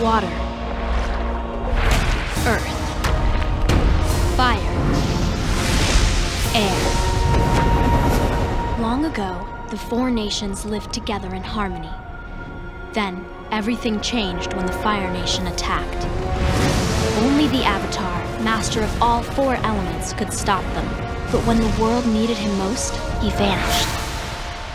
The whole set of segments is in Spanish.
water, earth, fire, air. Long ago, the four nations lived together in harmony. Then, everything changed when the Fire Nation attacked. Only the Avatar, master of all four elements, could stop them. But when the world needed him most, he vanished.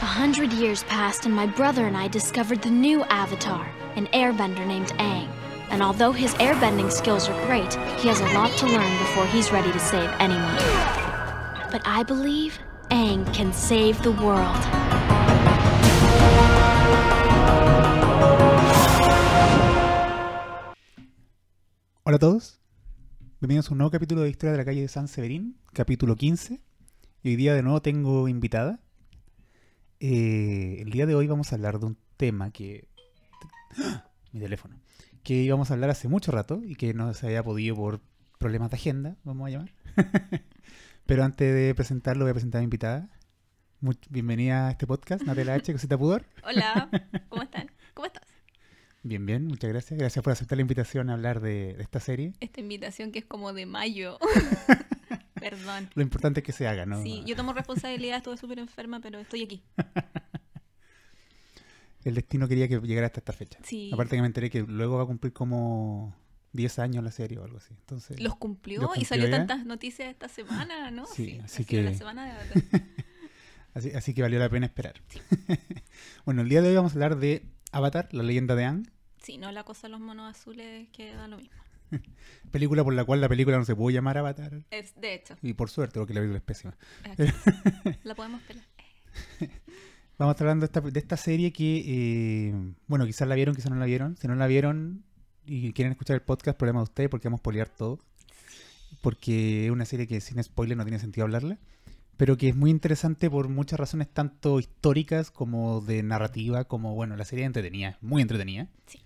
A hundred years passed, and my brother and I discovered the new Avatar, an airbender named Aang. And although his airbending skills are great, he has a lot to learn before he's ready to save anyone. But I believe Aang can save the world. Hola a todos, bienvenidos a un nuevo capítulo de Historia de la calle de San Severín, capítulo 15. Y hoy día de nuevo tengo invitada. Eh, el día de hoy vamos a hablar de un tema que... Mi teléfono. Que íbamos a hablar hace mucho rato y que no se había podido por problemas de agenda, vamos a llamar. Pero antes de presentarlo voy a presentar a mi invitada. Muy- bienvenida a este podcast, Natalia H. Cosita Pudor. Hola, ¿cómo están? ¿Cómo estás? Bien, bien, muchas gracias. Gracias por aceptar la invitación a hablar de, de esta serie. Esta invitación que es como de mayo. Perdón. Lo importante es que se haga, ¿no? Sí, yo tomo responsabilidad, estuve súper enferma, pero estoy aquí. El destino quería que llegara hasta esta fecha. Sí. Aparte que me enteré que luego va a cumplir como 10 años la serie o algo así. Entonces, Los cumplió, ¿Los y salió cumplió ya? tantas noticias esta semana, ¿no? Sí, así ha sido que- la semana de Avatar. así, así que valió la pena esperar. bueno, el día de hoy vamos a hablar de Avatar, la leyenda de Aang. Sí, no la cosa de los monos azules que da lo mismo. Película por la cual la película no se pudo llamar Avatar. Es, de hecho, Y por suerte, porque la película es pésima. la podemos pelar. Vamos a estar hablando de esta, de esta serie que, eh, bueno, quizás la vieron, quizás no la vieron. Si no la vieron y quieren escuchar el podcast, problema de ustedes porque vamos a poliar todo. Porque es una serie que sin spoiler no tiene sentido hablarla. Pero que es muy interesante por muchas razones, tanto históricas como de narrativa, como, bueno, la serie es entretenida, muy entretenida. Sí.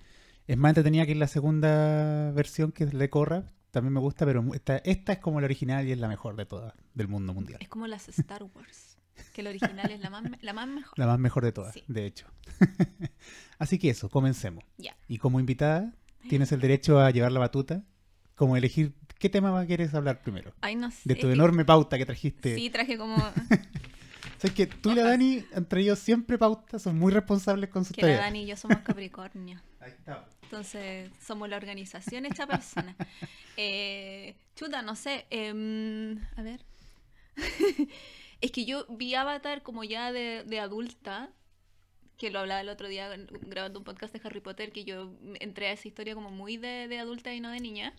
Es más entretenida que la segunda versión, que es la de Korra. También me gusta, pero esta, esta es como la original y es la mejor de todas, del mundo mundial. Es como las Star Wars, que la original es la más, la más mejor. La más mejor de todas, Sí. de hecho. Así que eso, comencemos. Y como invitada, tienes el derecho a llevar la batuta, como elegir qué tema quieres hablar primero. Ay, no sé. De tu es que- enorme pauta que trajiste. Sí, traje como Sabes que tú y la Dani han traído siempre pautas, son muy responsables con sus que la tareas. Dani y yo somos Capricornio. Ahí está. Entonces, somos la organización hecha persona. Eh, chuta, no sé. em, a ver. Es que yo vi Avatar como ya de, de adulta, que lo hablaba el otro día grabando un podcast de Harry Potter, que yo entré a esa historia como muy de, de adulta y no de niña.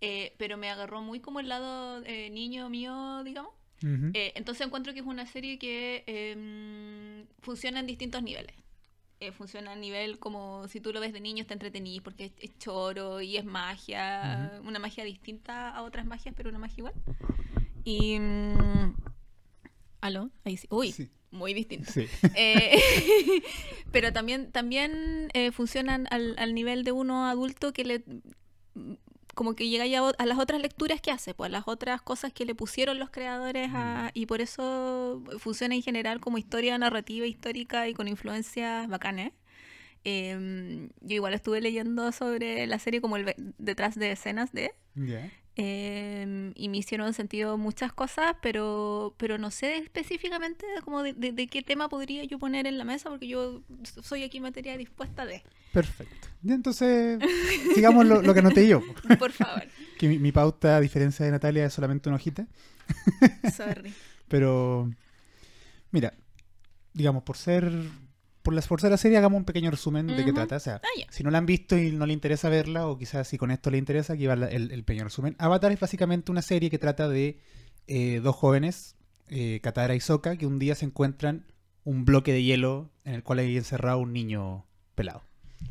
eh, pero me agarró muy como el lado eh, niño mío, digamos. Eh, entonces encuentro que es una serie que em, funciona en distintos niveles. Eh, funciona a nivel como si tú lo ves de niño está entretenido porque es, es choro y es magia, una magia distinta a otras magias, pero una magia igual. Y... mm, ¿Aló? Ahí sí. Uy, Sí. muy distinto. Sí. Eh, pero también, también eh, funcionan al, al nivel de uno adulto que le como que llega ya a, las otras lecturas que hace, pues a las otras cosas que le pusieron los creadores a- y por eso funciona en general como historia narrativa histórica y con influencias bacanas. Em, yo igual estuve leyendo sobre la serie como el detrás de escenas de. Em, y me hicieron sentido muchas cosas, pero, pero no sé específicamente como de, de- de qué tema podría yo poner en la mesa, porque yo soy aquí materia dispuesta de. Perfecto. Ya, entonces, sigamos lo, lo que anoté yo. Por favor. Que mi, mi pauta, a diferencia de Natalia, es solamente una hojita. Sorry. Pero, mira, digamos, por ser por, las, por ser la serie, hagamos un pequeño resumen de qué trata. O sea, Ah, si no la han visto y no le interesa verla, o quizás si con esto le interesa, aquí va la- el, el pequeño resumen. Avatar es básicamente una serie que trata de eh, dos jóvenes, eh, Katara y Sokka, que un día se encuentran un bloque de hielo en el cual hay encerrado un niño pelado.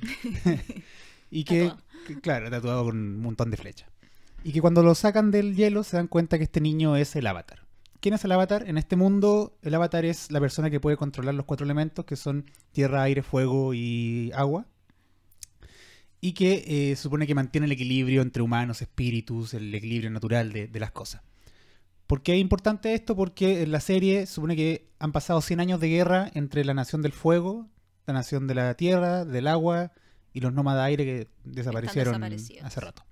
y que, Tatuado. que, claro, tatuado con un montón de flechas. Y que cuando lo sacan del hielo se dan cuenta que este niño es el avatar. ¿Quién es el avatar? En este mundo, el avatar es la persona que puede controlar los cuatro elementos, que son tierra, aire, fuego y agua. Y que eh, supone que mantiene el equilibrio entre humanos, espíritus, el equilibrio natural de, de las cosas. ¿Por qué es importante esto? Porque en la serie supone que han pasado 100 años de guerra entre la nación del fuego, la nación de la tierra, del agua y los nómadas aire que desaparecieron hace rato.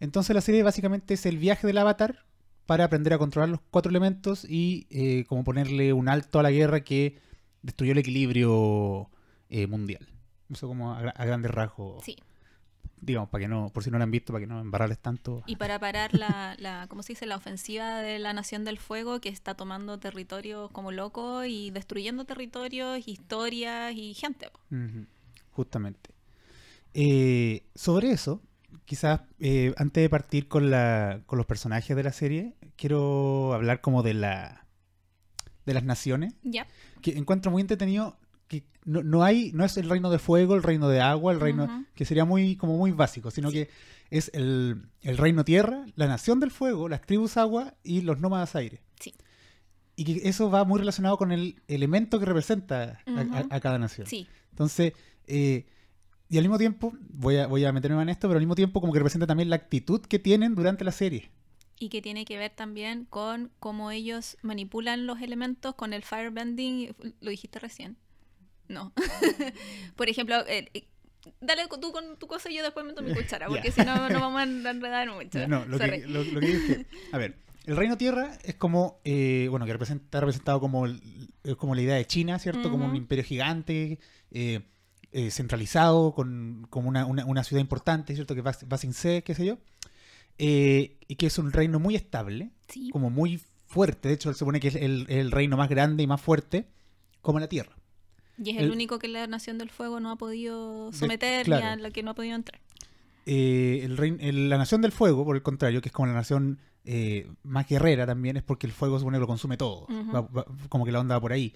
Entonces la serie básicamente es el viaje del avatar para aprender a controlar los cuatro elementos y eh, como ponerle un alto a la guerra que destruyó el equilibrio eh, mundial. Eso como a, a grandes rasgos, Sí. digamos, para que no, por si no lo han visto, para que no embarrarles tanto. Y para parar la, la, ¿cómo se dice? La ofensiva de la Nación del Fuego que está tomando territorios como loco y destruyendo territorios, historias y gente. Justamente. Eh, sobre eso, quizás eh, antes de partir con, la, con los personajes de la serie, quiero hablar como de la de las naciones, Ya. que encuentro muy entretenido que no, no hay, no es el reino de fuego, el reino de agua, el reino que sería muy, como muy básico, sino que es el, el reino tierra, la nación del fuego, las tribus agua y los nómadas aire. Sí. Y que eso va muy relacionado con el elemento que representa a- a- Ujú. a cada nación. Sí. Entonces, eh, y al mismo tiempo, voy a, voy a meterme en esto, pero al mismo tiempo como que representa también la actitud que tienen durante la serie. Y que tiene que ver también con cómo ellos manipulan los elementos con el firebending. Lo dijiste recién. No. Por ejemplo, eh, eh, dale tú con tu cosa y yo después meto mi cuchara, porque si no, no vamos a enredar mucho. No, lo Sorry. que, lo, lo que digo es que, a ver, el reino tierra es como, eh, bueno, que representa, está representado como, el- como la idea de China, ¿cierto? Como un imperio gigante, eh, eh, centralizado, con como una, una- una ciudad importante, ¿cierto? Que va, va sin sed, qué sé yo. Eh, y que es un reino muy estable, Sí. como muy fuerte. De hecho, se supone que es el, el reino más grande y más fuerte, como la tierra. Y es el, el- único que la Nación del Fuego no ha podido De- someter claro. ni a la que no ha podido entrar. Eh, el rein- el- la nación del fuego, por el contrario, que es como la nación eh, más guerrera también, es porque el fuego se supone que lo consume todo. Ujú. Va- va- como que la onda va por ahí.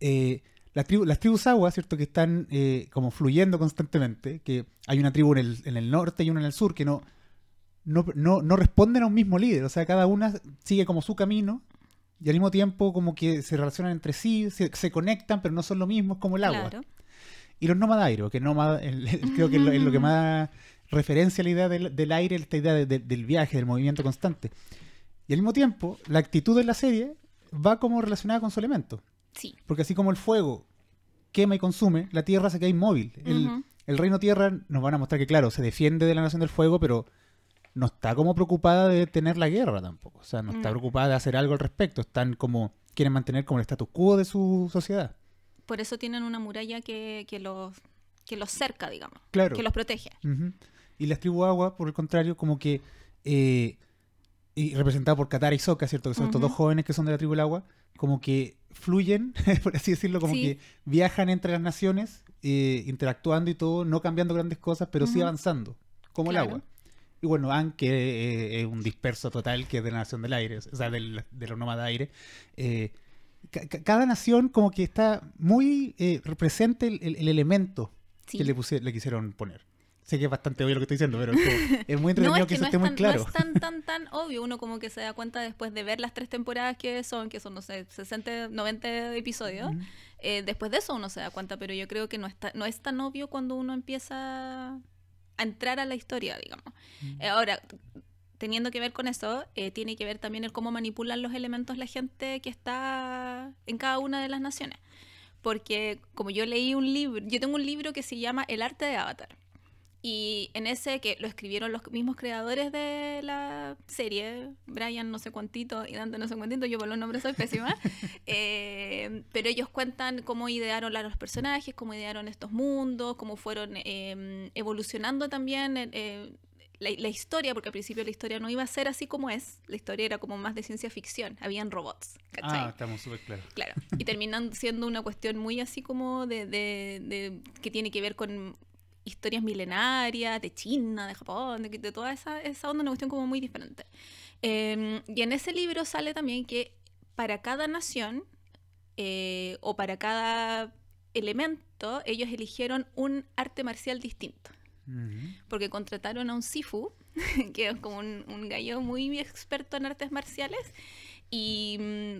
Eh, las, tribu- las tribus agua, ¿cierto? Que están eh, como fluyendo constantemente, que hay una tribu en el, en el norte y una en el sur que no, no, no, no responden a un mismo líder. O sea, cada una sigue como su camino y al mismo tiempo como que se relacionan entre sí, se, se conectan, pero no son lo mismo, es como el agua. Claro. Y los nómadas que nómada, el- el- creo que es lo, es lo que más referencia a la idea del, del aire, esta idea de- de- del viaje, del movimiento constante. Y al mismo tiempo, la actitud de la serie va como relacionada con su elemento. Sí. Porque así como el fuego quema y consume, la tierra se queda inmóvil. El, reino tierra nos van a mostrar que, claro, se defiende de la nación del fuego, pero no está como preocupada de tener la guerra tampoco. O sea, no está Mm. preocupada de hacer algo al respecto. Están como, quieren mantener como el status quo de su sociedad. Por eso tienen una muralla que, que los que los cerca, digamos, Claro. que los protege. Y las tribus agua, por el contrario, como que eh, y representado por Katara y Sokka, ¿cierto? Que son estos dos jóvenes que son de la tribu del agua, como que fluyen, por así decirlo, como Sí. que viajan entre las naciones, eh, interactuando y todo, no cambiando grandes cosas, pero sí avanzando, como Claro. el agua. Y bueno, que eh, es un disperso total, que es de la nación del aire, o sea, del, de los nómadas aire. eh, ca- ca- cada nación como que está muy eh, presente el, el- el elemento Sí. que le, puse- le quisieron poner. Sé que es bastante obvio lo que estoy diciendo, pero es, como- es muy entretenido No, es que, que eso no esté es, muy tan, claro. no es tan, tan, tan obvio. Uno como que se da cuenta después de ver las tres temporadas que son, que son, no sé, 60, 90 episodios. Eh, después de eso uno se da cuenta, pero yo creo que no, está, no es tan obvio cuando uno empieza a entrar a la historia, digamos. Eh, ahora, teniendo que ver con eso, eh, tiene que ver también el cómo manipulan los elementos la gente que está en cada una de las naciones. Porque como yo leí un libro, yo tengo un libro que se llama El arte de Avatar. Y en ese que lo escribieron los mismos creadores de la serie, Brian no sé cuántito y Dante no sé cuántito, yo por los nombres soy pésima, eh, pero ellos cuentan cómo idearon a los personajes, cómo idearon estos mundos, cómo fueron eh, evolucionando también eh, eh, la, la historia, porque al principio la historia no iba a ser así como es, la historia era como más de ciencia ficción, habían robots, ¿cachai? Ah, estamos súper claros. Claro, y terminan siendo una cuestión muy así como de, de- de- que tiene que ver con historias milenarias, de China, de Japón, de, de toda esa, esa onda, una cuestión como muy diferente. Eh, y en ese libro sale también que para cada nación eh, o para cada elemento, ellos eligieron un arte marcial distinto porque contrataron a un Sifu, que es como un, un gallo muy experto en artes marciales, y mm,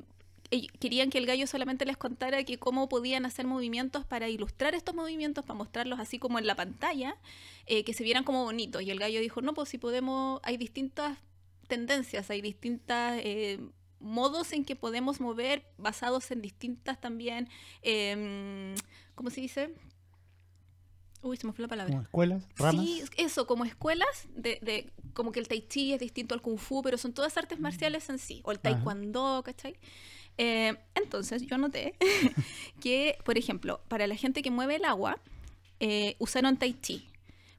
querían que el gallo solamente les contara que cómo podían hacer movimientos para ilustrar estos movimientos, para mostrarlos así como en la pantalla, eh, que se vieran como bonitos. Y el gallo dijo, no, pues si podemos, hay distintas tendencias, hay distintas... eh, modos en que podemos mover basados en distintas también, em, ¿cómo se dice? Uy, se me fue la palabra. Como escuelas, ramas. Sí, eso, como escuelas, de, de, como que el tai chi es distinto al kung fu, pero son todas artes marciales en sí, o el Ajá. taekwondo, ¿cachai? Eh, entonces, yo noté que, por ejemplo, para la gente que mueve el agua, eh, usaron tai chi,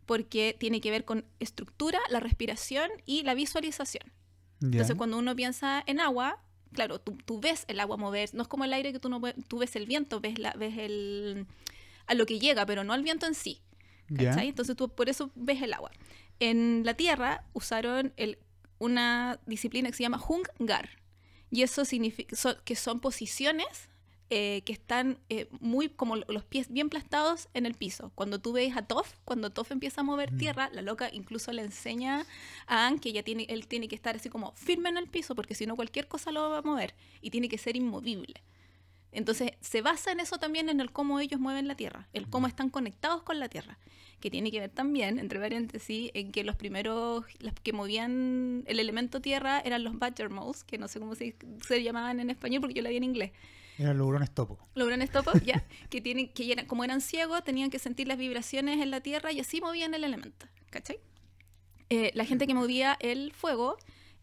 porque tiene que ver con estructura, la respiración y la visualización. Ya. Entonces, cuando uno piensa en agua, claro, tú, tú ves el agua mover, no es como el aire que tú no tú ves el viento, ves, la, ves el, a lo que llega, pero no al viento en sí. ¿cachai? Entonces tú por eso ves el agua. En la Tierra usaron el- una disciplina que se llama Hung Gar. Y eso significa so- que son posiciones eh, que están eh, muy como los pies bien plastados en el piso. Cuando tú ves a Toph, cuando Toph empieza a mover Mm. tierra, la loca incluso le enseña a Aang que ella tiene, él tiene que estar así como firme en el piso, porque si no cualquier cosa lo va a mover y tiene que ser inmovible. Entonces se basa en eso también en el cómo ellos mueven la tierra, el cómo están conectados con la tierra, que tiene que ver también, entre paréntesis, en que los primeros, los que movían el elemento tierra eran los Badger Moles, que no sé cómo se, se llamaban en español porque yo la vi en inglés. Eran los hurones topo. Logran topos, ya, que tienen, que eran- como eran ciegos, tenían que sentir las vibraciones en la tierra y así movían el elemento, ¿cachai? Eh, la gente que movía el fuego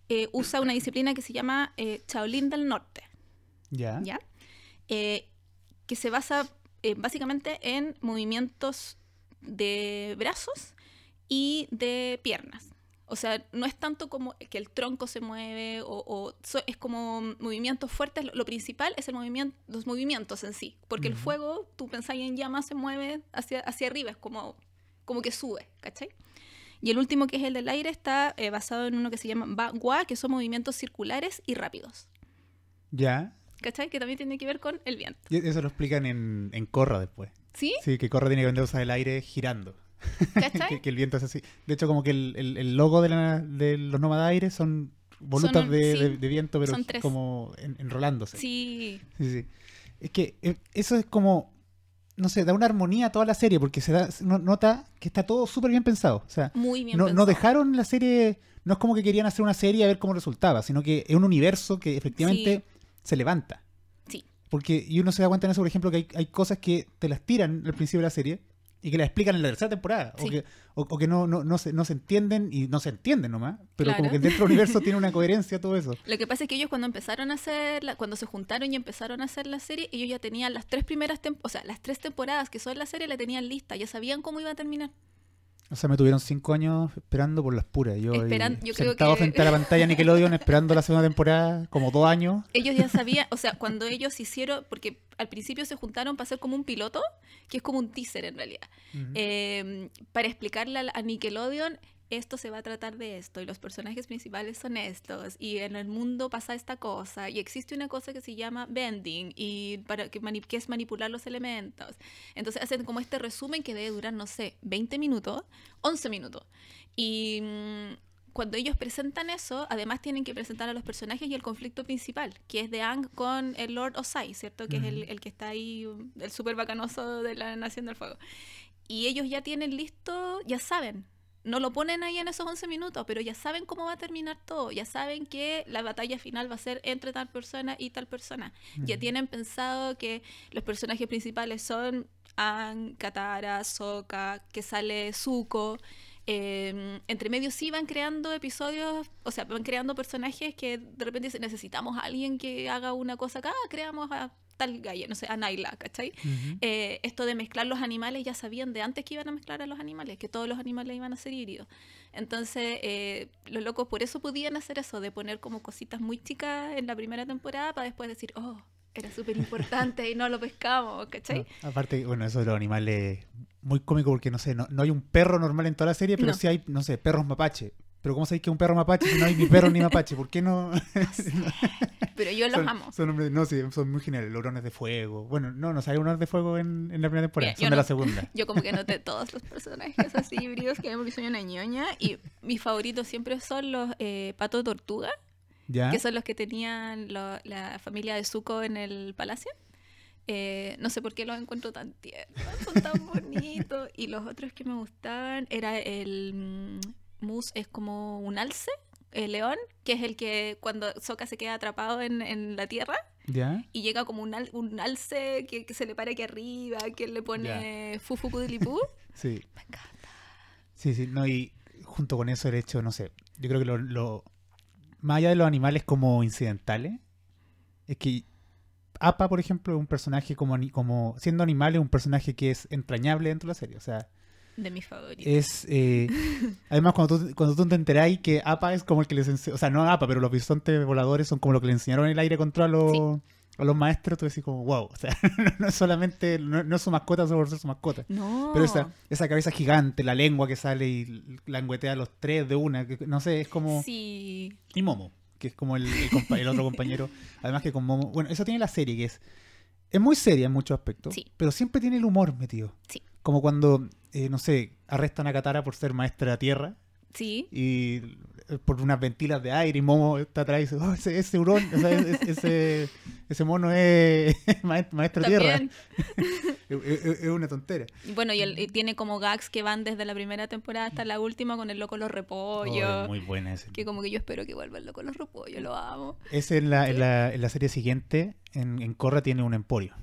eh, usa una disciplina que se llama eh, Shaolin del Norte, Ya. ¿ya? Eh, que se basa eh, básicamente en movimientos de brazos y de piernas. O sea, no es tanto como que el tronco se mueve o, o so- es como movimientos fuertes. Lo, lo principal es el movimiento, los movimientos en sí. Porque el fuego, tú pensáis en llamas, se mueve hacia, hacia arriba, es como, como que sube, ¿cachai? Y el último, que es el del aire, está eh, basado en uno que se llama Bagua, que son movimientos circulares y rápidos. Ya. ¿Cachai? Que también tiene que ver con el viento. Y eso lo explican en, en Corra después. ¿Sí? Sí, que Corra tiene que aprender a usar el aire girando. ¿Cachai? que, que el viento es así. De hecho, como que el, el- el logo de, la- de los nómadas aires son volutas Son de, sí, de- de viento, pero son tres. como en- enrolándose. Sí, Sí, sí. Es que eh, eso es como, no sé, da una armonía a toda la serie, porque se da, no- nota que está todo súper bien pensado. O sea, muy bien no, no pensado. dejaron la serie, no es como que querían hacer una serie a ver cómo resultaba, sino que es un universo que efectivamente se levanta. Sí. Porque, y uno se da cuenta en eso, por ejemplo, que hay, hay cosas que te las tiran al principio de la serie y que las explican en la tercera temporada. O que, o, o que no, no, no, se, no se entienden y no se entienden nomás. Pero como que dentro del universo tiene una coherencia todo eso. Lo que pasa es que ellos cuando empezaron a hacer, la- cuando se juntaron y empezaron a hacer la serie, ellos ya tenían las tres primeras, tem- o sea, las tres temporadas que son la serie la tenían lista, ya sabían cómo iba a terminar. O sea, me tuvieron cinco años esperando por las puras. Yo, Esperan- creo sentado que- frente a la pantalla Nickelodeon esperando la segunda temporada, como dos años. Ellos ya sabían, o sea, cuando ellos hicieron, porque al principio se juntaron para hacer como un piloto, que es como un teaser en realidad, eh, para explicarle a Nickelodeon esto se va a tratar de esto y los personajes principales son estos y en el mundo pasa esta cosa y existe una cosa que se llama bending y para que, mani- que es manipular los elementos entonces hacen como este resumen que debe durar no sé 20 minutos 11 minutos y mm, cuando ellos presentan eso, además tienen que presentar a los personajes y el conflicto principal, que es de Ang con el Lord Osai, ¿cierto? Que es el, el que está ahí, el súper bacanoso de la Nación del Fuego. Y ellos ya tienen listo, ya saben. No lo ponen ahí en esos 11 minutos, pero ya saben cómo va a terminar todo. Ya saben que la batalla final va a ser entre tal persona y tal persona. Ya tienen pensado que los personajes principales son Ang, Katara, Sokka, que sale Zuko. Eh, entre medio sí van creando episodios, o sea, van creando personajes que de repente dicen, necesitamos a alguien que haga una cosa acá, creamos a tal galla, no sé, a Naila, ¿cachai? Eh, esto de mezclar los animales ya sabían de antes que iban a mezclar a los animales, que todos los animales iban a ser híbridos. Entonces, eh, los locos por eso podían hacer eso, de poner como cositas muy chicas en la primera temporada para después decir, oh, era súper importante y no lo pescamos, ¿cachai? Aparte, bueno, eso de los animales muy cómico porque no sé, no, no hay un perro normal en toda la serie, pero No. sí hay, no sé, perros mapache. Pero ¿cómo sabéis que es un perro mapache si no hay ni perro ni mapache? ¿Por qué no? Pero yo los son, amo. Son nombres- no, sí, son muy geniales. Lorones de fuego. Bueno, no, no sale urones de fuego en, en la primera temporada, Mira, son de no- la segunda. Yo como que noté todos los personajes así híbridos que porque soy una ñoña y mis favoritos siempre son los eh, pato tortuga, ¿Ya? que son los que tenían lo- la familia de Zuko en el palacio. Eh, no sé por qué los encuentro tan tiernos, son tan bonitos. Y los otros que me gustaban era el Mus, es como un alce, el león, que es el que cuando Sokka se queda atrapado en, en la tierra ¿Ya? y llega como un, al- un alce que, que se le para aquí arriba, que le pone fufu kudilipú. Sí. Me encanta. Sí, sí, no, y junto con eso el hecho, no sé, yo creo que lo, lo- más allá de los animales como incidentales, es que Apa, por ejemplo, es un personaje como, como siendo animal, es un personaje que es entrañable dentro de la serie, o sea, De mis favoritos. es... eh, además, cuando tú, cuando tú te enteráis que Apa es como el que les enseñó, o sea, no Apa, pero los bisontes voladores son como lo que le enseñaron el aire control a los, Sí. a los maestros, tú decís como, wow, o sea, no, no es solamente, no, no es su mascota solo por ser su mascota. No. Pero esa, esa cabeza gigante, la lengua que sale y languetea a los tres de una, que, no sé, es como... Sí. Y Momo, que es como el, el compa- el otro compañero. Además que con Momo... Bueno, eso tiene la serie, que es... Es muy seria en muchos aspectos, Sí. pero siempre tiene el humor metido. Sí. Como cuando, eh, no sé, arrestan a Katara por ser maestra de tierra Sí. y eh, por unas ventilas de aire y Momo está atrás y dice, oh, ese, ese hurón, o sea, ese, ese mono es maest- maestro de tierra. Es, es- es una tontera. Bueno, y, él- y tiene como gags que van desde la primera temporada hasta la última con el loco los repollos. Oh, muy buena ese. Que como que yo espero que vuelva el loco los repollos, lo amo. Es en la, en la, en la serie siguiente, en, en Corra tiene un emporio.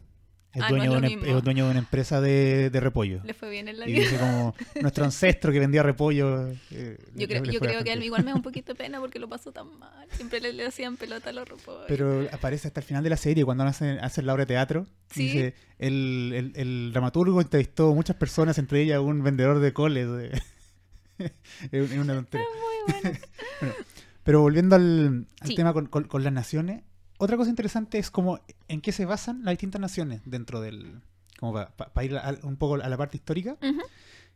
Es Ah, no dueño, es de una, es dueño de una empresa de, de repollo. Le fue bien en la Y vida. dice como, nuestro ancestro que vendía repollo. eh, Yo creo, yo creo que a él igual me da un poquito de pena porque lo pasó tan mal. Siempre le, le hacían pelota a los repollos. Pero aparece hasta el final de la serie cuando hacen, hacen la obra de teatro. Sí. Dice, el, el, el dramaturgo entrevistó a muchas personas, entre ellas un vendedor de coles. es una tontería. Muy bueno. Pero volviendo al, al Sí. tema con, con- con las naciones, otra cosa interesante es como en qué se basan las distintas naciones dentro del... Como para ir a- un poco a la parte histórica.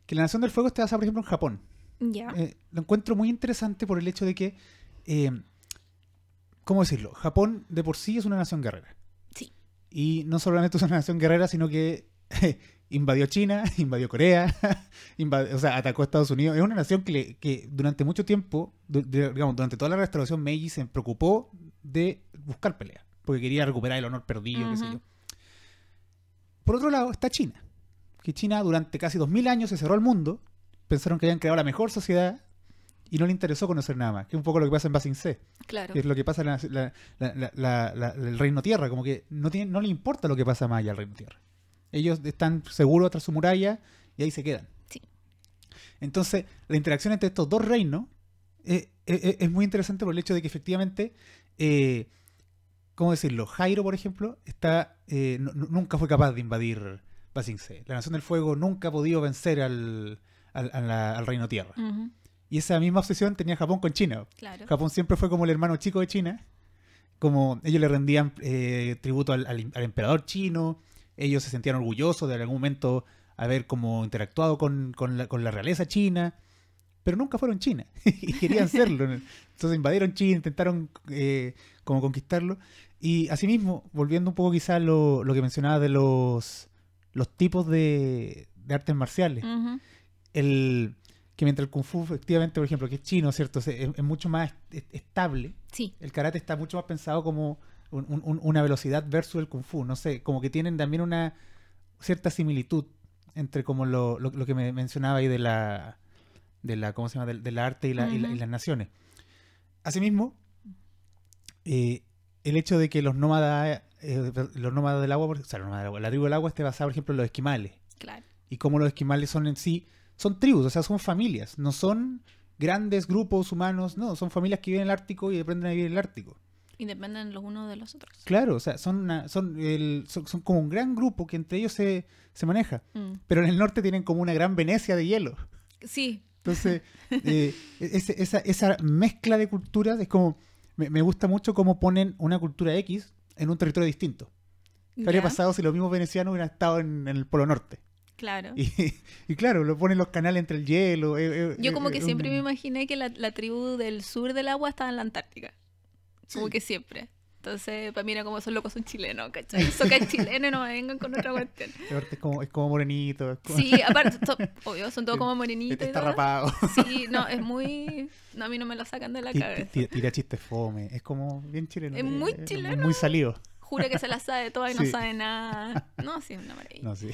Que la Nación del Fuego está basada, por ejemplo, en Japón. Ya. Eh, lo encuentro muy interesante por el hecho de que... eh, ¿Cómo decirlo? Japón de por sí es una nación guerrera. Sí. Y no solamente es una nación guerrera, sino que invadió China, invadió Corea, invad- o sea, atacó a Estados Unidos. Es una nación que, le- que durante mucho tiempo, du- de- digamos, durante toda la restauración Meiji se preocupó de buscar pelea, porque quería recuperar el honor perdido, qué sé yo. Por otro lado está China, que China durante casi 2000 años se cerró al mundo, pensaron que habían creado la mejor sociedad y no le interesó conocer nada más, que es un poco lo que pasa en Basing C Claro. que es lo que pasa en la- el Reino Tierra, como que no, tiene, no le importa lo que pasa más allá del Reino Tierra. Ellos están seguros tras su muralla y ahí se quedan. Sí. Entonces, la interacción entre estos dos reinos eh, eh, eh, es muy interesante por el hecho de que efectivamente, eh, ¿cómo decirlo? Jairo, por ejemplo, está eh, nu- nu- nunca fue capaz de invadir Basing C. La Nación del Fuego nunca ha podido vencer al, al- Reino Tierra. Y esa misma obsesión tenía Japón con China. Claro. Japón siempre fue como el hermano chico de China. Como ellos le rendían eh, tributo al emperador chino. Ellos se sentían orgullosos de en algún momento haber como interactuado con, con la, con la realeza china. Pero nunca fueron China. y querían serlo. Entonces invadieron China, intentaron eh, como conquistarlo. Y asimismo, volviendo un poco quizás a lo, lo que mencionaba de los, los tipos de, de artes marciales el que mientras el kung fu efectivamente por ejemplo que es chino cierto es, es mucho más est- estable Sí. el karate está mucho más pensado como un- un- un- una velocidad versus el kung fu no sé como que tienen también una cierta similitud entre como lo, lo- lo que me mencionaba ahí de la de la cómo se llama del arte y, la- y la- y las naciones asimismo eh, el hecho de que los nómadas eh, los nómadas del agua o sea los nómadas del agua, la tribu del agua esté basada por ejemplo en los esquimales Claro. y cómo los esquimales son en sí, son tribus, o sea, son familias, no son grandes grupos humanos, no, son familias que viven en el Ártico y aprenden a vivir en el Ártico. Y dependen los unos de los otros. Claro, o sea, son, una- son, el- son, son como un gran grupo que entre ellos se, se maneja, Mm. pero en el norte tienen como una gran Venecia de hielo. Sí. Entonces, eh, ese- esa, esa mezcla de culturas es como, me, me gusta mucho cómo ponen una cultura X en un territorio distinto. ¿Qué habría pasado si los mismos venecianos hubieran estado en, en el Polo Norte? Claro. Y, y claro, lo ponen los canales entre el hielo. eh, eh, Yo como que un- siempre me imaginé que la, la tribu del sur del agua estaba en la Antártica. Como que siempre. Entonces, para mí era como esos locos son chilenos, ¿cachai? Eso que es chileno no me vengan con otra cuestión. Es como, es como morenito. es como- Sí, aparte, obvio, son todos como morenitos y Está rapado. Sí, no, es muy... No, a mí no me lo sacan de la cabeza. ti- Tira chistes fome. Es como bien chileno. Es muy eh, chileno. Muy salido. Jura que se la sabe toda y no sabe nada. No, sí, es una maravilla. No, sí.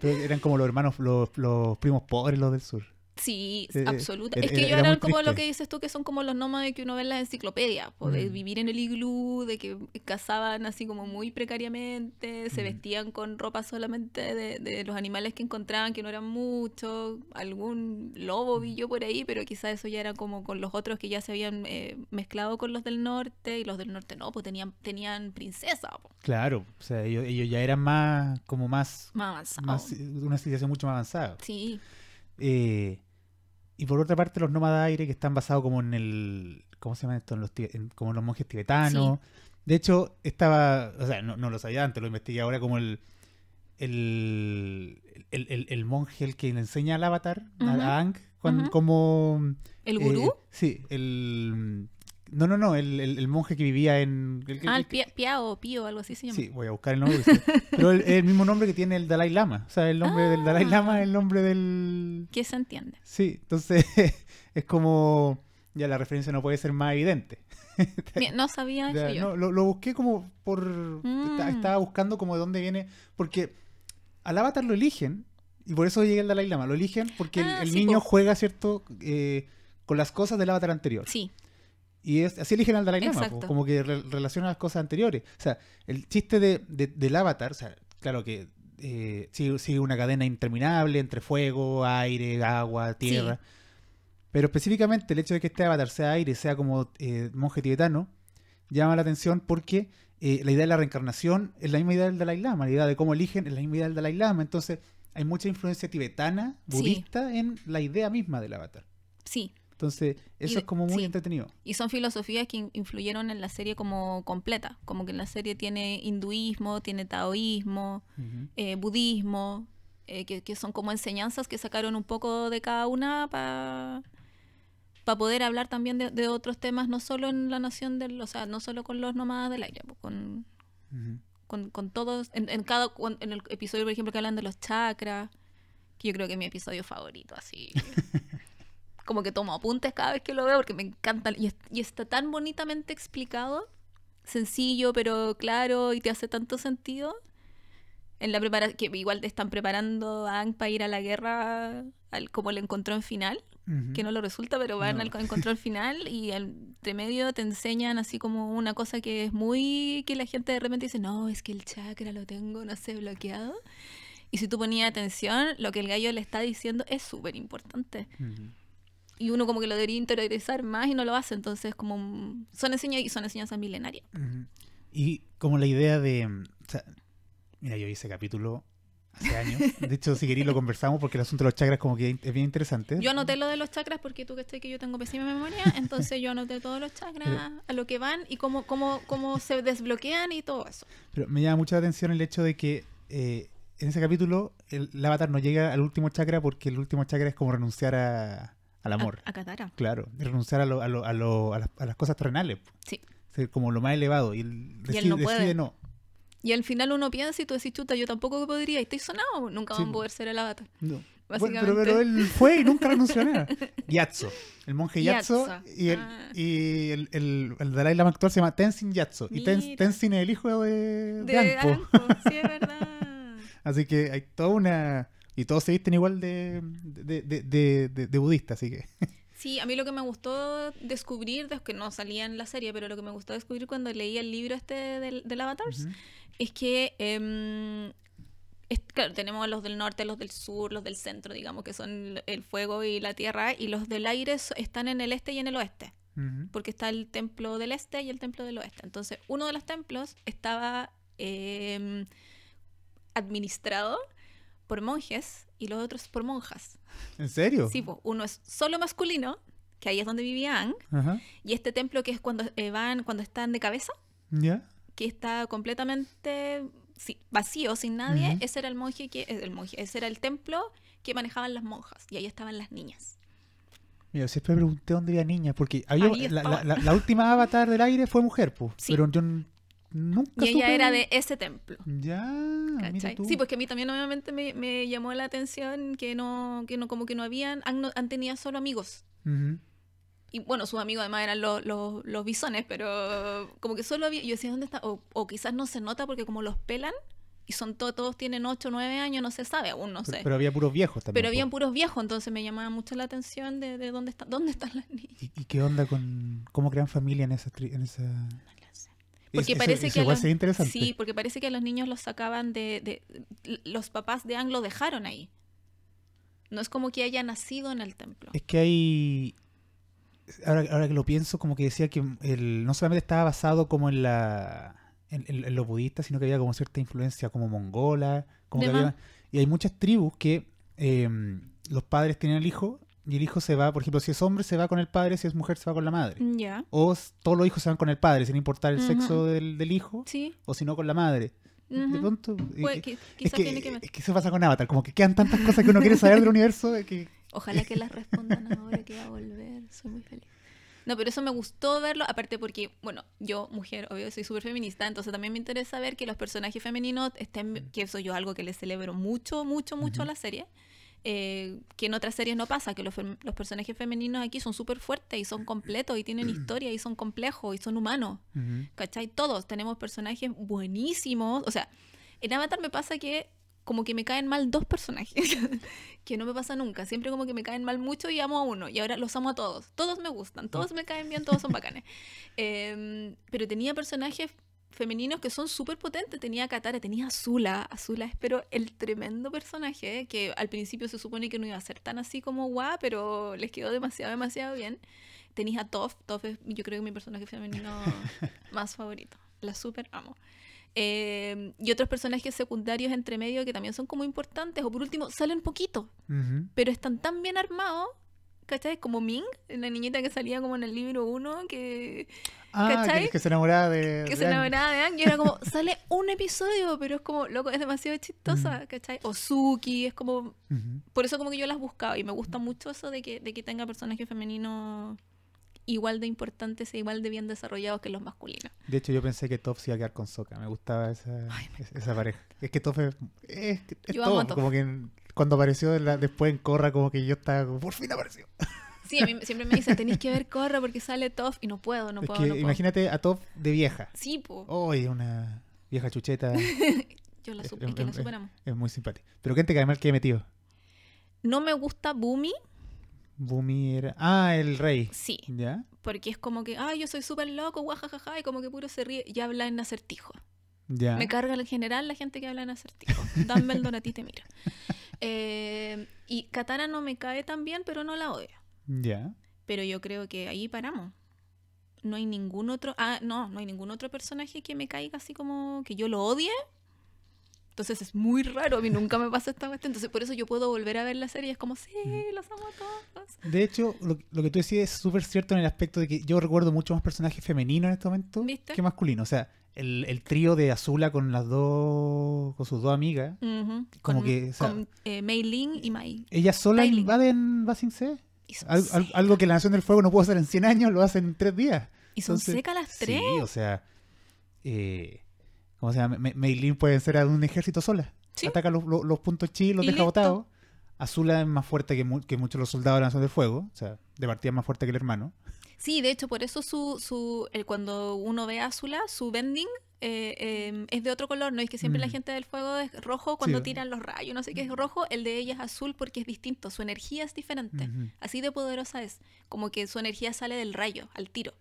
Pero eran como los hermanos, los, los primos pobres, los del sur. Sí, Eh, absoluta. era- es que era- ellos era eran muy como lo que dices tú, que son como los nómades que uno ve en las enciclopedias, po, de Mm. vivir en el iglú, de que cazaban así como muy precariamente, se Mm. vestían con ropa solamente de, de los animales que encontraban, que no eran muchos, algún lobo vi yo por ahí, pero quizás eso ya era como con los otros que ya se habían eh, mezclado con los del norte, y los del norte no, pues tenían, tenían princesa, po, Claro, o sea, ellos, ellos ya eran más, como más, más avanzado. más, una civilización mucho más avanzada. Sí, Eh, y por otra parte, los nómadas aire que están basados como en el. ¿Cómo se llama esto? En los, en- como en los monjes tibetanos. De hecho, estaba. O sea, no, no lo sabía antes, lo investigué ahora como el. El, el, el- el monje el que le enseña al avatar, a- Ujú, a Aang, cuan- ujú. como. ¿El eh, gurú? sí, el. No, no, no, el, el- el monje que vivía en. el ah, el pia- Piao, Pío, algo así se llama. Sí, voy a buscar el nombre. Pero el- es el mismo nombre que tiene el Dalai Lama. O sea, el nombre del Dalai Lama Ah. es el nombre del. Que se entiende. Sí, entonces es como. Ya la referencia no puede ser más evidente. No sabía eso yo. no, lo, lo busqué como por. Mm. Estaba buscando como de dónde viene. Porque al avatar lo eligen. Y por eso llega el Dalai Lama. Lo eligen porque el- Ah, el, sí, niño po. juega, ¿cierto? Eh, con las cosas del avatar anterior. Sí, Y es, así eligen al Dalai Lama, po, como que re- relaciona las cosas anteriores. O sea, el chiste de, de- del avatar, o sea, claro que eh, sigue, sigue una cadena interminable entre fuego, aire, agua, tierra. Pero específicamente el hecho de que este avatar sea aire, sea como eh, monje tibetano, llama la atención porque eh, la idea de la reencarnación es la misma idea del Dalai Lama, la idea de cómo eligen es la misma idea del Dalai Lama. Entonces, hay mucha influencia tibetana, Sí. budista, en la idea misma del avatar. sí. Entonces, eso es como muy sí. entretenido. Y son filosofías que in- influyeron en la serie como completa. Como que en la serie tiene hinduismo, tiene taoísmo, eh, budismo, eh, que, que son como enseñanzas que sacaron un poco de cada una para poder hablar también de, de otros temas, no solo en la nación del, o sea, no solo con los nómadas del aire, con, con, con todos, en, en cada, en el episodio, por ejemplo, que hablan de los chakras, que yo creo que es mi episodio favorito, así. Como que tomo apuntes cada vez que lo veo porque me encanta y, es- y está tan bonitamente explicado, sencillo pero claro y te hace tanto sentido. En la prepara que igual te están preparando a Aang para ir a la guerra al, como el encontrón final, Ujú. que no lo resulta, pero van No. al encontrón final y entre medio te enseñan así como una cosa que es muy que la gente de repente dice, no, es que el chakra lo tengo, no sé, bloqueado. Y si tú ponías atención, lo que el gallo le está diciendo es súper importante. Y uno como que lo debería interiorizar más y no lo hace. Entonces, como son enseñanzas y son enseñanzas milenarias. Ujú. Y como la idea de. mm, o sea, mira, yo hice capítulo hace años. De hecho, si queréis lo conversamos porque el asunto de los chakras como que es bien interesante. Yo anoté lo de los chakras porque tú que que yo tengo pésima memoria, entonces yo anoté todos los chakras a lo que van y cómo, cómo, cómo se desbloquean y todo eso. Pero me llama mucha atención el hecho de que eh, en ese capítulo el, el avatar no llega al último chakra porque el último chakra es como renunciar a- al amor. A, a Katara. Claro, es renunciar a, lo- a, lo- a, lo- a las, a las cosas terrenales. Sí. Ser como lo más elevado. Y él decide, no puede. decide no. Y al final uno piensa y tú decís, chuta, yo tampoco podría. Y estoy sonado, nunca Sí, van a po. poder ser el avatar. No. Bueno, pero, pero él fue y nunca renunció a nada. Yatso. El monje Yatso. Yatso. Y, el, Ah. y el, el, el Dalai Lama actual se llama Tenzin Yatso. Y Ten-. Tenzin es el hijo de, de, De. Anko, sí, es verdad. Así que hay toda una... Y todos se visten igual de, de, de, de, de- budista, así que... Sí, a mí lo que me gustó descubrir, es que no salía en la serie, pero lo que me gustó descubrir cuando leí el libro este del, del Avatars, Ujú. es que, em, es- claro, tenemos a los del norte, los del sur, los del centro, digamos, que son el fuego y la tierra, y los del aire están en el este y en el oeste, porque está el templo del este y el templo del oeste. Entonces, uno de los templos estaba em, administrado por monjes y los otros por monjas. ¿En serio? Sí, pues, uno es solo masculino, que ahí es donde vivía Aang, Ajá. y este templo que es cuando eh, van, cuando están de cabeza, ¿Ya? que está completamente sí, vacío, sin nadie, ese era el monje que, eh, el monje, ese era el templo que manejaban las monjas, y ahí estaban las niñas. Mira, siempre me pregunté dónde había niñas, porque había, la, la, estaban. la- la última avatar del aire fue mujer, pues. Sí. Pero yo nunca Y ella supe- era de ese templo. Ya, mira ¿cachai? tú. Sí, pues que a mí también obviamente me, me llamó la atención que no, que no, como que no habían, han, han tenido solo amigos. Y bueno, sus amigos además eran los, los, los bisones, pero como que solo había. Yo decía, ¿dónde está? O, o quizás no se nota porque como los pelan, Y son to- todos tienen 8 o 9 años, no se sabe aún, no sé. pero había puros viejos también. Pero habían puros viejos, entonces me llamaba mucho la atención de, de dónde, está, dónde están las niñas. ¿Y, y qué onda con cómo crean familia en esa... tri- En esa... Porque Es- parece eso que los- interesante. Sí, porque parece que a los niños los sacaban de, de- Los papás de Ang lo dejaron ahí. No es como que haya nacido en el templo. Es que hay. Ahora, ahora que lo pienso, como que decía que el, no solamente estaba basado como en la. En, en- en lo budista, sino que había como cierta influencia como mongola. Como que había- y hay muchas tribus que eh, los padres tienen al hijo y el hijo se va, por ejemplo, si es hombre se va con el padre, si es mujer se va con la madre. Ya. O s- todos los hijos se van con el padre, sin importar el Ujú. sexo del, del hijo, Sí. o si no con la madre. De ujú. pronto. y- Puede y- que- es, que, tiene que es que eso pasa con Avatar, como que quedan tantas cosas que uno quiere saber del universo que Ojalá que las respondan ahora que va a volver. Soy muy feliz. No, pero eso me gustó verlo, aparte porque, bueno, yo, mujer, obvio, soy súper feminista, entonces también me interesa ver que los personajes femeninos estén, que eso yo algo que les celebro mucho, mucho, mucho a Ujú. la serie, eh, que en otras series no pasa, que los, los personajes femeninos aquí son súper fuertes y son completos y tienen historia y son complejos y son humanos, Ujú. ¿cachai? Todos tenemos personajes buenísimos, o sea, en Avatar me pasa que como que me caen mal dos personajes, que no me pasa nunca. Siempre como que me caen mal mucho y amo a uno. Y ahora los amo a todos. Todos me gustan, todos me caen bien, todos son bacanes. Em, pero tenía personajes femeninos que son súper potentes. Tenía a Katara, tenía a Azula. Azula es pero el tremendo personaje, eh, que al principio se supone que no iba a ser tan así como guau, pero les quedó demasiado, demasiado bien. Tenías a Toph. Toph es yo creo que mi personaje femenino más favorito. La súper amo. Eh, y otros personajes secundarios entre medio que también son como importantes, o por último, salen poquito, pero están tan bien armados, ¿cachai? Como Ming, la niñita que salía como en el libro 1, que, Ah, ¿Cachai? que, se enamoraba de. que de se enamoraba de Aang, y era como, sale un episodio, pero es como, loco, es demasiado chistosa, ¿cachai? O Suki, es como, por eso como que yo las buscaba, y me gusta mucho eso de que, de que tenga personajes femeninos igual de importantes e igual de bien desarrollados que los masculinos. De hecho, yo pensé que Toph se iba a quedar con Sokka. Me gustaba esa, es- esa pareja. Es que Toph es, es, es Toph. Como que cuando apareció la- después en Corra, como que yo estaba como, por fin apareció. Sí, a mí siempre me dicen, tenéis que ver Corra porque sale Toph y no puedo, no es puedo, que no puedo. imagínate a Toph de vieja. Sí, po. Oye, una vieja chucheta. Yo la, es- es- que la superamos. es muy simpática. Pero ¿quién te cae mal que he metido? No me gusta Boomy, Bumi era. Ah, el rey. sí, ¿Ya? porque es como que, ay, yo soy súper loco, guajajaja, y como que puro se ríe y habla en acertijo. Ya. Me carga en general la gente que habla en acertijo. Dumbledore a ti te mira. Eh, y Katara no me cae tan bien, pero no la odio. Ya. Pero yo creo que ahí paramos. No hay ningún otro. Ah, no, no hay ningún otro personaje que me caiga así como que yo lo odie. Entonces es muy raro. A mí nunca me pasa esta cuestión. Entonces por eso yo puedo volver a ver la serie. y Es como, sí, los amo a todos. De hecho, lo, lo que tú decías es súper cierto en el aspecto de que yo recuerdo mucho más personajes femeninos en este momento ¿Viste? que masculinos. O sea, el, el trío de Azula con las dos, con sus dos amigas. Como con, que, o sea- con, eh, Mei Ling y Mai. ellas solas Styling. invaden Basing C. Y son, Al- al- algo que la Nación del Fuego no pudo hacer en 100 años, lo hacen en 3 días. y son secas las tres. Sí, o sea, eh, ¿cómo se llama? Me- Meilin puede ser a un ejército sola. Sí. Ataca los, los- los puntos chi, los Y deja listo. botados. Azula es más fuerte que, mu- que muchos de los soldados de la Nación del Fuego. O sea, de partida es más fuerte que el hermano. Sí, de hecho, por eso su, su el, cuando uno ve a Azula, su bending eh, eh, es de otro color. No es que siempre la Mm. gente del fuego es rojo cuando Sí. tiran los rayos, no sé qué es rojo. El de ella es azul porque es distinto. Su energía es diferente. Así de poderosa es. Como que su energía sale del rayo, al tiro.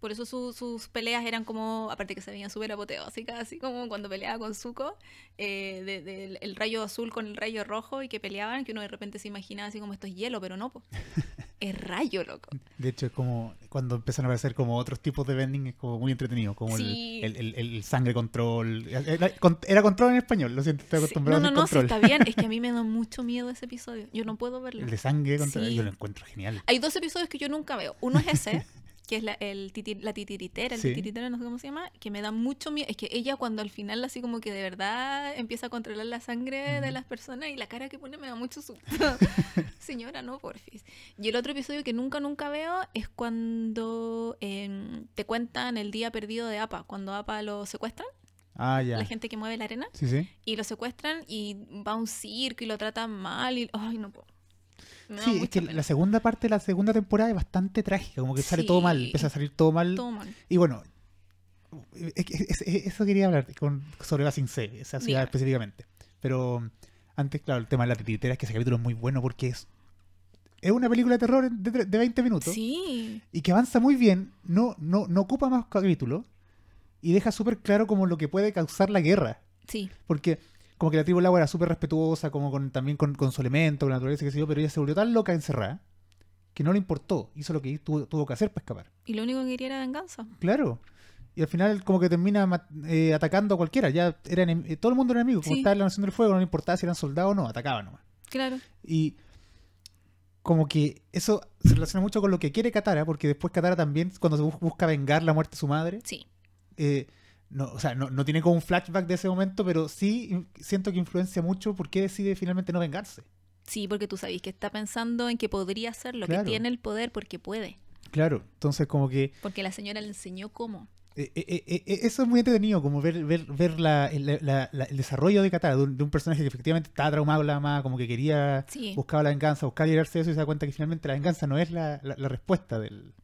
Por eso su- sus peleas eran como, aparte que se veían súper apoteósicas, así como cuando peleaba con Zuko, eh, de- del- el rayo azul con el rayo rojo y que peleaban, que uno de repente se imaginaba así como esto es hielo, pero no, po. es rayo, loco. De hecho, es como cuando empiezan a aparecer como otros tipos de vending, es como muy entretenido. Como el- Sí. el, el- el sangre control. Era, era control en español, lo siento, estoy Sí, acostumbrado No, no, a no, decir sí, está bien. Es que a mí me da mucho miedo ese episodio. Yo no puedo verlo. El de sangre control. Sí. Yo lo encuentro genial. Hay dos episodios que yo nunca veo. Uno es ese, que es la, el la titiritera, el Sí. titiritero, no sé cómo se llama, que me da mucho miedo. Es que ella cuando al final así como que de verdad empieza a controlar la sangre de las personas y la cara que pone me da mucho susto. Señora, no, porfis. Y el otro episodio que nunca, nunca veo es cuando em, te cuentan el día perdido de APA, cuando APA lo secuestran, Ah, ya. la gente que mueve la arena, Sí, sí. y lo secuestran y va a un circo y lo tratan mal y... Ay, no puedo. Sí, es que pena. la segunda parte de la segunda temporada es bastante trágica, como que sale todo mal, empieza a salir todo mal. Todo mal. Y bueno, es que es- es- eso quería hablar con, sobre Basing C, esa ciudad específicamente. Pero antes, claro, el tema de la titiritera es que ese capítulo es muy bueno porque es, es una película de terror de, de 20 minutos Sí. y que avanza muy bien, no, no, no ocupa más capítulos y deja súper claro como lo que puede causar la guerra. Sí. Porque como que la tribu del agua era súper respetuosa, como con, también con, con su elemento, con la naturaleza, qué sé yo, pero ella se volvió tan loca encerrada que no le importó. Hizo lo que tuvo, tuvo que hacer para escapar. Y lo único que quería era venganza. Claro. Y al final como que termina eh, atacando a cualquiera. Ya era eh, todo el mundo era enemigo. Como Sí. estaba en la Nación del Fuego, no le importaba si eran soldados o no, atacaban nomás. Claro. Y como que eso se relaciona mucho con lo que quiere Katara, porque después Katara también, cuando se bus- busca vengar la muerte de su madre, Sí. eh, no, o sea, no, no tiene como un flashback de ese momento, pero sí siento que influencia mucho por qué decide finalmente no vengarse. Sí, porque tú sabes que está pensando en que podría hacerlo, Claro. que tiene el poder porque puede. Claro, entonces como que Porque la señora le enseñó cómo. eh, eh, eh, eso es muy entretenido, como ver, ver, ver la, el, la- la- el desarrollo de Katara, de un, de un personaje que efectivamente estaba traumado la mamá, como que quería, Sí. buscaba la venganza, buscaba librarse de eso y se da cuenta que finalmente la venganza no es la respuesta del...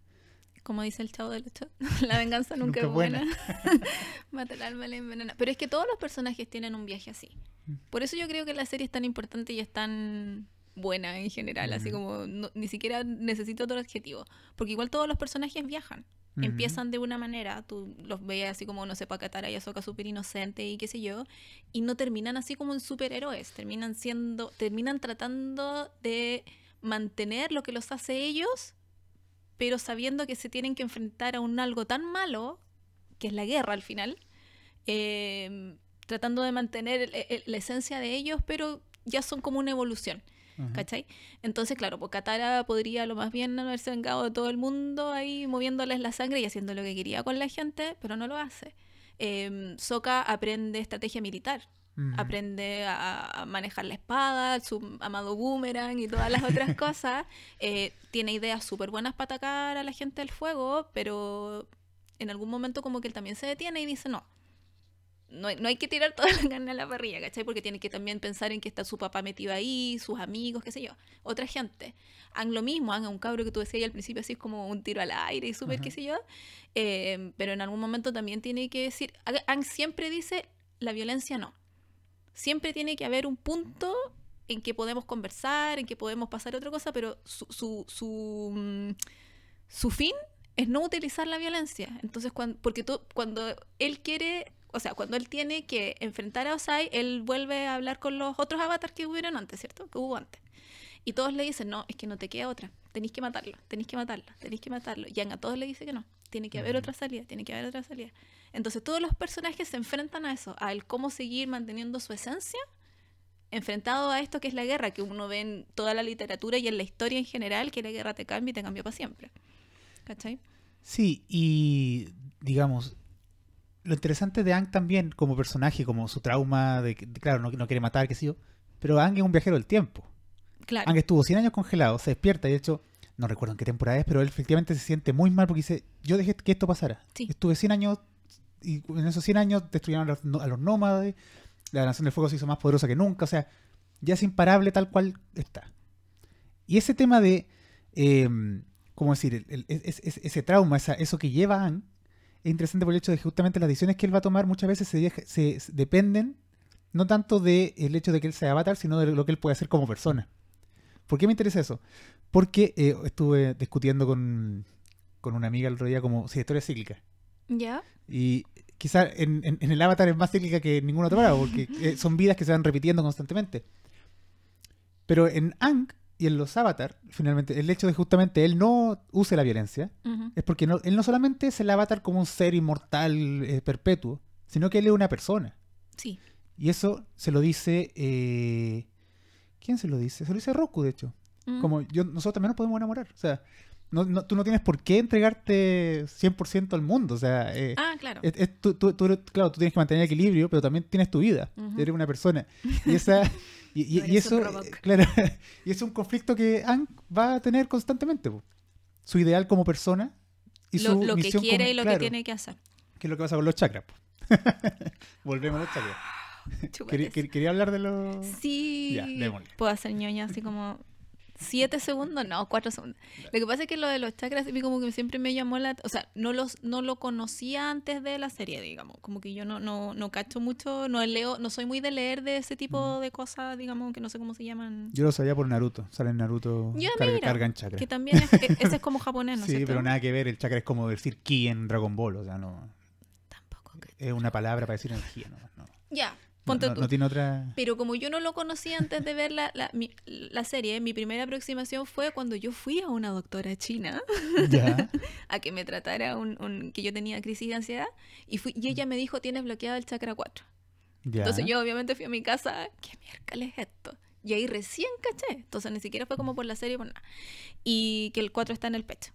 Como dice el chavo del ocho, la venganza nunca, Nunca es buena. buena. Mata el alma, la envenena. Pero es que todos los personajes tienen un viaje así. Mm. Por eso yo creo que la serie es tan importante y es tan buena en general. Así como no- ni siquiera necesito otro adjetivo. Porque igual todos los personajes viajan. Empiezan de una manera, tú los ves así como, no sé, Katara y Ahsoka súper inocente y qué sé yo, y no terminan así como en superhéroes, terminan siendo, terminan tratando de mantener lo que los hace ellos, pero sabiendo que se tienen que enfrentar a un algo tan malo, que es la guerra al final, eh, tratando de mantener el- el- la esencia de ellos, pero ya son como una evolución. ¿Cachai? Entonces, claro, pues Katara podría lo más bien haberse vengado de todo el mundo ahí moviéndoles la sangre y haciendo lo que quería con la gente, pero no lo hace. Eh, Sokka aprende estrategia militar, Aprende a, a manejar la espada, su amado boomerang y todas las otras cosas. Eh, tiene ideas súper buenas para atacar a la gente del fuego, pero en algún momento como que él también se detiene y dice no. No hay, no hay que tirar toda la carne a la parrilla, ¿cachai? Porque tiene que también pensar en que está su papá metido ahí, sus amigos, qué sé yo, otra gente. Han lo mismo, han un cabro que tú decías ahí al principio así es como un tiro al aire y súper, qué sé yo. Eh, pero en algún momento también tiene que decir, Ang siempre dice, la violencia no. Siempre tiene que haber un punto en que podemos conversar, en que podemos pasar otra cosa, pero su, su, su, mm, su fin es no utilizar la violencia. Entonces, cuando, porque tú, cuando él quiere, o sea, cuando él tiene que enfrentar a Osai, él vuelve a hablar con los otros avatars que hubieron antes, ¿cierto? Que hubo antes. Y todos le dicen, no, es que no te queda otra. Tenéis que matarlo, tenéis que matarlo, tenéis que matarlo. Y a todos le dice que no. Tiene que haber otra salida, tiene que haber otra salida. Entonces todos los personajes se enfrentan a eso, a el cómo seguir manteniendo su esencia, enfrentado a esto que es la guerra, que uno ve en toda la literatura y en la historia en general, que la guerra te cambia y te cambia para siempre. ¿Cachai? Sí, y digamos, lo interesante de Ang también como personaje, como su trauma de que, claro, no, no quiere matar, qué sé yo, pero Ang es un viajero del tiempo. Claro. Ang estuvo 100 años congelado, se despierta y de hecho, no recuerdo en qué temporada es, pero él efectivamente se siente muy mal porque dice, yo dejé que esto pasara. Sí. Estuve 100 años y en esos 100 años destruyeron a los, a los nómades, la Nación del Fuego se hizo más poderosa que nunca, o sea, ya es imparable tal cual está. Y ese tema de, eh, ¿cómo decir? El- el- ese trauma, esa- eso que lleva a es interesante por el hecho de que justamente las decisiones que él va a tomar muchas veces se, deja- se- se- dependen no tanto del hecho de que él sea avatar, sino de lo que él puede hacer como persona. ¿Por qué me interesa eso? Porque eh, estuve discutiendo con, con una amiga el otro día como si la historia es cíclica. ¿Ya? Y quizá en, en- en el avatar es más cíclica que en ningún otro lado, porque eh, son vidas que se van repitiendo constantemente. Pero en Ang y en los avatar, finalmente, el hecho de justamente él no use la violencia, Ujú. es porque no- él no solamente es el avatar como un ser inmortal eh, perpetuo, sino que él es una persona. Sí. Y eso se lo dice... eh, ¿Quién se lo dice? Se lo dice Roku, de hecho. Mm. Como yo, nosotros también nos podemos enamorar. O sea, no, no- tú no tienes por qué entregarte 100% al mundo. O sea, eh, Ah, claro. es- es- tú, tú- claro, tú tienes que mantener el equilibrio, pero también tienes tu vida. Ujú. Eres una persona. Y, esa, y, y- No y eso, robot. claro, y es un conflicto que Ang va a tener constantemente. po. Su ideal como persona y lo, su lo que misión quiere como- y lo claro, que tiene que hacer. que es lo que pasa con los chakras. Volvemos a los chakras. Quería, hablar de los... Sí. Ya. Puedo hacer ñoña así como siete segundos, no, cuatro segundos. Lo que pasa es que lo de los chakras, a mí como que siempre me llamó la... O sea, no, los, no lo conocía antes de la serie, digamos. Como que yo no, no, no cacho mucho, no leo, no soy muy de leer de ese tipo de cosas, digamos, que no sé cómo se llaman. Yo lo sabía por Naruto. Sale en Naruto, Ya, car- mira, cargan chakra. Que también es, e- ese es como japonés, ¿no sí, cierto? pero nada que ver. El chakra es como decir ki en Dragon Ball. O sea, no. Tampoco. cacho. Es una palabra para decir energía. No, no. Ya, ponte no- tú. no tiene otra. Pero como yo no lo conocía antes de ver la, la, mi- la serie, mi primera aproximación fue cuando yo fui a una doctora china Ya. a que me tratara un, un- que yo tenía crisis de ansiedad y, fui, y ella me dijo, tienes bloqueado el chakra 4. ya. Entonces yo obviamente fui a mi casa, ¿qué miércoles es esto? Y ahí recién caché. Entonces ni siquiera fue como por la serie, por nada. Y que el 4 está en el pecho.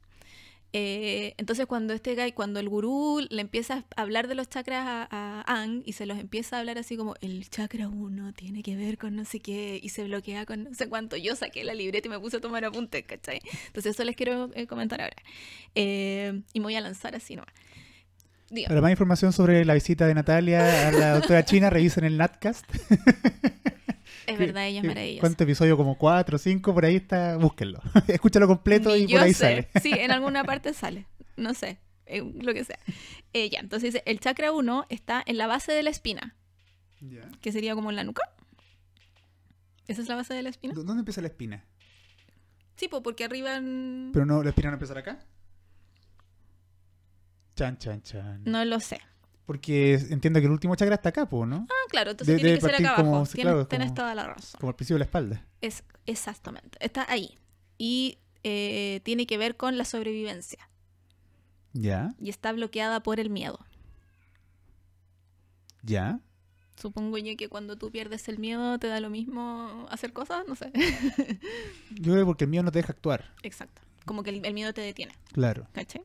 Eh, entonces cuando este guy, cuando el gurú le empieza a hablar de los chakras a, a Ang y se los empieza a hablar así como el chakra 1 tiene que ver con no sé qué y se bloquea con no sé cuánto, yo saqué la libreta y me puse a tomar apuntes, ¿cachai? Entonces eso les quiero eh, comentar ahora. Eh, y me voy a lanzar así nomás. Diga. Para más información sobre la visita de Natalia a la doctora China, revisen el Natcast. es verdad, ella es ¿Qué- maravillosa. ¿Cuánto episodio? Como cuatro o cinco, por ahí está. Búsquenlo. Escúchalo completo Ni y por ahí sé. sale. Sí, en alguna parte sale. No sé, eh, lo que sea. Eh, ya, entonces dice, el chakra 1 está en la base de la espina, que sería como en la nuca. ¿Esa es la base de la espina? ¿Dónde empieza la espina? Sí, pues porque arriba... en- ¿Pero no, la espina no empieza acá? Chan, chan, chan. No lo sé. Porque entiendo que el último chakra está acá, ¿no? Ah, claro, entonces De- tiene que ser acá como- abajo. sí, Tienes, claro, como- toda la razón. Como el principio de la espalda. Es, exactamente. Está ahí. Y eh, tiene que ver con la sobrevivencia. Ya, Y está bloqueada por el miedo. ya. Supongo yo que cuando tú pierdes el miedo te da lo mismo hacer cosas, no sé. Yo creo que porque el mío no te deja actuar. Exacto. Como que el, el miedo te detiene. Claro. ¿Cachai?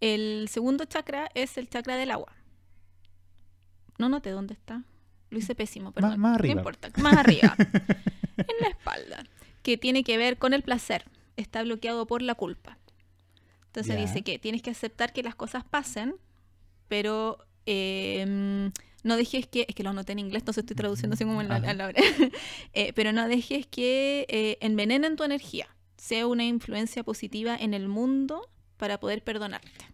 El segundo chakra es el chakra del agua. No noté dónde está. Lo hice pésimo, perdón. más arriba. No importa. Más arriba. en la espalda. Que tiene que ver con el placer. Está bloqueado por la culpa. Entonces dice que tienes que aceptar que las cosas pasen, pero eh, no dejes que. Es que lo anoté en inglés, entonces estoy traduciendo así como en la hora. Eh, pero no dejes que eh, envenenen tu energía. Sea una influencia positiva en el mundo para poder perdonarte.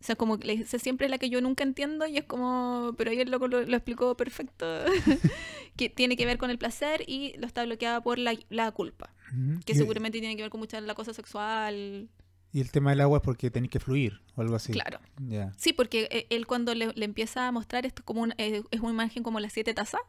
O sea, como que esa siempre es la que yo nunca entiendo y es como, pero el loco lo, lo explicó perfecto, que tiene que ver con el placer y lo está bloqueada por la, la culpa, que Y- seguramente tiene que ver con mucha la cosa sexual, Y el tema del agua es porque tenéis que fluir o algo así. claro. Sí, porque eh, él cuando le, le empieza a mostrar esto como una, eh, es una imagen como las siete tazas,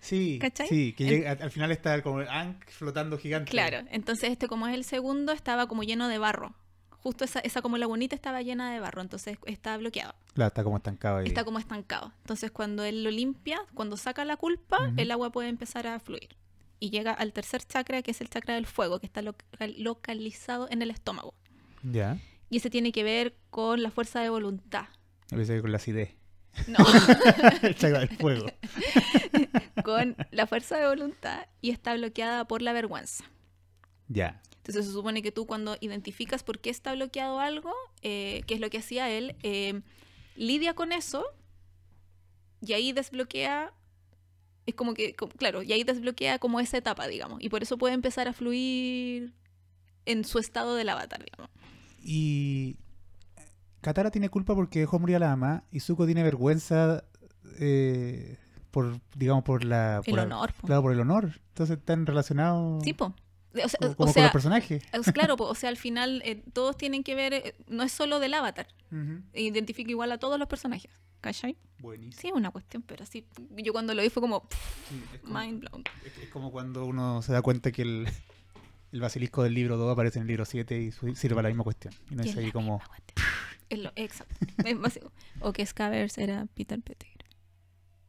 Sí, ¿Cachai? sí, que En- llega- al final está como el Ankh flotando gigante. claro. Entonces este como es el segundo estaba como lleno de barro. Justo esa, esa como lagunita estaba llena de barro, entonces está bloqueado. Claro, está como estancado ahí. está como estancado. Entonces, cuando él lo limpia, cuando saca la culpa, el agua puede empezar a fluir. Y llega al tercer chakra, que es el chakra del fuego, que está local- localizado en el estómago. Ya. Y ese tiene que ver con la fuerza de voluntad. A veces con la acidez. No, el chakra del fuego. con la fuerza de voluntad y está bloqueada por la vergüenza. Ya. Entonces se supone que tú cuando identificas por qué está bloqueado algo, eh, que es lo que hacía él, eh, lidia con eso y ahí desbloquea, es como que, como- claro, y ahí desbloquea como esa etapa, digamos, y por eso puede empezar a fluir en su estado del avatar, digamos. Y Katara tiene culpa porque dejó morir a la mamá y Zuko tiene vergüenza eh, por, digamos, por la... El por- honor. Claro, por el honor. Entonces están relacionados Sí, po. O sea, como, o con los personajes. es claro, o sea, al final eh, todos tienen que ver, eh, no es solo del avatar, identifica igual a todos los personajes, ¿cachai? Buenísimo. Sí, es una cuestión, pero sí, yo cuando lo vi fue como pff, Sí, es, como, mind blown. es- es como cuando uno se da cuenta que el, el basilisco del libro 2 aparece en el libro 7 y su- sirve para la misma cuestión. Y no es es ahí como... Es lo- exacto. Es básico. O que Scavers era Peter Pettigrew.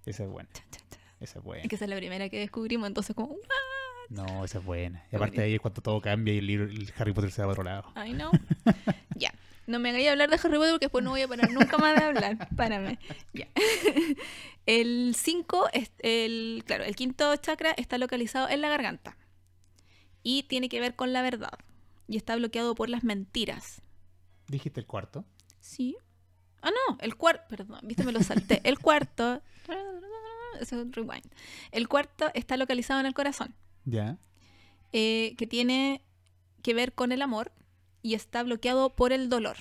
Esa es buena. Esa es buena. Es que esa es la primera que descubrimos, entonces como, "What?". No, esa es buena. Y aparte de ahí es cuando todo cambia y el, libro, el Harry Potter se va para otro lado. I know. ya. No me hagáis hablar de Harry Potter porque después no voy a parar nunca más de hablar. Párame. Ya. el 5, es el, claro, el quinto chakra está localizado en la garganta. Y tiene que ver con la verdad. Y está bloqueado por las mentiras. ¿Dijiste el cuarto? Sí. Ah, no, el cuarto, perdón, viste, me lo salté. El cuarto, es rewind. El cuarto está localizado en el corazón. Ya. eh, que tiene que ver con el amor y está bloqueado por el dolor.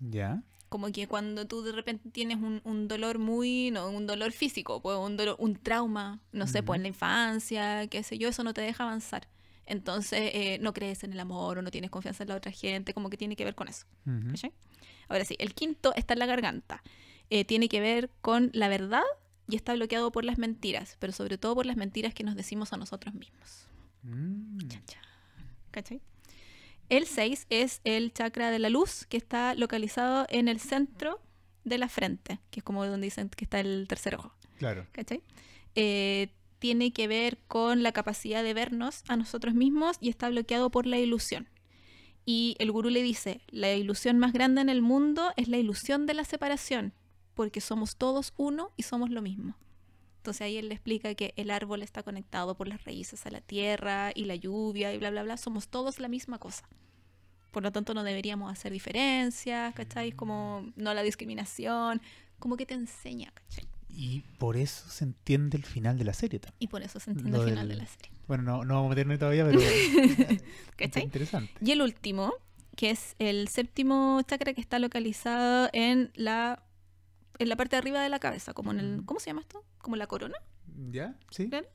Ya. Como que cuando tú de repente tienes un, un dolor muy, no, un dolor físico, pues un dolor, un trauma, no sé, pues en la infancia, qué sé yo, eso no te deja avanzar. Entonces eh, no crees en el amor o no tienes confianza en la otra gente, como que tiene que ver con eso. Ahora sí, el quinto está en la garganta. Eh, tiene que ver con la verdad y está bloqueado por las mentiras, pero sobre todo por las mentiras que nos decimos a nosotros mismos. Mm. Chan, chan. ¿Cachai? El 6 es el chakra de la luz, que está localizado en el centro de la frente, que es como donde dicen que está el tercer ojo. Claro. ¿Cachai? Eh, tiene que ver con la capacidad de vernos a nosotros mismos y está bloqueado por la ilusión. Y el gurú le dice, la ilusión más grande en el mundo es la ilusión de la separación, porque somos todos uno y somos lo mismo. Entonces ahí él le explica que el árbol está conectado por las raíces a la tierra y la lluvia y bla, bla, bla. Somos todos la misma cosa. Por lo tanto no deberíamos hacer diferencias, ¿cachai? Como no la discriminación, como que te enseña, ¿cachai? Y por eso se entiende el final de la serie también. Y por eso se entiende Lo el final del- de la serie. Bueno, no, no vamos a meternos todavía, pero ¿Cachai? interesante. Y el último, que es el séptimo chakra que está localizado en la, en la parte de arriba de la cabeza, como en el. ¿cómo se llama esto? Como la corona, ¿Ya? ¿Sí? Claro.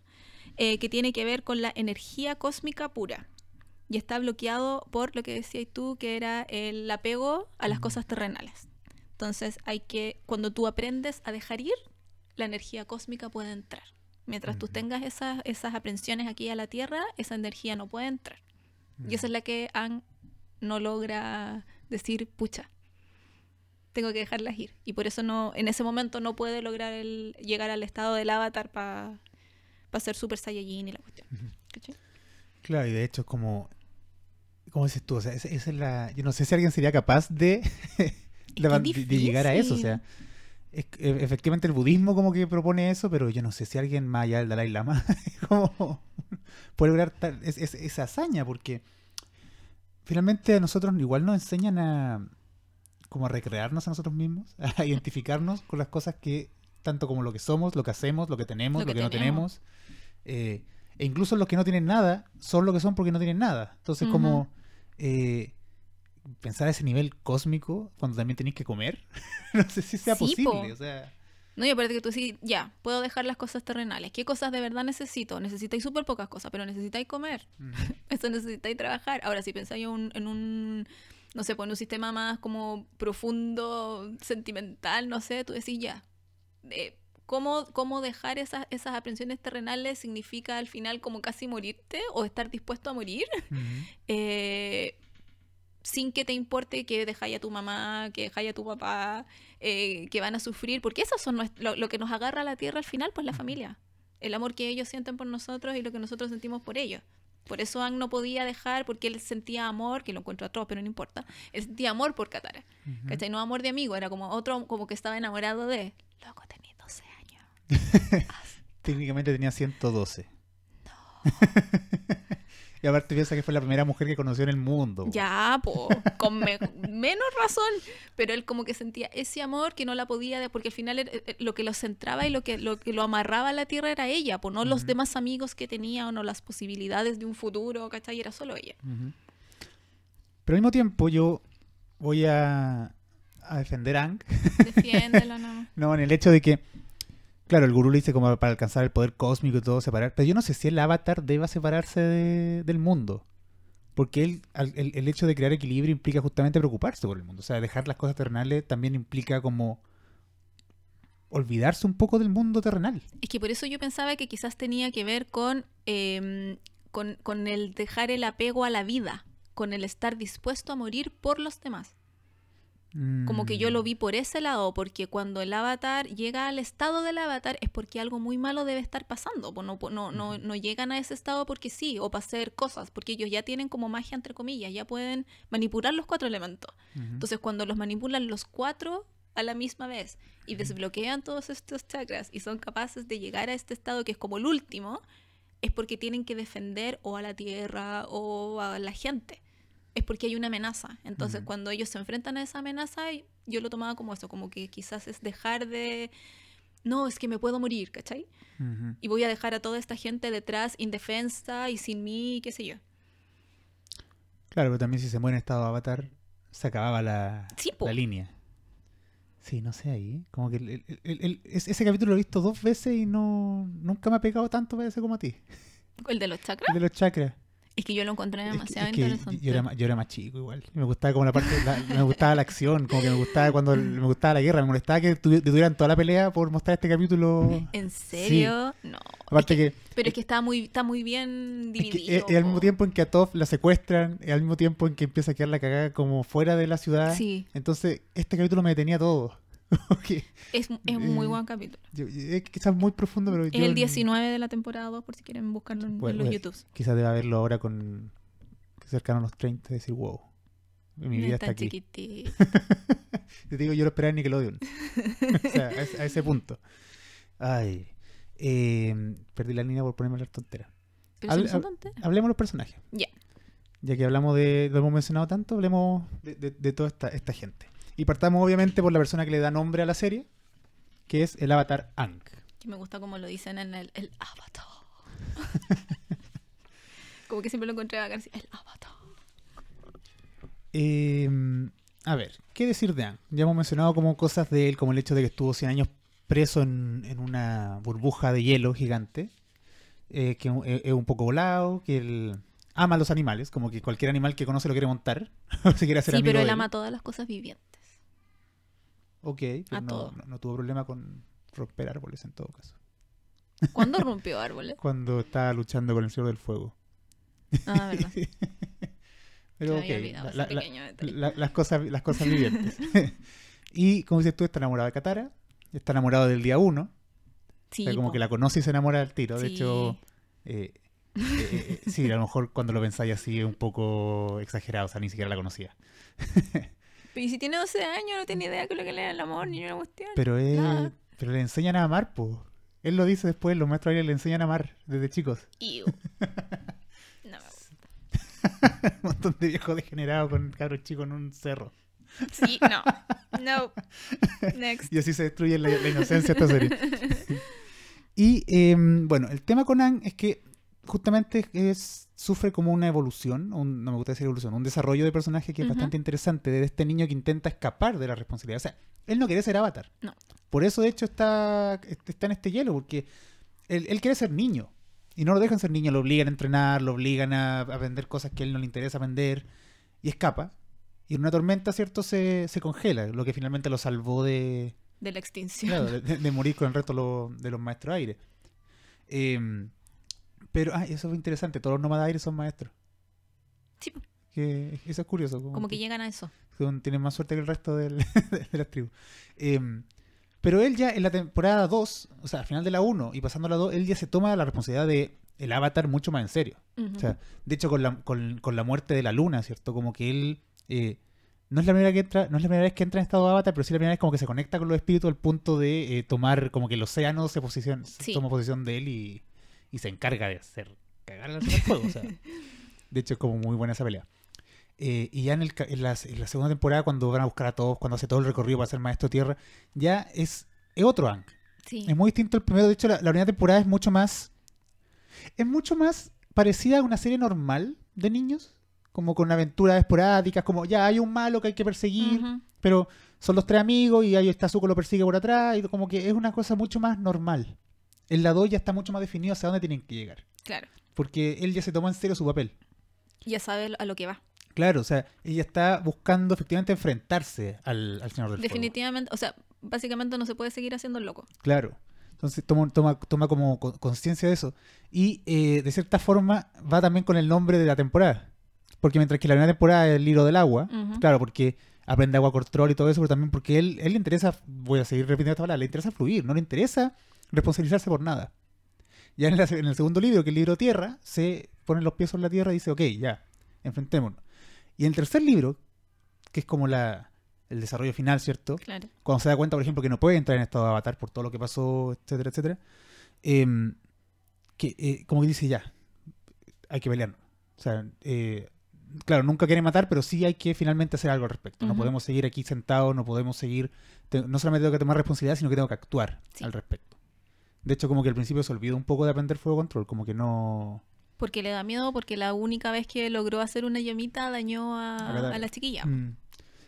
eh, que tiene que ver con la energía cósmica pura. Y está bloqueado por lo que decías tú, que era el apego a las cosas terrenales. Entonces hay que, cuando tú aprendes a dejar ir, la energía cósmica puede entrar. Mientras tú Ujú. tengas esas, esas aprensiones aquí a la Tierra, esa energía no puede entrar. Y esa es la que Ang no logra decir, pucha, tengo que dejarlas ir. Y por eso no, en ese momento no puede lograr el, llegar al estado del avatar para ser Super Saiyajin y la cuestión. Claro, y de hecho es como... ¿Cómo dices tú? O sea, esa, esa es la... Yo no sé si alguien sería capaz de, de, llegar a eso. O sea, es e- efectivamente el budismo como que propone eso, pero yo no sé si alguien más allá del Dalai Lama como puede lograr tal- es- es- esa hazaña, porque finalmente a nosotros igual nos enseñan a como a recrearnos a nosotros mismos, a identificarnos con las cosas que, tanto como lo que somos, lo que hacemos, lo que tenemos, Lo lo que que, no tenemos. eh, e incluso los que no tienen nada son lo que son porque no tienen nada. Entonces, como eh, pensar a ese nivel cósmico cuando también tenéis que comer, no sé si sea Sí, posible. po. O sea, No, y aparte que tú decís, ya, puedo dejar las cosas terrenales. ¿Qué cosas de verdad necesito? Necesitáis súper pocas cosas, pero necesitáis comer. ujú, Eso necesitáis trabajar. Ahora, si pensáis un- en un, no sé, pues en un sistema más como profundo, sentimental, no sé, tú decís ya. eh, ¿cómo, ¿Cómo dejar esas, esas aprensiones terrenales significa al final como casi morirte o estar dispuesto a morir? eh, sin que te importe que dejáis a tu mamá, que dejáis a tu papá, eh, que van a sufrir, porque eso son lo, lo que nos agarra a la tierra al final, pues la familia. El amor que ellos sienten por nosotros y lo que nosotros sentimos por ellos. Por eso Ang no podía dejar, porque él sentía amor, que lo encuentro atroz, pero no importa. Él sentía amor por Katara. Ujú. ¿Cachai? No amor de amigo, era como otro, como que estaba enamorado de. Loco, tenía 12 años. Técnicamente tenía 112. y aparte piensa que fue la primera mujer que conoció en el mundo. Ya, po, con me- menos razón, pero él como que sentía ese amor que no la podía, porque al final er- lo que lo centraba y lo que lo, que lo amarraba a la tierra era ella, pues no los demás amigos que tenía o no las posibilidades de un futuro, ¿cachai? Era solo ella. Pero al mismo tiempo yo voy a, a defender a Ang. Defiéndelo, no. No, en el hecho de que, claro, el gurú le dice como para alcanzar el poder cósmico y todo separar, pero yo no sé si el avatar deba separarse de- del mundo. Porque él, el, el hecho de crear equilibrio implica justamente preocuparse por el mundo. O sea, dejar las cosas terrenales también implica como olvidarse un poco del mundo terrenal. Es que por eso yo pensaba que quizás tenía que ver con, em, con, con el dejar el apego a la vida, con el estar dispuesto a morir por los demás. Como que yo lo Mm. vi por ese lado, porque cuando el avatar llega al estado del avatar es porque algo muy malo debe estar pasando. no, no, no, no llegan a ese estado porque sí, o para hacer cosas, porque ellos ya tienen como magia, entre comillas, ya pueden manipular los cuatro elementos. Entonces, cuando los manipulan los cuatro a la misma vez y desbloquean todos estos chakras y son capaces de llegar a este estado que es como el último, es porque tienen que defender o a la tierra o a la gente. Es porque hay una amenaza. Entonces, cuando ellos se enfrentan a esa amenaza, yo lo tomaba como eso, como que quizás es dejar de no, es que me puedo morir, ¿cachai? Y voy a dejar a toda esta gente detrás indefensa y sin mí, qué sé yo. Claro, pero también si se muere en estado de avatar, se acababa la, Sí, la línea. Sí, no sé ahí. Como que el- el- el- el- ese capítulo lo he visto dos veces y no nunca me ha pegado tanto parece como a ti. ¿El de los El chakras? de los chakras. Es que yo lo encontré Es que- demasiado es que interesante. yo, era, yo era más chico igual. Me gustaba como la parte, la- me gustaba la acción, como que me gustaba cuando me gustaba la guerra, me molestaba que tuvi- tuvieran toda la pelea por mostrar este capítulo. ¿En serio? No. Aparte que, Pero es que está muy, está muy bien dividido. es- es al mismo po. tiempo en que a Toph la secuestran, es al mismo tiempo en que empieza a quedar la cagada como fuera de la ciudad. Sí, Entonces, este capítulo me detenía todo. Porque es, es un muy Eh, buen capítulo. yo- es quizás muy profundo, pero Es yo el 19 de la temporada 2, por si quieren buscarlo en, en Bueno, los bueno. YouTubes. Quizás deba verlo ahora con cercano a los 30 y decir, wow, mi vida está aquí. chiquitito. Te digo, yo lo esperaba en Nickelodeon. o sea, a ese, a ese punto. Ay. eh, perdí la línea por ponerme a hablar tontera. Hable- tonteras. Hablemos de los personajes. Ya. Ya que hablamos de, lo hemos mencionado tanto, hablemos de, de- de toda esta, esta gente. Y partamos obviamente por la persona que le da nombre a la serie, que es el avatar Ankh. Que me gusta como lo dicen en el, el avatar. como que siempre lo encontré bacán, así, el avatar. Eh, a ver, ¿qué decir de Aang? Ya hemos mencionado como cosas de él, como el hecho de que estuvo 100 años preso en, en una burbuja de hielo gigante, eh, que es un poco volado, que él ama a los animales, como que cualquier animal que conoce lo quiere montar, se quiere hacer Sí, amigo pero de él él. ama todas las cosas vivientes. Ok, pero no, todo. no- no tuvo problema con romper árboles en todo caso. ¿Cuándo rompió árboles? Cuando estaba luchando con el Señor del Fuego. Ah, verdad. pero ok, la- la- la- las, cosas, las cosas vivientes. y como dices tú, está enamorado de Katara, está enamorado del día uno, Sí, o sea, como po. que la conoce y se enamora del tiro. De hecho, eh, eh, eh, sí, a lo mejor cuando lo pensáis así es un poco exagerado, o sea, ni siquiera la conocía. Pero ¿y si tiene 12 años, no tiene idea de lo que le da el amor ni una cuestión. Pero él, Nada. pero le enseñan a amar, pues. Él lo dice después, los maestros aire le enseñan a amar desde chicos. Iu. No me gusta. un montón de viejos degenerados con cabros chicos en un cerro. Sí, no. No. Next. Y así se destruye la, la inocencia de esta serie. y eh, bueno, el tema con Aang es que justamente es, sufre como una evolución, un- no me gusta decir evolución, un desarrollo de personaje que es bastante interesante de este niño que intenta escapar de la responsabilidad. O sea, él no quiere ser avatar. No. Por eso, de hecho, está, está en este hielo, porque él, él quiere ser niño. Y no lo dejan ser niño, lo obligan a entrenar, lo obligan a aprender cosas que a él no le interesa aprender. Y escapa. Y en una tormenta, ¿cierto? Se, se congela, lo que finalmente lo salvó de, De la extinción. Claro, de, morir con el resto de los- de los maestros aire. Em, pero, ah, eso fue interesante, todos los nómadas aire son maestros. Sí. Que, eso es curioso. Como, como que llegan a eso. son- tienen más suerte que el resto del- de las tribus. Em, pero él ya en la temporada 2, o sea, al final de la 1 y pasando a la 2, él ya se toma la responsabilidad de el avatar mucho más en serio. Ujú. O sea, de hecho, con la, con, con la muerte de la luna, ¿cierto? Como que él. eh, no es la primera que entra, no es la primera vez que entra en estado de avatar, pero sí la primera vez como que se conecta con los espíritus al punto de eh, tomar como que el océano se posiciona, Sí. toma posición de él y, y se encarga de hacer cagar al fuego. O sea, de hecho, es como muy buena esa pelea. Eh, y ya en, el, ca- en, la, en la segunda temporada, cuando van a buscar a todos, cuando hace todo el recorrido para ser maestro de tierra, ya es, es otro Aang. sí. Es muy distinto el primero. De hecho, la, la primera temporada es mucho más. Es mucho más parecida a una serie normal de niños. Como con aventuras esporádicas. Como ya hay un malo que hay que perseguir. Pero son los tres amigos y ahí está Zuko lo persigue por atrás. Y como que es una cosa mucho más normal. En la 2 ya está mucho más definido hacia dónde tienen que llegar. Claro. Porque él ya se toma en serio su papel. Ya sabe a lo que va. Claro, o sea, ella está buscando efectivamente enfrentarse al, al Señor del Fuego. Definitivamente, o sea, básicamente no se puede seguir haciendo el loco. Claro. Entonces toma, toma, toma como co- conciencia de eso. Y eh, de cierta forma va también con el nombre de la temporada. Porque mientras que la primera temporada es el libro del agua, claro, porque aprende agua control y todo eso, pero también porque él, él le interesa, voy a seguir repitiendo esta palabra, le interesa fluir, no le interesa responsabilizarse por nada. Ya en, la- en el segundo libro, que es el libro Tierra, se pone los pies sobre la tierra y dice, ok, ya, enfrentémonos. Y en el tercer libro, que es como la, el desarrollo final, ¿cierto? Claro. cuando se da cuenta, por ejemplo, que no puede entrar en estado de avatar por todo lo que pasó, etcétera, etcétera, em, que eh, como que dice ya, hay que pelear. O sea, eh, claro, nunca quieren matar, pero sí hay que finalmente hacer algo al respecto. No podemos seguir aquí sentados, no podemos seguir. no solamente tengo que tomar responsabilidad, sino que tengo que actuar Sí. al respecto. De hecho, como que al principio se olvidó un poco de aprender fuego control, como que no. Porque le da miedo, porque la única vez que logró hacer una llamita dañó a, A Katara. a la chiquilla. Mm.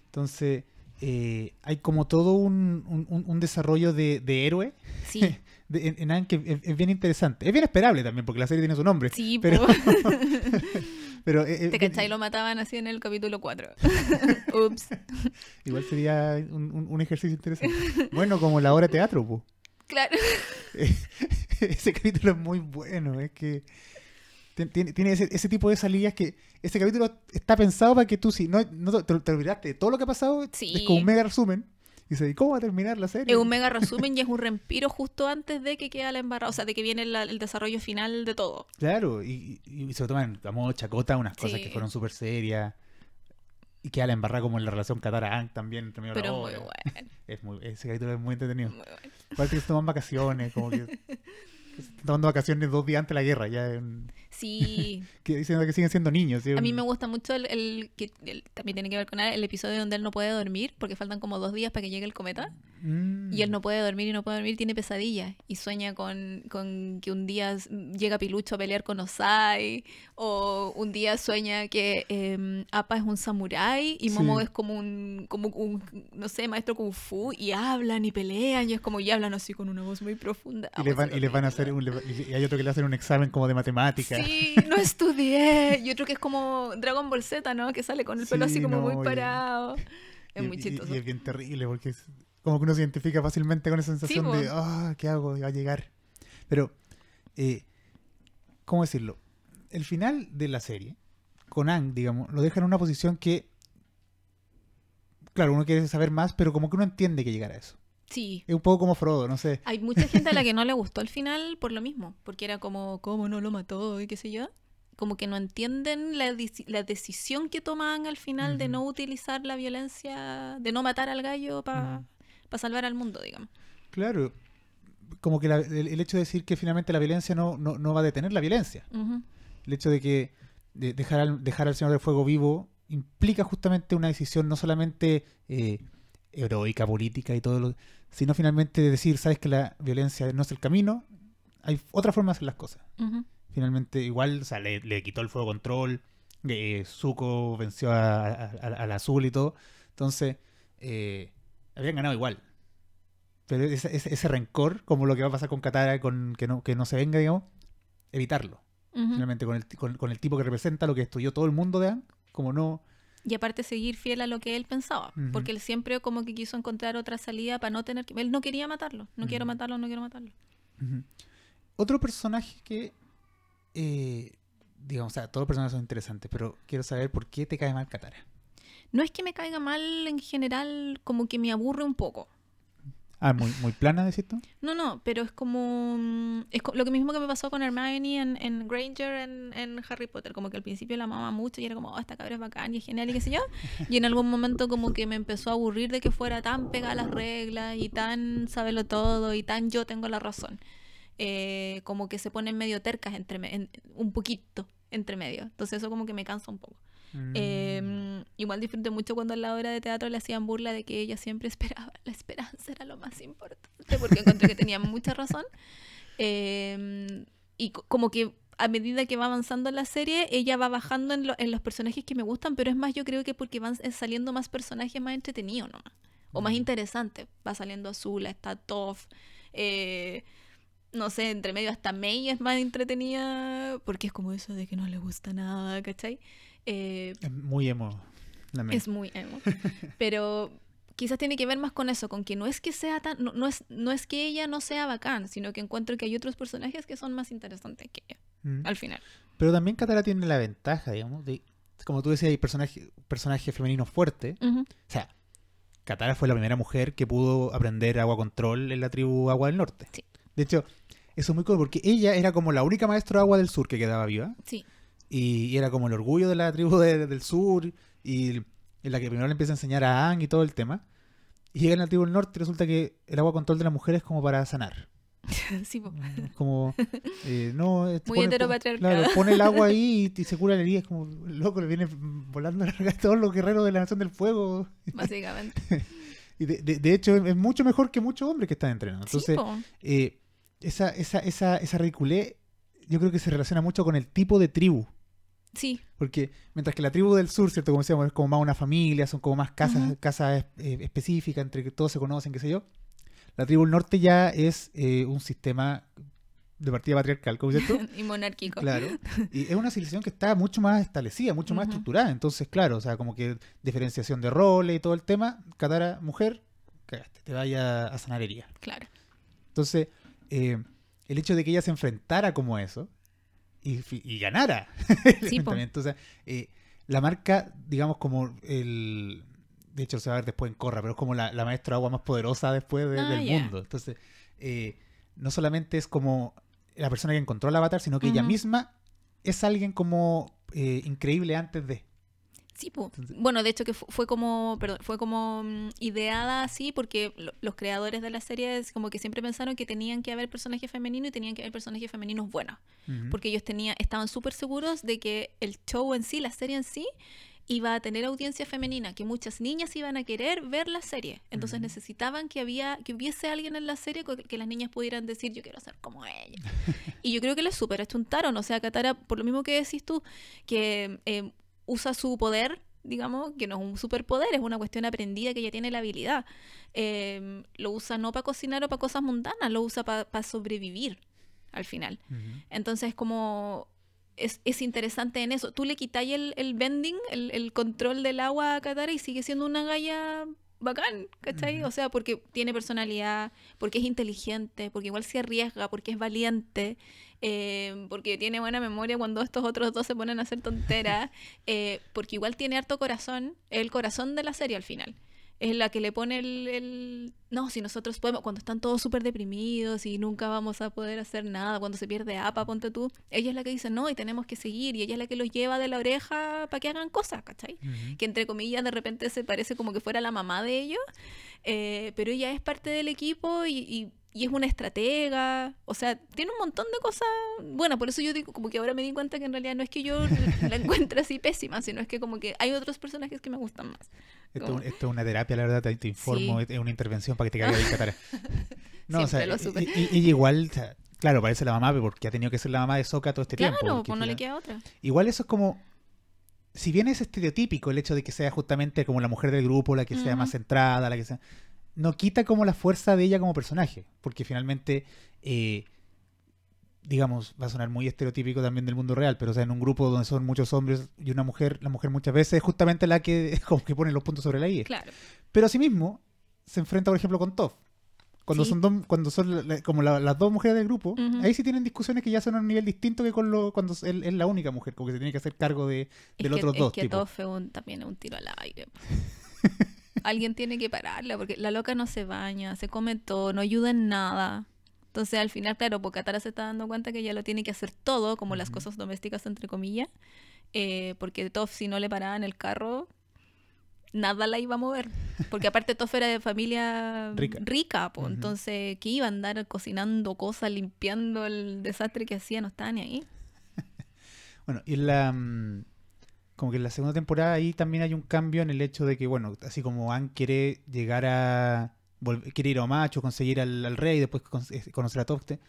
Entonces, eh, hay como todo un, un- un- desarrollo de, de héroe Sí, de- en, en que es, es bien interesante. Es bien esperable también, porque la serie tiene su nombre. sí, pero, pero eh, eh, Te cachai, lo mataban así en el capítulo 4. Ups. igual sería un, ejercicio interesante. Bueno, como la hora de teatro, po. Claro. ese capítulo es muy bueno, es que ti- tiene, tiene ese, ese tipo de salidas que ese capítulo está pensado para que tú si no, no te, te olvidaste de todo lo que ha pasado, es Sí. como un mega resumen. Y ¿y cómo va a terminar la serie? Es un mega resumen y es un respiro justo antes de que queda la embarrada. O sea, de que viene la- el desarrollo final de todo. Claro, y, y- y se lo toman a modo chacota unas cosas Sí. que fueron súper serias. Y queda la embarrada como en la relación Katara-Aang también. entre la Pero muy bueno. Es muy, ese capítulo es muy entretenido. muy bueno. Parece que se toman vacaciones, como que, que se están tomando vacaciones dos días antes de la guerra, ya en- Sí. que dicen que siguen siendo niños. ¿sí? A mí me gusta mucho el, el- que el- también tiene que ver con el episodio donde él no puede dormir porque faltan como dos días para que llegue el cometa Mm. y él no puede dormir y no puede dormir, tiene pesadillas y sueña con, con que un día llega Pilucho a pelear con Osai o un día sueña que eh, Appa es un samurái y Momo Sí. es como un, como un, no sé, maestro kung fu y hablan y pelean y es como y hablan así con una voz muy profunda. Y les van, y les van a hacer un, y hay otro que le hacen un examen como de matemática. Sí, no estudié. Y otro que es como Dragon Ball Z, ¿no? Que sale con el pelo Sí, así como no, muy y- parado. Es Y- muy chistoso. Y, es bien terrible porque es como que uno se identifica fácilmente con esa sensación de, ah, ¿qué hago? Va a llegar. Pero, eh, ¿cómo decirlo? El final de la serie, con Ang, digamos, lo deja en una posición que, claro, uno quiere saber más, pero como que uno entiende que llegar a eso. Sí. Es un poco como Frodo, no sé. Hay mucha gente a la que no le gustó el final por lo mismo. Porque era como, ¿cómo no lo mató? Y qué sé yo. Como que no entienden la, deci- la decisión que toman al final de no utilizar la violencia, de no matar al gallo para salvar al mundo, digamos. Claro, como que la- el, el hecho de decir que finalmente la violencia no, no, no va a detener la violencia. El hecho de que de dejar, al, dejar al Señor del Fuego vivo implica justamente una decisión no solamente eh, heroica, política y todo lo, sino finalmente de decir, sabes que la violencia no es el camino, hay otra forma de hacer las cosas. Finalmente, igual, o sea, le, le quitó el fuego control, eh, Zuko venció al azul y todo, entonces eh, habían ganado igual. Pero ese, ese- ese rencor, como lo que va a pasar con Katara, con que no, que no se venga, digamos, evitarlo. Finalmente con el, con, con el tipo que representa lo que estudió todo el mundo de como no... Y aparte seguir fiel a lo que él pensaba, porque él siempre como que quiso encontrar otra salida para no tener que... Él no quería matarlo, no quiero matarlo, no quiero matarlo. Otro personaje que, eh, digamos, o sea, todos los personajes son interesantes, pero quiero saber por qué te cae mal Katara. No es que me caiga mal en general, como que me aburre un poco. Ah, muy, muy plana, decís tú. No, no, pero es como... mm, Es lo que mismo que me pasó con Hermione en, en Granger en, en Harry Potter. Como que al principio la amaba mucho y era como, oh, esta cabra es bacán y es genial y qué sé yo. Y en algún momento como que me empezó a aburrir de que fuera tan pegada a las reglas y tan sábelo todo y tan yo tengo la razón. Eh, como que se ponen medio tercas entre me- en- un poquito entre medio. Entonces eso como que me cansa un poco. Mm. Eh, igual disfruté mucho cuando en la obra de teatro le hacían burla de que ella siempre esperaba. La esperanza era lo más importante, porque encontré que tenía mucha razón. Eh, y co- como que a medida que va avanzando la serie, ella va bajando en, lo- en los personajes que me gustan, pero es más, yo creo que porque van eh, saliendo más personajes más entretenidos nomás. O más Mm. interesantes. Va saliendo Azula, está Toph. eh, no sé, entre medio hasta May es más entretenida, porque es como eso de que no le gusta nada, ¿cachai? Eh, Es muy emo. es muy emo. Pero quizás tiene que ver más con eso, con que no es que sea tan, no, no es, no es que ella no sea bacán, sino que encuentro que hay otros personajes que son más interesantes que ella, Mm. al final. Pero también Katara tiene la ventaja, digamos, de, como tú decías, hay personajes personaje femeninos fuertes. Ujú. O sea, Katara fue la primera mujer que pudo aprender agua control en la tribu Agua del Norte. Sí. De hecho, eso es muy cool porque ella era como la única maestra de agua del sur que quedaba viva. Sí, Y, y era como el orgullo de la tribu de- del sur. Y en la que primero le empieza a enseñar a Aang y todo el tema. Y llega en la tribu del norte y resulta que el agua control de la mujer es como para sanar. sí, po. Como, eh, no, eh, Muy pone- heteropatriarcado. Claro, pone el agua ahí y, y se cura la herida. Es como, loco, le viene volando a larga a todos los guerreros de la Nación del Fuego. básicamente. Y de, de- de hecho, es mucho mejor que muchos hombres que están entrenando. Entonces, eh, esa, esa, esa, esa ridiculez, yo creo que se relaciona mucho con el tipo de tribu. Sí, Porque mientras que la tribu del sur, ¿cierto? Como decíamos, es como más una familia, son como más casas, casas eh, específicas, entre que todos se conocen, qué sé yo. La tribu del norte ya es eh, un sistema de partida patriarcal, ¿cómo cierto? y monárquico. Claro. Y es una civilización que está mucho más establecida, mucho más estructurada. Entonces, claro, o sea, como que diferenciación de roles y todo el tema. Katara, mujer, cagaste, te vaya a sanar herida. Claro. Entonces, eh, el hecho de que ella se enfrentara como eso y, ganara el Sí, enfrentamiento, o sea, eh, la marca, digamos, como el. De hecho, se va a ver después en Corra, pero es como la, la maestra agua más poderosa después de- Ah, del mundo. Entonces, eh, no solamente es como la persona que encontró el avatar, sino que ella misma es alguien como eh, increíble antes de. Sí. Entonces- bueno, de hecho que fu- fue como, perdón, fue como mm, ideada así porque lo- los creadores de la serie es como que siempre pensaron que tenían que haber personajes femeninos y tenían que haber personajes femeninos buenos, porque ellos tenían, estaban súper seguros de que el show en sí, la serie en sí, iba a tener audiencia femenina, que muchas niñas iban a querer ver la serie. Entonces necesitaban que había, que hubiese alguien en la serie que las niñas pudieran decir yo quiero ser como ella. y yo creo que les super achuntaron. O sea, Katara, por lo mismo que decís tú, que eh, usa su poder, digamos, que no es un superpoder, es una cuestión aprendida que ella tiene la habilidad. Eh, lo usa no para cocinar o para cosas mundanas, lo usa para sobrevivir al final. Ujú. Entonces, como es, es interesante en eso. Tú le quitáis el, el bending, el, el control del agua a Katara y sigue siendo una galla bacán, ¿cachai? Ujú. O sea, porque tiene personalidad, porque es inteligente, porque igual se arriesga, porque es valiente, eh, porque tiene buena memoria cuando estos otros dos se ponen a hacer tonteras, eh, porque igual tiene harto corazón, es el corazón de la serie al final. Es la que le pone el, el- No, si nosotros podemos... Cuando están todos súper deprimidos y nunca vamos a poder hacer nada, cuando se pierde APA, ponte tú, ella es la que dice, no, y tenemos que seguir, y ella es la que los lleva de la oreja para que hagan cosas, ¿cachai? Ujú. que entre comillas de repente se parece como que fuera la mamá de ellos, eh, pero ella es parte del equipo y, y- y es una estratega, o sea, tiene un montón de cosas, bueno, por eso yo digo, como que ahora me di cuenta que en realidad no es que yo la encuentre así pésima, sino es que como que hay otros personajes que me gustan más. Esto, Como- esto es una terapia, la verdad, te, te informo, Sí. es una intervención para que te caiga bien Katara. No, o sea, lo y- y- igual, claro, parece la mamá, porque ha tenido que ser la mamá de Soka todo este Claro, tiempo. porque pues no le queda otra. Igual eso es como, si bien es estereotípico el hecho de que sea justamente como la mujer del grupo, la que sea más centrada, la que sea... No quita como la fuerza de ella como personaje, porque finalmente, eh, digamos, va a sonar muy estereotípico también del mundo real, pero o sea, en un grupo donde son muchos hombres y una mujer, la mujer muchas veces es justamente la que como que pone los puntos sobre la I. Claro. Pero asimismo, se enfrenta, por ejemplo, con Toph. Cuando Sí. son dos, cuando son la- como la- las dos mujeres del grupo, ahí sí tienen discusiones que ya son a un nivel distinto que con lo, cuando él es la única mujer, como que se tiene que hacer cargo de, del que, otros es dos que. Toph es un- también es un tiro al aire. Alguien tiene que pararla porque la loca no se baña, se come todo, no ayuda en nada. Entonces al final, claro, porque Katara se está dando cuenta que ella lo tiene que hacer todo, como las cosas domésticas entre comillas, eh, porque Toph si no le paraba en el carro, nada la iba a mover. Porque aparte Toph era de familia Rica. rica, entonces que iba a andar cocinando cosas, limpiando el desastre que hacía, no estaba ni ahí. Bueno, y la. mm, Como que en la segunda temporada ahí también hay un cambio en el hecho de que, bueno, así como Anne quiere llegar a. quiere ir a Omacho, conseguir al, al rey, después eh, conocer a Tofte.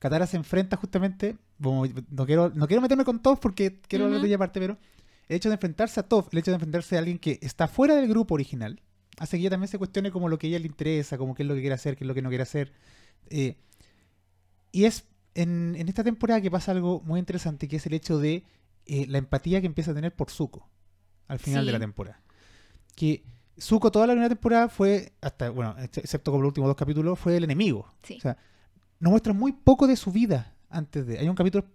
Katara se enfrenta justamente. como- no, quiero, no quiero meterme con Toph porque quiero hablar de ella aparte, pero el hecho de enfrentarse a Toph, el hecho de enfrentarse a alguien que está fuera del grupo original, hace que ella también se cuestione como lo que a ella le interesa, como qué es lo que quiere hacer, qué es lo que no quiere hacer. Eh, y es en, en esta temporada que pasa algo muy interesante, que es el hecho de eh, la empatía que empieza a tener por Zuko al final Sí. de la temporada. Que Zuko toda la primera temporada fue, hasta, bueno, ex- excepto con los últimos dos capítulos, fue el enemigo. Sí. O sea, nos muestra muy poco de su vida antes de... Hay un capítulo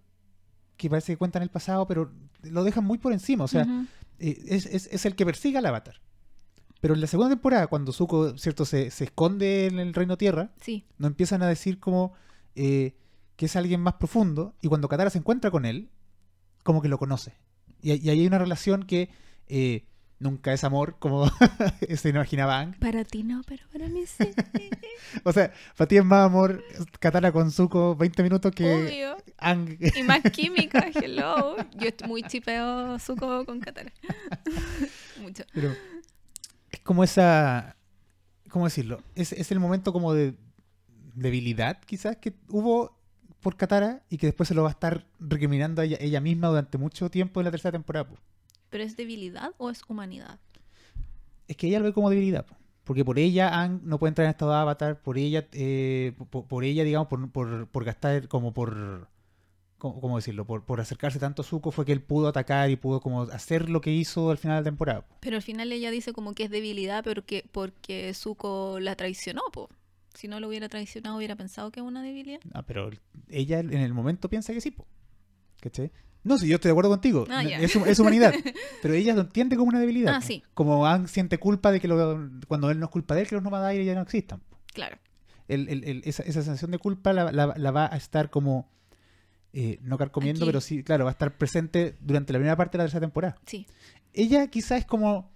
que parece que cuenta en el pasado, pero lo dejan muy por encima. O sea, Ujú. eh, es, es- es el que persigue al avatar. Pero en la segunda temporada, cuando Zuko, ¿cierto?, se, se esconde en el Reino Tierra, Sí. nos empiezan a decir como eh, que es alguien más profundo y cuando Katara se encuentra con él, como que lo conoce. Y, y ahí hay una relación que eh, nunca es amor como se imaginaba Ang. Para ti no, pero para mí sí. O sea, para ti es más amor Katara con Zuko 20 minutos que Obvio. Ang. Y más química, hello. Yo estoy muy chipeo Zuko con Katara. Mucho. Pero es como esa. ¿Cómo decirlo? Es, es el momento como de debilidad, quizás, que hubo por Katara y que después se lo va a estar recriminando a ella, ella misma durante mucho tiempo en la tercera temporada. po. ¿Pero es debilidad o es humanidad? Es que ella lo ve como debilidad. po. Porque por ella Ang no puede entrar en estado de avatar, por ella, eh, por, por ella, digamos, por, por, por gastar, como por. ¿Cómo, cómo decirlo? Por, por acercarse tanto a Zuko fue que él pudo atacar y pudo como hacer lo que hizo al final de la temporada. po. Pero al final ella dice como que es debilidad porque, porque Zuko la traicionó, po. Si no lo hubiera traicionado, hubiera pensado que es una debilidad. Ah, pero ella en el momento piensa que sí, po. ¿Cachai? No, sí, yo estoy de acuerdo contigo. Ah, es, es humanidad. pero ella lo entiende como una debilidad. Ah, sí. Como siente culpa de que lo- cuando él no es culpa de él, que los nómadas aire ya no existan. Claro. El- el- el- esa, esa sensación de culpa la, la- la va a estar como. eh, no carcomiendo, Aquí. pero sí, claro, va a estar presente durante la primera parte de la tercera temporada. Sí. Ella quizás es como.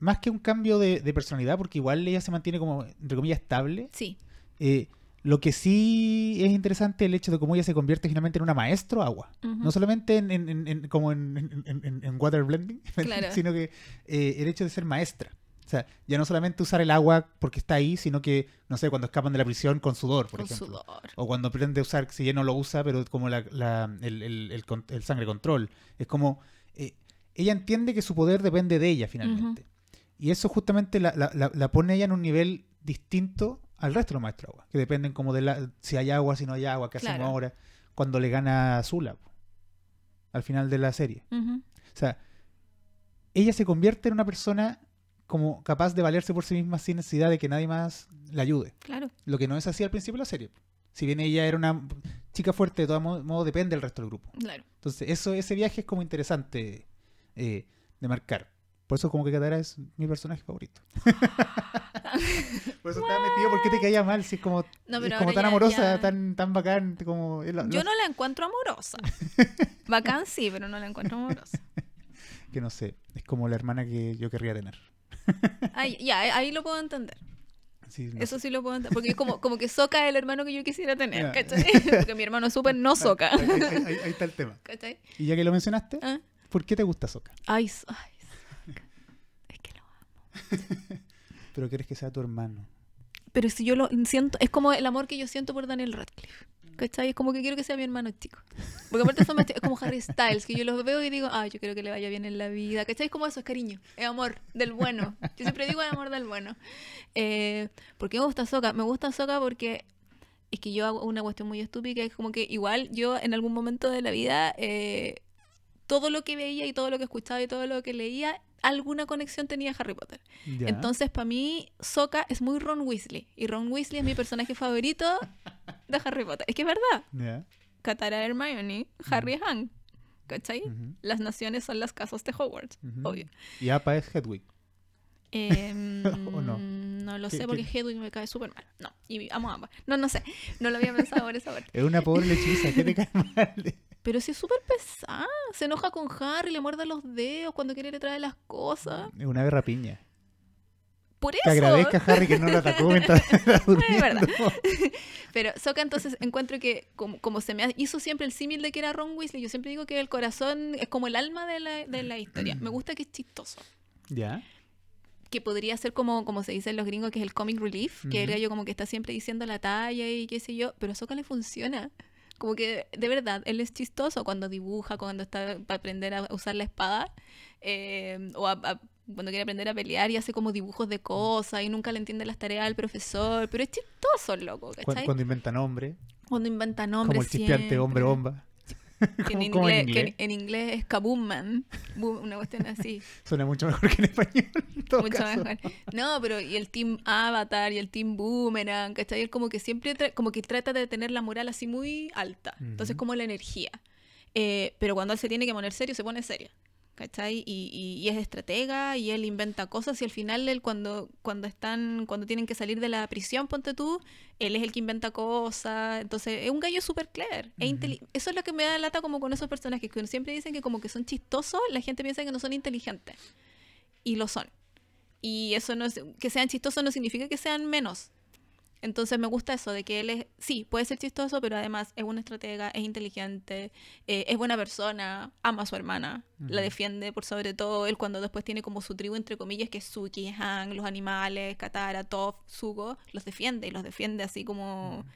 Más que un cambio de, de personalidad, porque igual ella se mantiene como, entre comillas, estable. Sí. Eh, lo que sí es interesante el hecho de cómo ella se convierte finalmente en una maestro agua. No solamente en, en- en- en- como en, water blending, Claro. sino que eh, el hecho de ser maestra. O sea, ya no solamente usar el agua porque está ahí, sino que, no sé, cuando escapan de la prisión con sudor, por Con ejemplo. sudor. O cuando aprende a usar, si ya no lo usa, pero como la, la- el, el- el con- el sangre control. Es como, eh, ella entiende que su poder depende de ella finalmente. Y eso justamente la, la- la- pone ella en un nivel distinto al resto de los maestros agua, que dependen como de la, si hay agua, si no hay agua, qué hacemos ahora, cuando le gana a Zula al final de la serie. O sea, ella se convierte en una persona como capaz de valerse por sí misma sin necesidad de que nadie más la ayude. Claro. Lo que no es así al principio de la serie. Si bien ella era una chica fuerte, de todo modo depende del resto del grupo. Claro. Entonces, eso, ese viaje es como interesante eh, de marcar. Por eso como que Katara es mi personaje favorito. Por eso estaba metido, ¿por qué te caía mal? Si es como, No, es como tan ya- amorosa, ya- tan, tan bacán, como... es la- Yo no la encuentro amorosa. Bacán sí, pero no la encuentro amorosa. Que no sé, es como la hermana que yo querría tener. Ahí, ya, ahí lo puedo entender. Sí, no Eso sé. sí lo puedo entender. Porque es como, como que Soca es el hermano que yo quisiera tener. ¿cachai? Porque mi hermano súper no Soca. Ahí, ahí- ahí- ahí está el tema. ¿Cachai? Y ya que lo mencionaste, ¿Ah? ¿por qué te gusta Soka? Ay, ay, Sokka. Es que lo amo. Pero quieres que sea tu hermano. Pero si yo lo siento, es como el amor que yo siento por Daniel Radcliffe. ¿Cachai? Es como que quiero que sea mi hermano chico. Porque aparte son es como Harry Styles, que yo los veo y digo, ay, yo quiero que le vaya bien en la vida. ¿Cachai? Es como eso, es cariño, es amor del bueno. Yo siempre digo el amor del bueno. Eh, ¿Por qué me gusta Soca? Me gusta Soca porque es que yo hago una cuestión muy estúpida, es como que igual yo en algún momento de la vida, eh, todo lo que veía y todo lo que escuchaba y todo lo que leía, alguna conexión tenía Harry Potter. Entonces, para mí, Sokka es muy Ron Weasley. Y Ron Weasley es mi personaje favorito de Harry Potter. Es que es verdad. Katara Hermione, Harry Han. ¿Cachai? Las naciones son las casas de Hogwarts, obvio. Y APA es Hedwig. Em, ¿O no? No lo ¿Qué- sé porque qué? Hedwig me cae súper mal. No, y amo a ambas. No, no sé. No lo había pensado por esa parte. Es una pobre lechuza, ¿qué te cae mal? Pero sí es súper pesada. Se enoja con Harry, le muerde los dedos cuando quiere le traer las cosas. Es una berra piña. Por eso. Que agradezca a Harry que no lo atacó mientras durmiendo. verdad. Pero Soka entonces encuentro que como, como se me hizo siempre el símil de que era Ron Weasley, yo siempre digo que el corazón es como el alma de la, de la historia. Me gusta que es chistoso. Ya. Que podría ser como, como se dice en los gringos, que es el comic relief, que el Ujú. gallo como que está siempre diciendo la talla y qué sé yo, pero a Soka le funciona. Como que, de verdad, él es chistoso cuando dibuja, cuando está para aprender a usar la espada, eh, o a- a- cuando quiere aprender a pelear y hace como dibujos de cosas y nunca le entiende las tareas al profesor, pero es chistoso el loco. Cuando inventa nombre, Cuando inventa nombres. como el chispeante hombre bomba. Que en, inglés, en que en- inglés. en inglés es Kaboom Una cuestión así. Suena mucho mejor que en español. en todo mucho caso. mejor. No, pero y el Team Avatar y el Team Boomerang, ¿cachai? Él como que siempre como que trata de tener la moral así muy alta. Entonces, Ujú. como la energía. Eh, pero cuando él se tiene que poner serio, se pone serio. ¿Cachai? Y, y- y es estratega y él inventa cosas y al final él cuando, cuando están, cuando tienen que salir de la prisión, ponte tú, él es el que inventa cosas. Entonces, es un gallo súper clever. inteli- Eso es lo que me da lata como con esos personajes, que siempre dicen que como que son chistosos, la gente piensa que no son inteligentes. y lo son. Y eso no es, que sean chistosos no significa que sean menos. Entonces me gusta eso, de que él es, sí, puede ser chistoso, pero además es una estratega, es inteligente, eh, es buena persona, ama a su hermana, la defiende por sobre todo. Él cuando después tiene como su tribu, entre comillas, que es Suki, Han, los animales, Katara, Toph, Zuko, los defiende y los defiende así como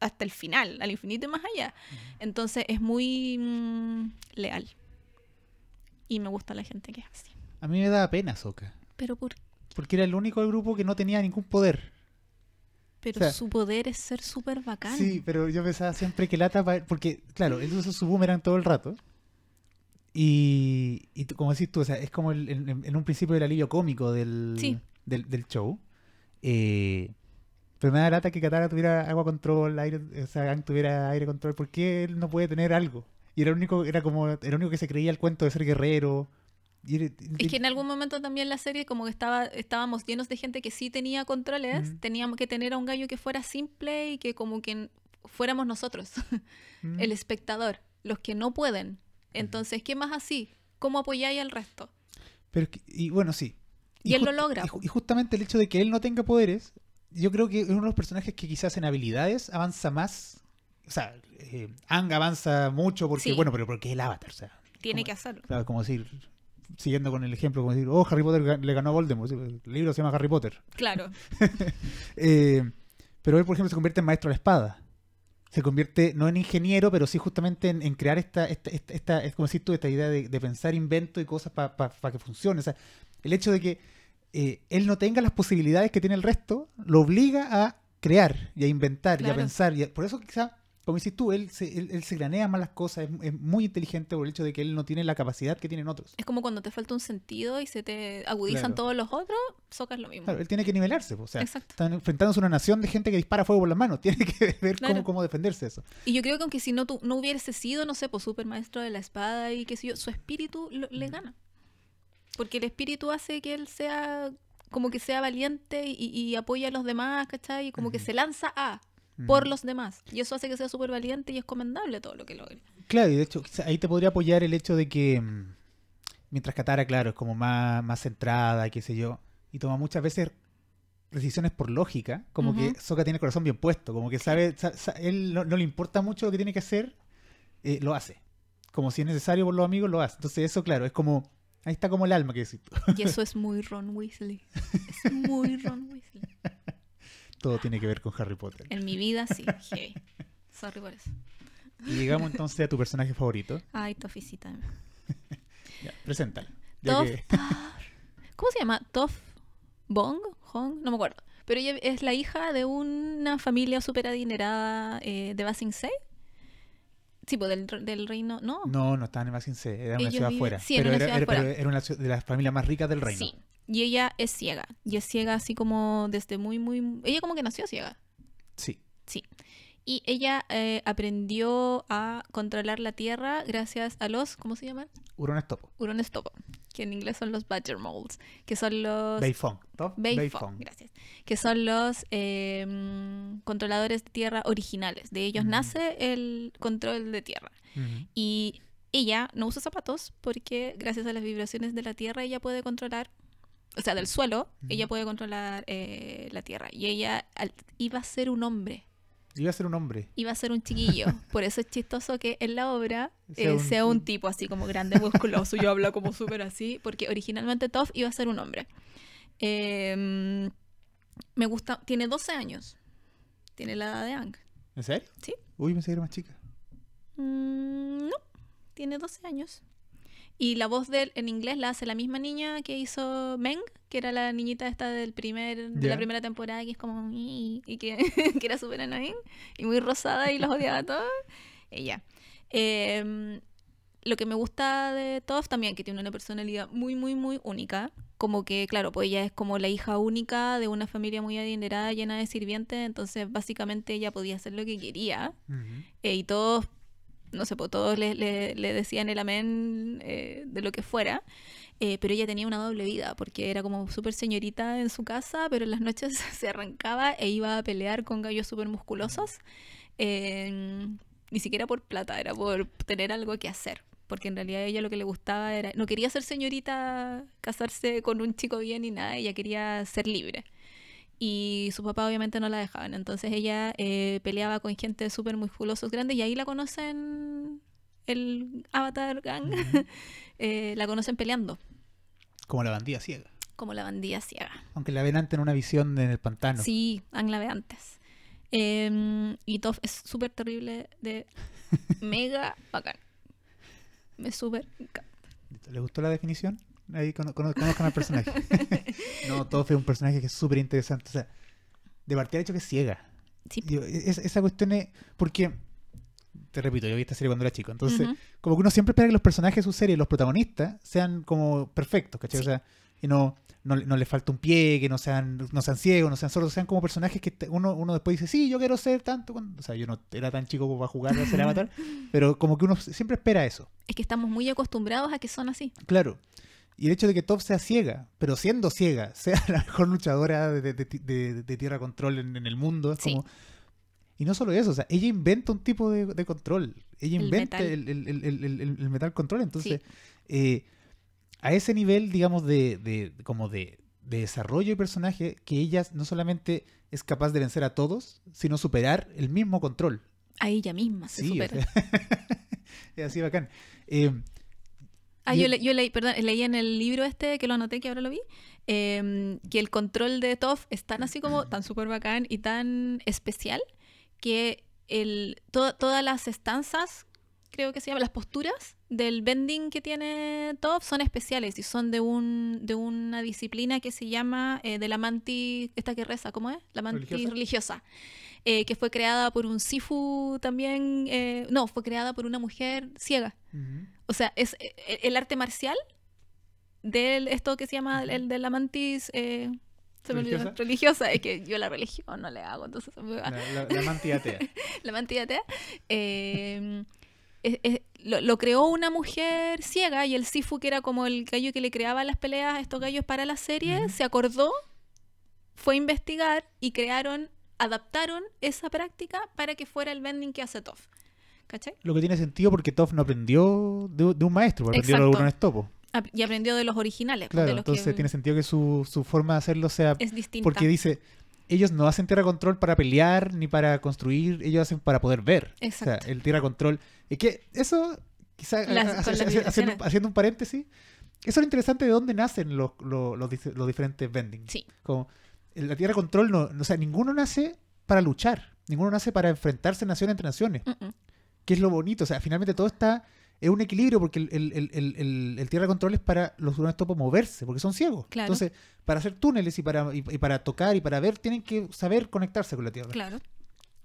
hasta el final, al infinito y más allá. Entonces es muy mm, leal. Y me gusta la gente que es así. A mí me da pena Soka. Pero, por, Porque era el único del grupo que no tenía ningún poder. Pero O sea, su poder es ser súper bacán. Sí, pero yo pensaba siempre que lata. Porque, claro, él usa su boomerang todo el rato. Y, y como decís tú, o sea, es como el- en, en un principio el alivio cómico del, Sí. del, del show. Eh, pero me da lata que Katara tuviera agua control, aire, o sea, Aang tuviera aire control. ¿Por qué él no puede tener algo? Y era el único, era como, era el único que se creía el cuento de ser guerrero. Es que en algún momento también la serie como que estaba, estábamos llenos de gente que sí tenía controles, Ujú. teníamos que tener a un gallo que fuera simple y que como que fuéramos nosotros, Mm. el espectador, los que no pueden. Entonces, ¿qué más así? ¿Cómo apoyáis al resto? Pero y bueno, sí. Y él lo logra, Y, justamente el hecho de que él no tenga poderes, yo creo que es uno de los personajes que quizás en habilidades avanza más. O sea, eh, Ang avanza mucho porque, Sí. bueno, pero porque es el avatar. O sea, Tiene como- que hacerlo. claro, como decir, siguiendo con el ejemplo, como decir, oh, Harry Potter le ganó a Voldemort. El libro se llama Harry Potter. Claro. Eh, pero él, por ejemplo, se convierte en maestro de la espada. Se convierte, no en ingeniero, pero sí justamente en, en crear esta, esta, esta, esta- es como decís tú, esta idea de, de pensar invento y cosas para que funcione. O sea, el hecho de que eh, él no tenga las posibilidades que tiene el resto, lo obliga a crear y a inventar y a pensar. Y a- por eso quizá, como decís tú, él se, él, él se granea más las cosas, es, es muy inteligente por el hecho de que él no tiene la capacidad que tienen otros. Es como cuando te falta un sentido y se te agudizan Claro. todos los otros, Soca es lo mismo. Claro, él tiene que nivelarse. O sea, Exacto. están enfrentándose a una nación de gente que dispara fuego por las manos. Tiene que ver Claro. cómo, cómo defenderse de eso. Y yo creo que aunque si no, tu- no hubiese sido, no sé, pues super maestro de la espada y qué sé yo, su espíritu lo- Mm. le gana. Porque el espíritu hace que él sea, como que sea valiente y, y apoya a los demás, ¿cachai? Y como que se lanza a, por Ujú. los demás. Y eso hace que sea súper valiente y es comendable todo lo que logra. Claro, y de hecho, ahí te podría apoyar el hecho de que mm, mientras Katara, claro, es como más, más centrada, qué sé yo, y toma muchas veces decisiones por lógica, como que Sokka tiene el corazón bien puesto, como que sabe, sa- sa- él no, no le importa mucho lo que tiene que hacer, eh, lo hace. Como si es necesario por los amigos, lo hace. Entonces eso, claro, es como, ahí está como el alma que decís tú. Y eso es muy Ron Weasley. Es muy Ron Weasley. Todo tiene que ver con Harry Potter. En mi vida sí, heavy. Sorry por eso. Y llegamos entonces a tu personaje favorito. Ay. Ya, preséntalo. Ya Toff. que- ¿Cómo se llama? Toff Bong? Hong? No me acuerdo. Pero ella es la hija de una familia súper adinerada eh, de Basing Se. Sí, pues del, del reino. No. No, no estaba en Basinse, era una Ellos ciudad viven- afuera. sí, pero, una era, ciudad era- pero era una de las familias más ricas del reino. Sí. Y ella es ciega. Y es ciega así como desde muy, muy. Ella como que nació ciega. Sí. Sí. Y ella eh, aprendió a controlar la tierra gracias a los. ¿Cómo se llaman? Hurones topo. Hurones topo. Que en inglés son los Badger Moles. Que son los. Beifong. Beifong, gracias. Que son los eh, mm, controladores de tierra originales. De ellos Mm. nace el control de tierra. Ujú. Y ella no usa zapatos porque gracias a las vibraciones de la tierra ella puede controlar, o sea, del suelo, ella puede controlar eh, la tierra. Y ella al- iba a ser un hombre, Iba a ser un hombre. iba a ser un chiquillo. Por eso es chistoso que en la obra Sea eh, un- sea un tipo así como grande, musculoso, y habla como súper así, porque originalmente Toph iba a ser un hombre. Eh, me gusta, tiene 12 años, tiene la edad de Ang. ¿En serio? Sí. Uy, pensé que era más chica. Mm, no, tiene 12 años. Y la voz de él en inglés la hace la misma niña que hizo Meng, que era la niñita esta del primer, de Ya. la primera temporada, que es como... Y que, que era súper annoying y muy rosada y los odiaba a todos. Ella. Em, lo que me gusta de Toph también, que tiene una personalidad muy, muy, muy única. Como que, claro, pues ella es como la hija única de una familia muy adinerada, llena de sirvientes. Entonces, básicamente, ella podía hacer lo que quería. Eh, y todos, no sé, pues todos le, le- le decían el amén eh, de lo que fuera. Eh, pero ella tenía una doble vida, porque era como súper señorita en su casa, pero en las noches se arrancaba e iba a pelear con gallos súper musculosos. Eh, ni siquiera por plata, era por tener algo que hacer. porque en realidad a ella lo que le gustaba era, no quería ser señorita, casarse con un chico bien ni nada, ella quería ser libre. Y su papá obviamente no la dejaban, entonces ella eh, peleaba con gente súper musculosos grandes y ahí la conocen el Avatar Gang. eh, la conocen peleando, Como la bandida ciega. como la bandida ciega. Aunque la ven antes en una visión en el pantano. Sí, la ve antes. Em, y Toph es súper terrible, de mega bacán. Me súper encanta. ¿Le gustó la definición? Ahí cono- cono- conozcan al personaje. no, Toph es un personaje que es súper interesante. O sea, de partida el hecho que es ciega. Sí, Yo- es- esa cuestión es. Porque. Te repito, yo vi esta serie cuando era chico. Entonces, como que uno siempre espera que los personajes de su serie, los protagonistas, sean como perfectos, ¿cachai? O sea, y no, no, no les falta un pie, que no sean, no sean ciegos, no sean sordos, sean como personajes que uno, uno después dice, sí, yo quiero ser tanto. cuando-". O sea, yo no era tan chico como para jugar a ser avatar, pero como que uno siempre espera eso. Es que estamos muy acostumbrados a que son así. Claro. Y el hecho de que Top sea ciega, pero siendo ciega, sea la mejor luchadora de, de- de- de- de tierra control en, en el mundo, es Sí. como... Y no solo eso, o sea, ella inventa un tipo de, de control. Ella El inventa metal. el, el- metal control. Entonces, Sí. eh, a ese nivel, digamos, de, de- como de, de desarrollo de personaje, que ella no solamente es capaz de vencer a todos, sino superar el mismo control. A ella misma se Sí, o supera. sea, es así bacán. Eh, Ah, yo, le- yo leí, perdón, leí en el libro este, que lo anoté, que ahora lo vi, em, que el control de Toph es tan así como, tan súper bacán y tan especial, que el, to- todas las estanzas, creo que se llama, las posturas del bending que tiene Toph son especiales y son de un de una disciplina que se llama eh, de la mantis, esta que reza, ¿cómo es? La mantis ¿Religiosa? religiosa. eh, que fue creada por un sifu también, eh, no, fue creada por una mujer ciega. O sea, es eh, el arte marcial de esto que se llama el de la mantis eh, se me olvidó, ¿Religiosa? Es que yo la religión no le hago, entonces se me va. La, la, la mantilla atea. la atea, eh, es- es- lo, lo creó una mujer ciega y el Sifu, que era como el gallo que le creaba las peleas a estos gallos para la serie, se acordó, fue a investigar y crearon, adaptaron esa práctica para que fuera el bending que hace Toph. ¿Cachai? Lo que tiene sentido porque Toph no aprendió de, de un maestro, aprendió de Exacto. los burones topo. Ap- Y aprendió de los originales. pues, Claro, de los entonces que tiene sentido que su, su forma de hacerlo sea... es distinta. Porque dice, ellos no hacen tierra control para pelear ni para construir, ellos hacen para poder ver. Exacto. O sea, el tierra control... Es que eso, quizá, Las- ha- con hace- las hace- vibraciones. haciendo, haciendo un paréntesis, eso es lo interesante de dónde nacen los, los, los los diferentes bendings. Sí. Como la tierra control, no, o sea, ninguno nace para luchar, ninguno nace para enfrentarse nación entre naciones. Mm, mm. que es lo bonito. O sea, finalmente todo está. Es un equilibrio porque el, el- el- el- tierra control es para los hurones topo moverse, porque son ciegos. Claro. Entonces, para hacer túneles y para, y, y para tocar y para ver, tienen que saber conectarse con la tierra. Claro.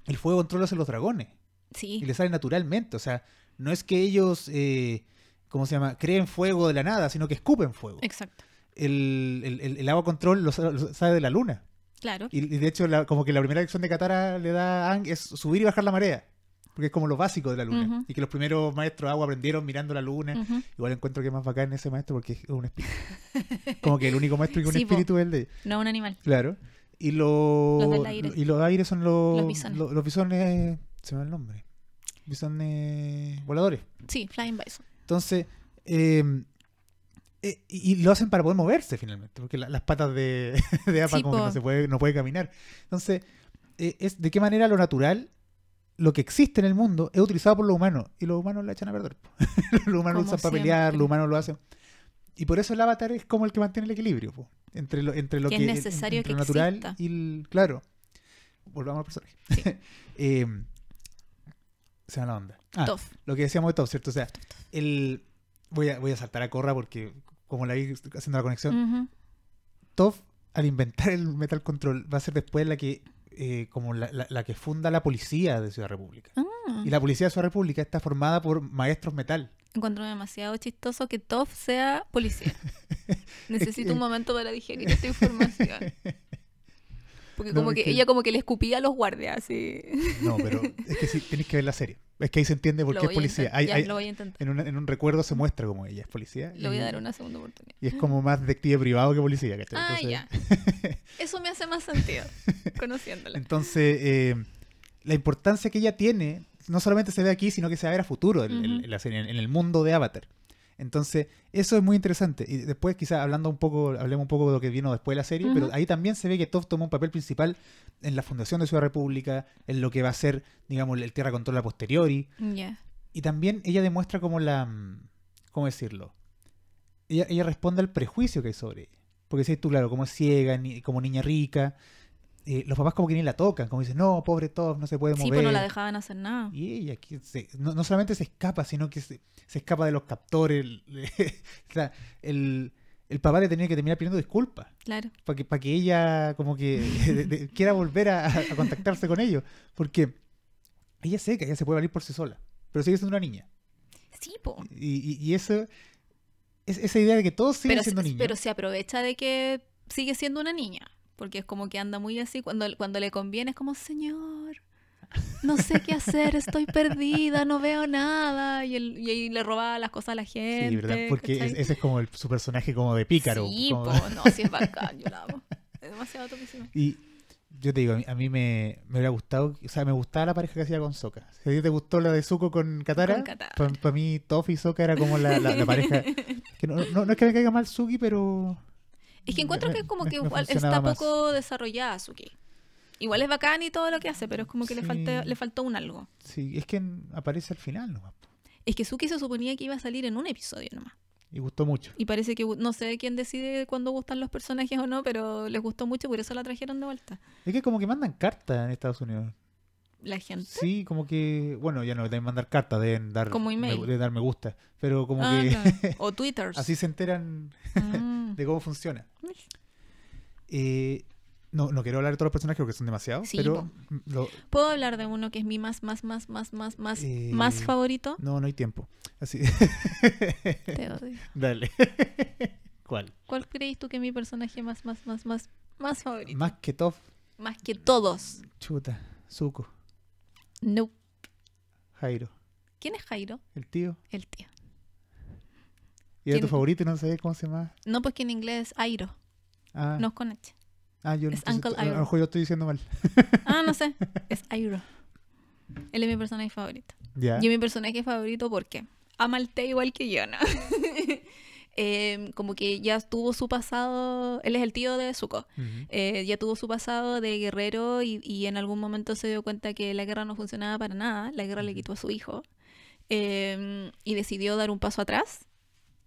El fuego controla a los dragones Sí. y les sale naturalmente. O sea, no es que ellos, eh, ¿cómo se llama?, creen fuego de la nada, sino que escupen fuego. Exacto. El, el- el- el agua control lo, lo sale de la luna. Claro. Y, y de hecho, la- como que la primera lección de Katara le da a Aang es subir y bajar la marea. Porque es como lo básico de la luna. Y que los primeros maestros de agua aprendieron mirando la luna. Igual encuentro que es más bacán ese maestro porque es un espíritu. como que el único maestro que es un Sí, po. espíritu es el de No un animal. Claro. Y los, Los del aire. y los aires son los, Los bisones. Los, los bisones. Se me va el nombre. Bisones voladores. Sí, Flying Bison. Entonces. eh, eh, y, lo hacen para poder moverse finalmente. Porque la- las patas de, de APA Sí, como que no se puede, no puede caminar. Entonces, eh, es de qué manera lo natural. Lo que existe en el mundo es utilizado por los humanos y los humanos la echan a perder. los humanos lo usan para pelear, los humanos lo hacen. Y por eso el avatar es como el que mantiene el equilibrio, po, entre lo, entre lo Que que, es necesario entre que lo natural exista. y el. Claro. Volvamos al personaje. Eh, se me va la onda. Ah, lo que decíamos de Top, ¿cierto? O sea, el. Voy a, voy a saltar a Corra porque, como la vi haciendo la conexión, Ujú. Toph, al inventar el Metal Control, va a ser después la que. Eh, como la, la- la que funda la policía de Ciudad República. Ah. Y la policía de Ciudad República está formada por maestros metal. Encuentro demasiado chistoso que Toph sea policía. Necesito un momento para digerir esta información. Porque No, como es que, que- ella como que le escupía a los guardias, así. No, pero es que sí, tenéis que ver la serie. Es que ahí se entiende por Lo qué es policía. Hay- ya, hay- lo voy a intentar. en, un, en un recuerdo se muestra como ella es policía. Le voy y- a dar una segunda oportunidad. Y es como más detective privado que policía, ¿cachai? Ah, Entonces- ya. Eso me hace más sentido, conociéndola. Entonces, eh, la importancia que ella tiene no solamente se ve aquí, sino que se va a ver a futuro en la serie, en el mundo de Avatar. Entonces, eso es muy interesante. Y después, quizás hablando un poco, hablemos un poco de lo que vino después de la serie, pero ahí también se ve que Toph tomó un papel principal en la fundación de Ciudad República, en lo que va a ser, digamos, el Tierra Control a posteriori. Y también ella demuestra como la. mm, ¿Cómo decirlo? Ella, ella responde al prejuicio que hay sobre ella. Porque si tú, claro, como es ciega, ni- como niña rica, eh, los papás como que ni la tocan, como dicen, no, pobre Top, no se puede Sí, mover. pues no la dejaban hacer nada. Y ella que se- no, no solamente se escapa, sino que se, se escapa de los captores. el- o sea, el, el papá le tenía que terminar pidiendo disculpas Claro. para que, para que ella como que de- de- quiera volver a, a contactarse con ellos. Porque ella sé que ella se puede valer por sí sola, pero sigue siendo una niña. Sí, po. Y, y- y eso, es, esa idea de que todos siguen Pero, siendo se- niños. pero se aprovecha de que sigue siendo una niña. Porque es como que anda muy así. Cuando, cuando le conviene es como, señor, no sé qué hacer, estoy perdida, no veo nada. Y, él, y le robaba las cosas a la gente. sí, ¿verdad? Porque ese es como el- su personaje como de pícaro. Sí, como- po, no, sí es bacán, yo la amo. Es demasiado topísimo. Y yo te digo, a mí, a mí me, me hubiera gustado, o sea, me gustaba la pareja que hacía con Soka. Si a ti te gustó la de Zuko con Katara, para mí Toph y Soka era como la, la- la pareja. Que no, no- no es que me caiga mal Suki, pero. Es que encuentro que como me- que me igual está más. poco desarrollada Suki. Igual es bacán y todo lo que hace, pero es como que le, falta, le faltó un algo. Sí, es que aparece al final nomás. Es que Suki se suponía que iba a salir en un episodio nomás. Y gustó mucho. Y parece que no sé quién decide cuándo gustan los personajes o no, pero les gustó mucho, por eso la trajeron de vuelta. Es que como que mandan cartas en Estados Unidos. La gente. Sí, como que. Bueno, ya no deben mandar cartas, deben dar. Como me- email. deben dar me gusta. Pero como Ah, que. claro. O Twitters. así se enteran Mm. de cómo funciona. Eh, no, no quiero hablar de todos los personajes porque son demasiados, Sí, pero lo- ¿Puedo hablar de uno que es mi más, más, más, más, más, más, Eh, más favorito? no, no hay tiempo. Así, Te odio. dale. ¿Cuál? ¿Cuál crees tú que es mi personaje más, más, más, más, más favorito? Más que Toph, Más que todos. chuta, Zuko, No. Jairo, ¿Quién es Jairo? el tío. El tío. ¿Y era tu favorito y no sabes cómo se llama? No, pues que en inglés es Airo. Ah, No es con H. ah yo es Uncle a lo mejor yo estoy diciendo mal. Ah, no sé. Es Airo. Él es mi personaje favorito. Ya. Y es mi personaje favorito porque ama al té igual que yo, ¿no? Eh, como que ya tuvo su pasado. Él es el tío de Zuko. Ujú. Eh, ya tuvo su pasado de guerrero y, y en algún momento se dio cuenta que la guerra no funcionaba para nada. La guerra le Ujú. quitó a su hijo. Eh, y decidió dar un paso atrás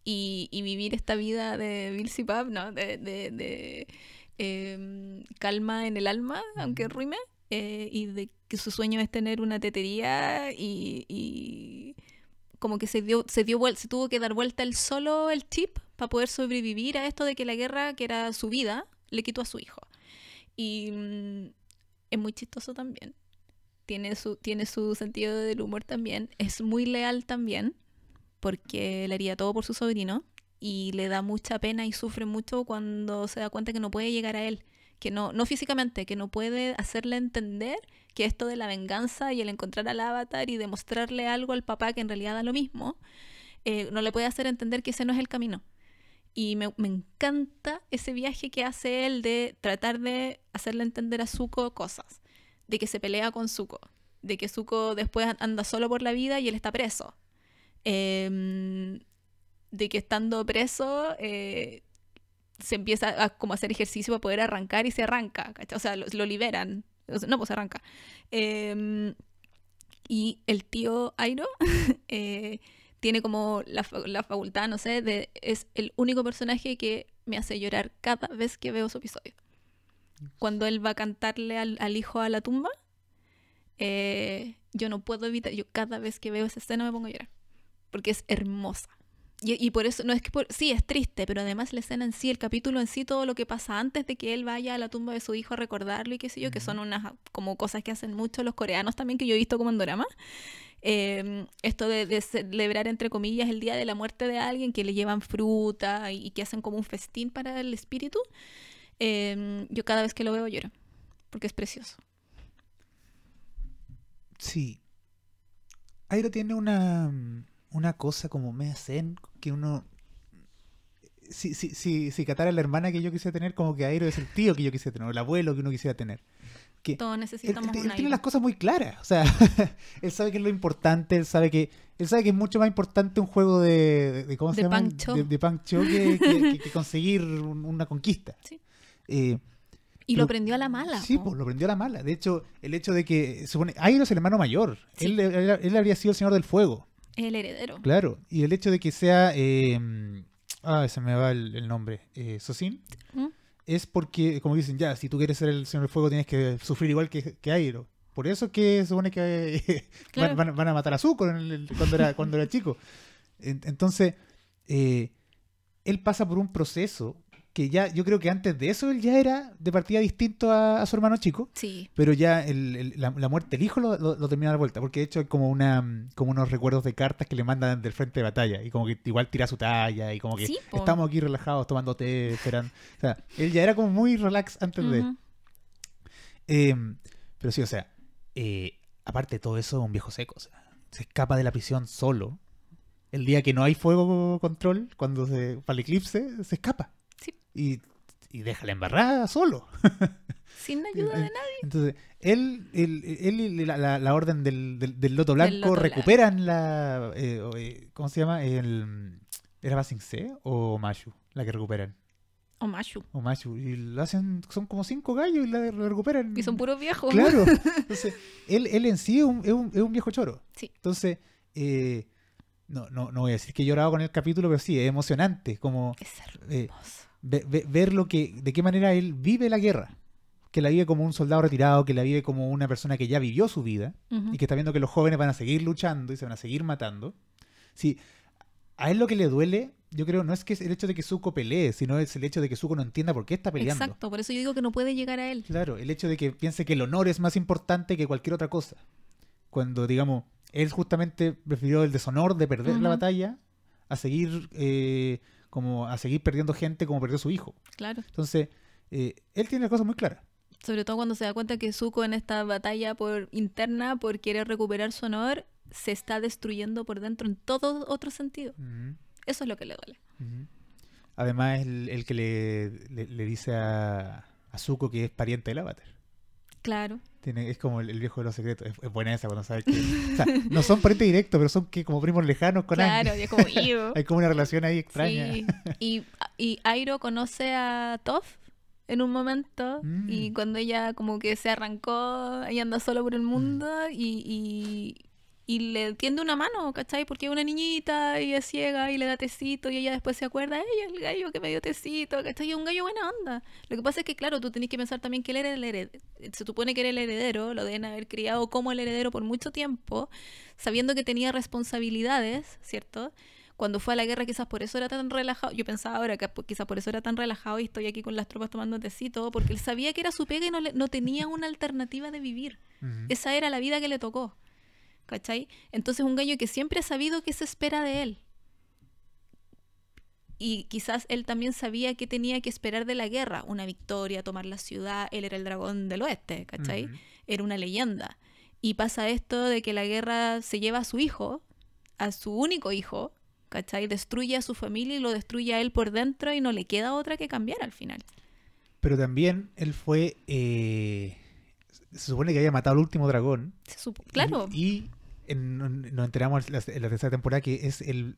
y, y vivir esta vida de Bill Pub, ¿no? De, de- de, eh, calma en el alma, aunque Ujú. ruime. eh, y de que su sueño es tener una tetería y, y como que se dio, se dio se tuvo que dar vuelta él solo el chip para poder sobrevivir a esto de que la guerra, que era su vida, le quitó a su hijo. Y mm, es muy chistoso también. Tiene su, tiene su sentido del humor también. Es muy leal también, porque le haría todo por su sobrino. Y le da mucha pena y sufre mucho cuando se da cuenta que no puede llegar a él. Que no, no físicamente, que no puede hacerle entender que esto de la venganza y el encontrar al avatar y demostrarle algo al papá que en realidad da lo mismo, eh, no le puede hacer entender que ese no es el camino. Y me, me encanta ese viaje que hace él de tratar de hacerle entender a Zuko cosas. De que se pelea con Zuko. De que Zuko después anda solo por la vida y él está preso. Em, de que estando preso eh, se empieza a como hacer ejercicio para poder arrancar y se arranca. ¿cachai? O sea, lo, lo liberan. No, pues arranca. Em, y el tío Airo eh, tiene como la, la facultad, no sé, de es el único personaje que me hace llorar cada vez que veo su episodio. Cuando él va a cantarle al, al hijo a la tumba, eh, yo no puedo evitar, yo cada vez que veo esa escena me pongo a llorar, porque es hermosa. Y, y por eso, no es que por, sí, es triste, pero además la escena en sí, el capítulo en sí, todo lo que pasa antes de que él vaya a la tumba de su hijo a recordarlo y qué sé yo, que son unas como cosas que hacen mucho los coreanos también, que yo he visto como en drama. Eh, esto de, de celebrar, entre comillas, el día de la muerte de alguien, que le llevan fruta y, y que hacen como un festín para el espíritu. Eh, yo cada vez que lo veo lloro, porque es precioso. Sí. Airo tiene una, una cosa como media zen que uno... Si, si, si, si Katara es la hermana que yo quisiera tener, como que Airo es el tío que yo quisiera tener, o el abuelo que uno quisiera tener. que Todos él, necesitamos él- él un tiene las cosas muy claras. O sea, él sabe que es lo importante, él sabe que él sabe que es mucho más importante un juego de, de- de- ¿cómo se llama? De, de Pancho que, que- que- que conseguir un- una conquista. Sí. Eh, Y Pero- lo prendió a la mala. Sí, pues lo prendió a la mala. De hecho, el hecho de que supone Airo es el hermano mayor. Sí. Él, él- él habría sido el señor del fuego, el heredero. claro. Y el hecho de que sea, eh, ah, se me va el, el nombre, eh, Sosin, ¿Mm? es porque, como dicen, ya, si tú quieres ser el señor del fuego tienes que sufrir igual que, que Airo. Por eso es que se supone que eh, Claro. van, a matar a Zuko cuando, era, cuando era chico. En- Entonces, eh, él pasa por un proceso que ya, yo creo que antes de eso él ya era de partida distinto a- a su hermano chico. Sí. Pero ya el- el- la, la muerte del hijo lo, lo, lo termina de vuelta, porque de hecho hay como una mm, como unos recuerdos de cartas que le mandan del frente de batalla, y como que igual tira su talla, y como que Sí, estamos aquí relajados tomando té, esperando. O sea, él ya era como muy relax antes de. Eh, pero sí, o sea, eh, aparte de todo eso, un viejo seco, o sea, se escapa de la prisión solo. El día que no hay fuego control, cuando se para el eclipse, se escapa. Y, y deja la embarrada solo. Sin ayuda de nadie. Entonces, él, él, él y la, la- la orden del, del, del Loto Blanco Loto recuperan la. eh, eh, ¿Cómo se llama? El, ¿Era Basing C o Mashu? La que recuperan. O Mashu. O Mashu. Y lo hacen, son como cinco gallos y la, la recuperan. Y son puros viejos. Claro. Entonces, él, él en sí es un, es un, es un viejo choro. Sí. Entonces, eh, no, no, no voy a decir que he llorado con el capítulo, pero sí, es emocionante. Como Es eh, hermoso. Ve- ve- ver lo que, de qué manera él vive la guerra. Que la vive como un soldado retirado, que la vive como una persona que ya vivió su vida y que está viendo que los jóvenes van a seguir luchando y se van a seguir matando. Sí, a él lo que le duele, yo creo, no es que es el hecho de que Zuko pelee, sino es el hecho de que Zuko no entienda por qué está peleando. Exacto, por eso yo digo que no puede llegar a él. Claro, el hecho de que piense que el honor es más importante que cualquier otra cosa. Cuando, digamos, él justamente prefirió el deshonor de perder la batalla a seguir eh, como a seguir perdiendo gente como perdió su hijo. Claro. Entonces, eh, él tiene las cosas muy claras. Sobre todo cuando se da cuenta que Zuko en esta batalla por interna por querer recuperar su honor se está destruyendo por dentro en todo otro sentido. Eso es lo que le duele. Además, el, el que le, le- le dice a, a Zuko que es pariente del Avatar. Claro. Tiene, es como el, el viejo de los secretos. Es, es buena esa cuando sabes que. O sea, no son parientes directos, pero son que como primos lejanos con. Claro, y es como "Ew". Hay como una relación ahí extraña. Sí. Y, y Airo conoce a Toph en un momento Mm. y cuando ella como que se arrancó, ella anda sola por el mundo y, y, y le tiende una mano, ¿cachai? Porque es una niñita y es ciega y le da tecito y ella después se acuerda, ella el gallo que me dio tecito, ¿cachai? Es un gallo buena onda. Lo que pasa es que, claro, tú tenés que pensar también que él era el heredero. Se supone que era el heredero, lo deben haber criado como el heredero por mucho tiempo, sabiendo que tenía responsabilidades, ¿cierto? Cuando fue a la guerra quizás por eso era tan relajado. Yo pensaba ahora que quizás por eso era tan relajado y estoy aquí con las tropas tomando tecito, porque él sabía que era su pega y no, le- no tenía una alternativa de vivir. Esa era la vida que le tocó. ¿Cachai? Entonces un gallo que siempre ha sabido qué se espera de él. Y quizás él también sabía qué tenía que esperar de la guerra. Una victoria, tomar la ciudad. Él era el dragón del oeste, ¿cachai? Era una leyenda. Y pasa esto de que la guerra se lleva a su hijo, a su único hijo, ¿cachai? Destruye a su familia y lo destruye a él por dentro y no le queda otra que cambiar al final. Pero también él fue. eh, se supone que había matado al último dragón. Se Claro. Y, y en- nos enteramos en la, en la tercera temporada que es el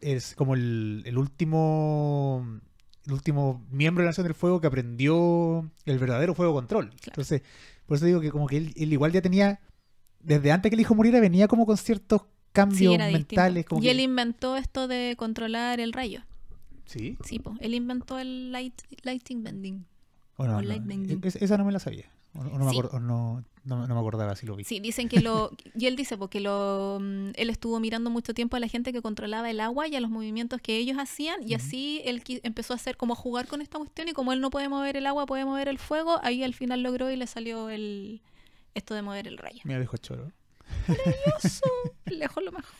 es como el, el último. El último miembro de la Nación del Fuego que aprendió el verdadero fuego control. Entonces, por eso digo que como que él, él igual ya tenía. Desde antes que el hijo muriera, venía como con ciertos cambios mentales. Como y que- él inventó esto de controlar el rayo. Sí. Sí, po. él inventó el light, lighting bending. O no, es- esa no me la sabía. No, me Sí. no, no, no me acordaba si lo vi. Sí, dicen que lo... Y él dice porque lo, mm, él estuvo mirando mucho tiempo a la gente que controlaba el agua y a los movimientos que ellos hacían y así él empezó a hacer como a jugar con esta cuestión y como él no puede mover el agua, puede mover el fuego, ahí al final logró y le salió el esto de mover el rayo. Mira, viejo choro. Maravilloso. Lejos lo mejor.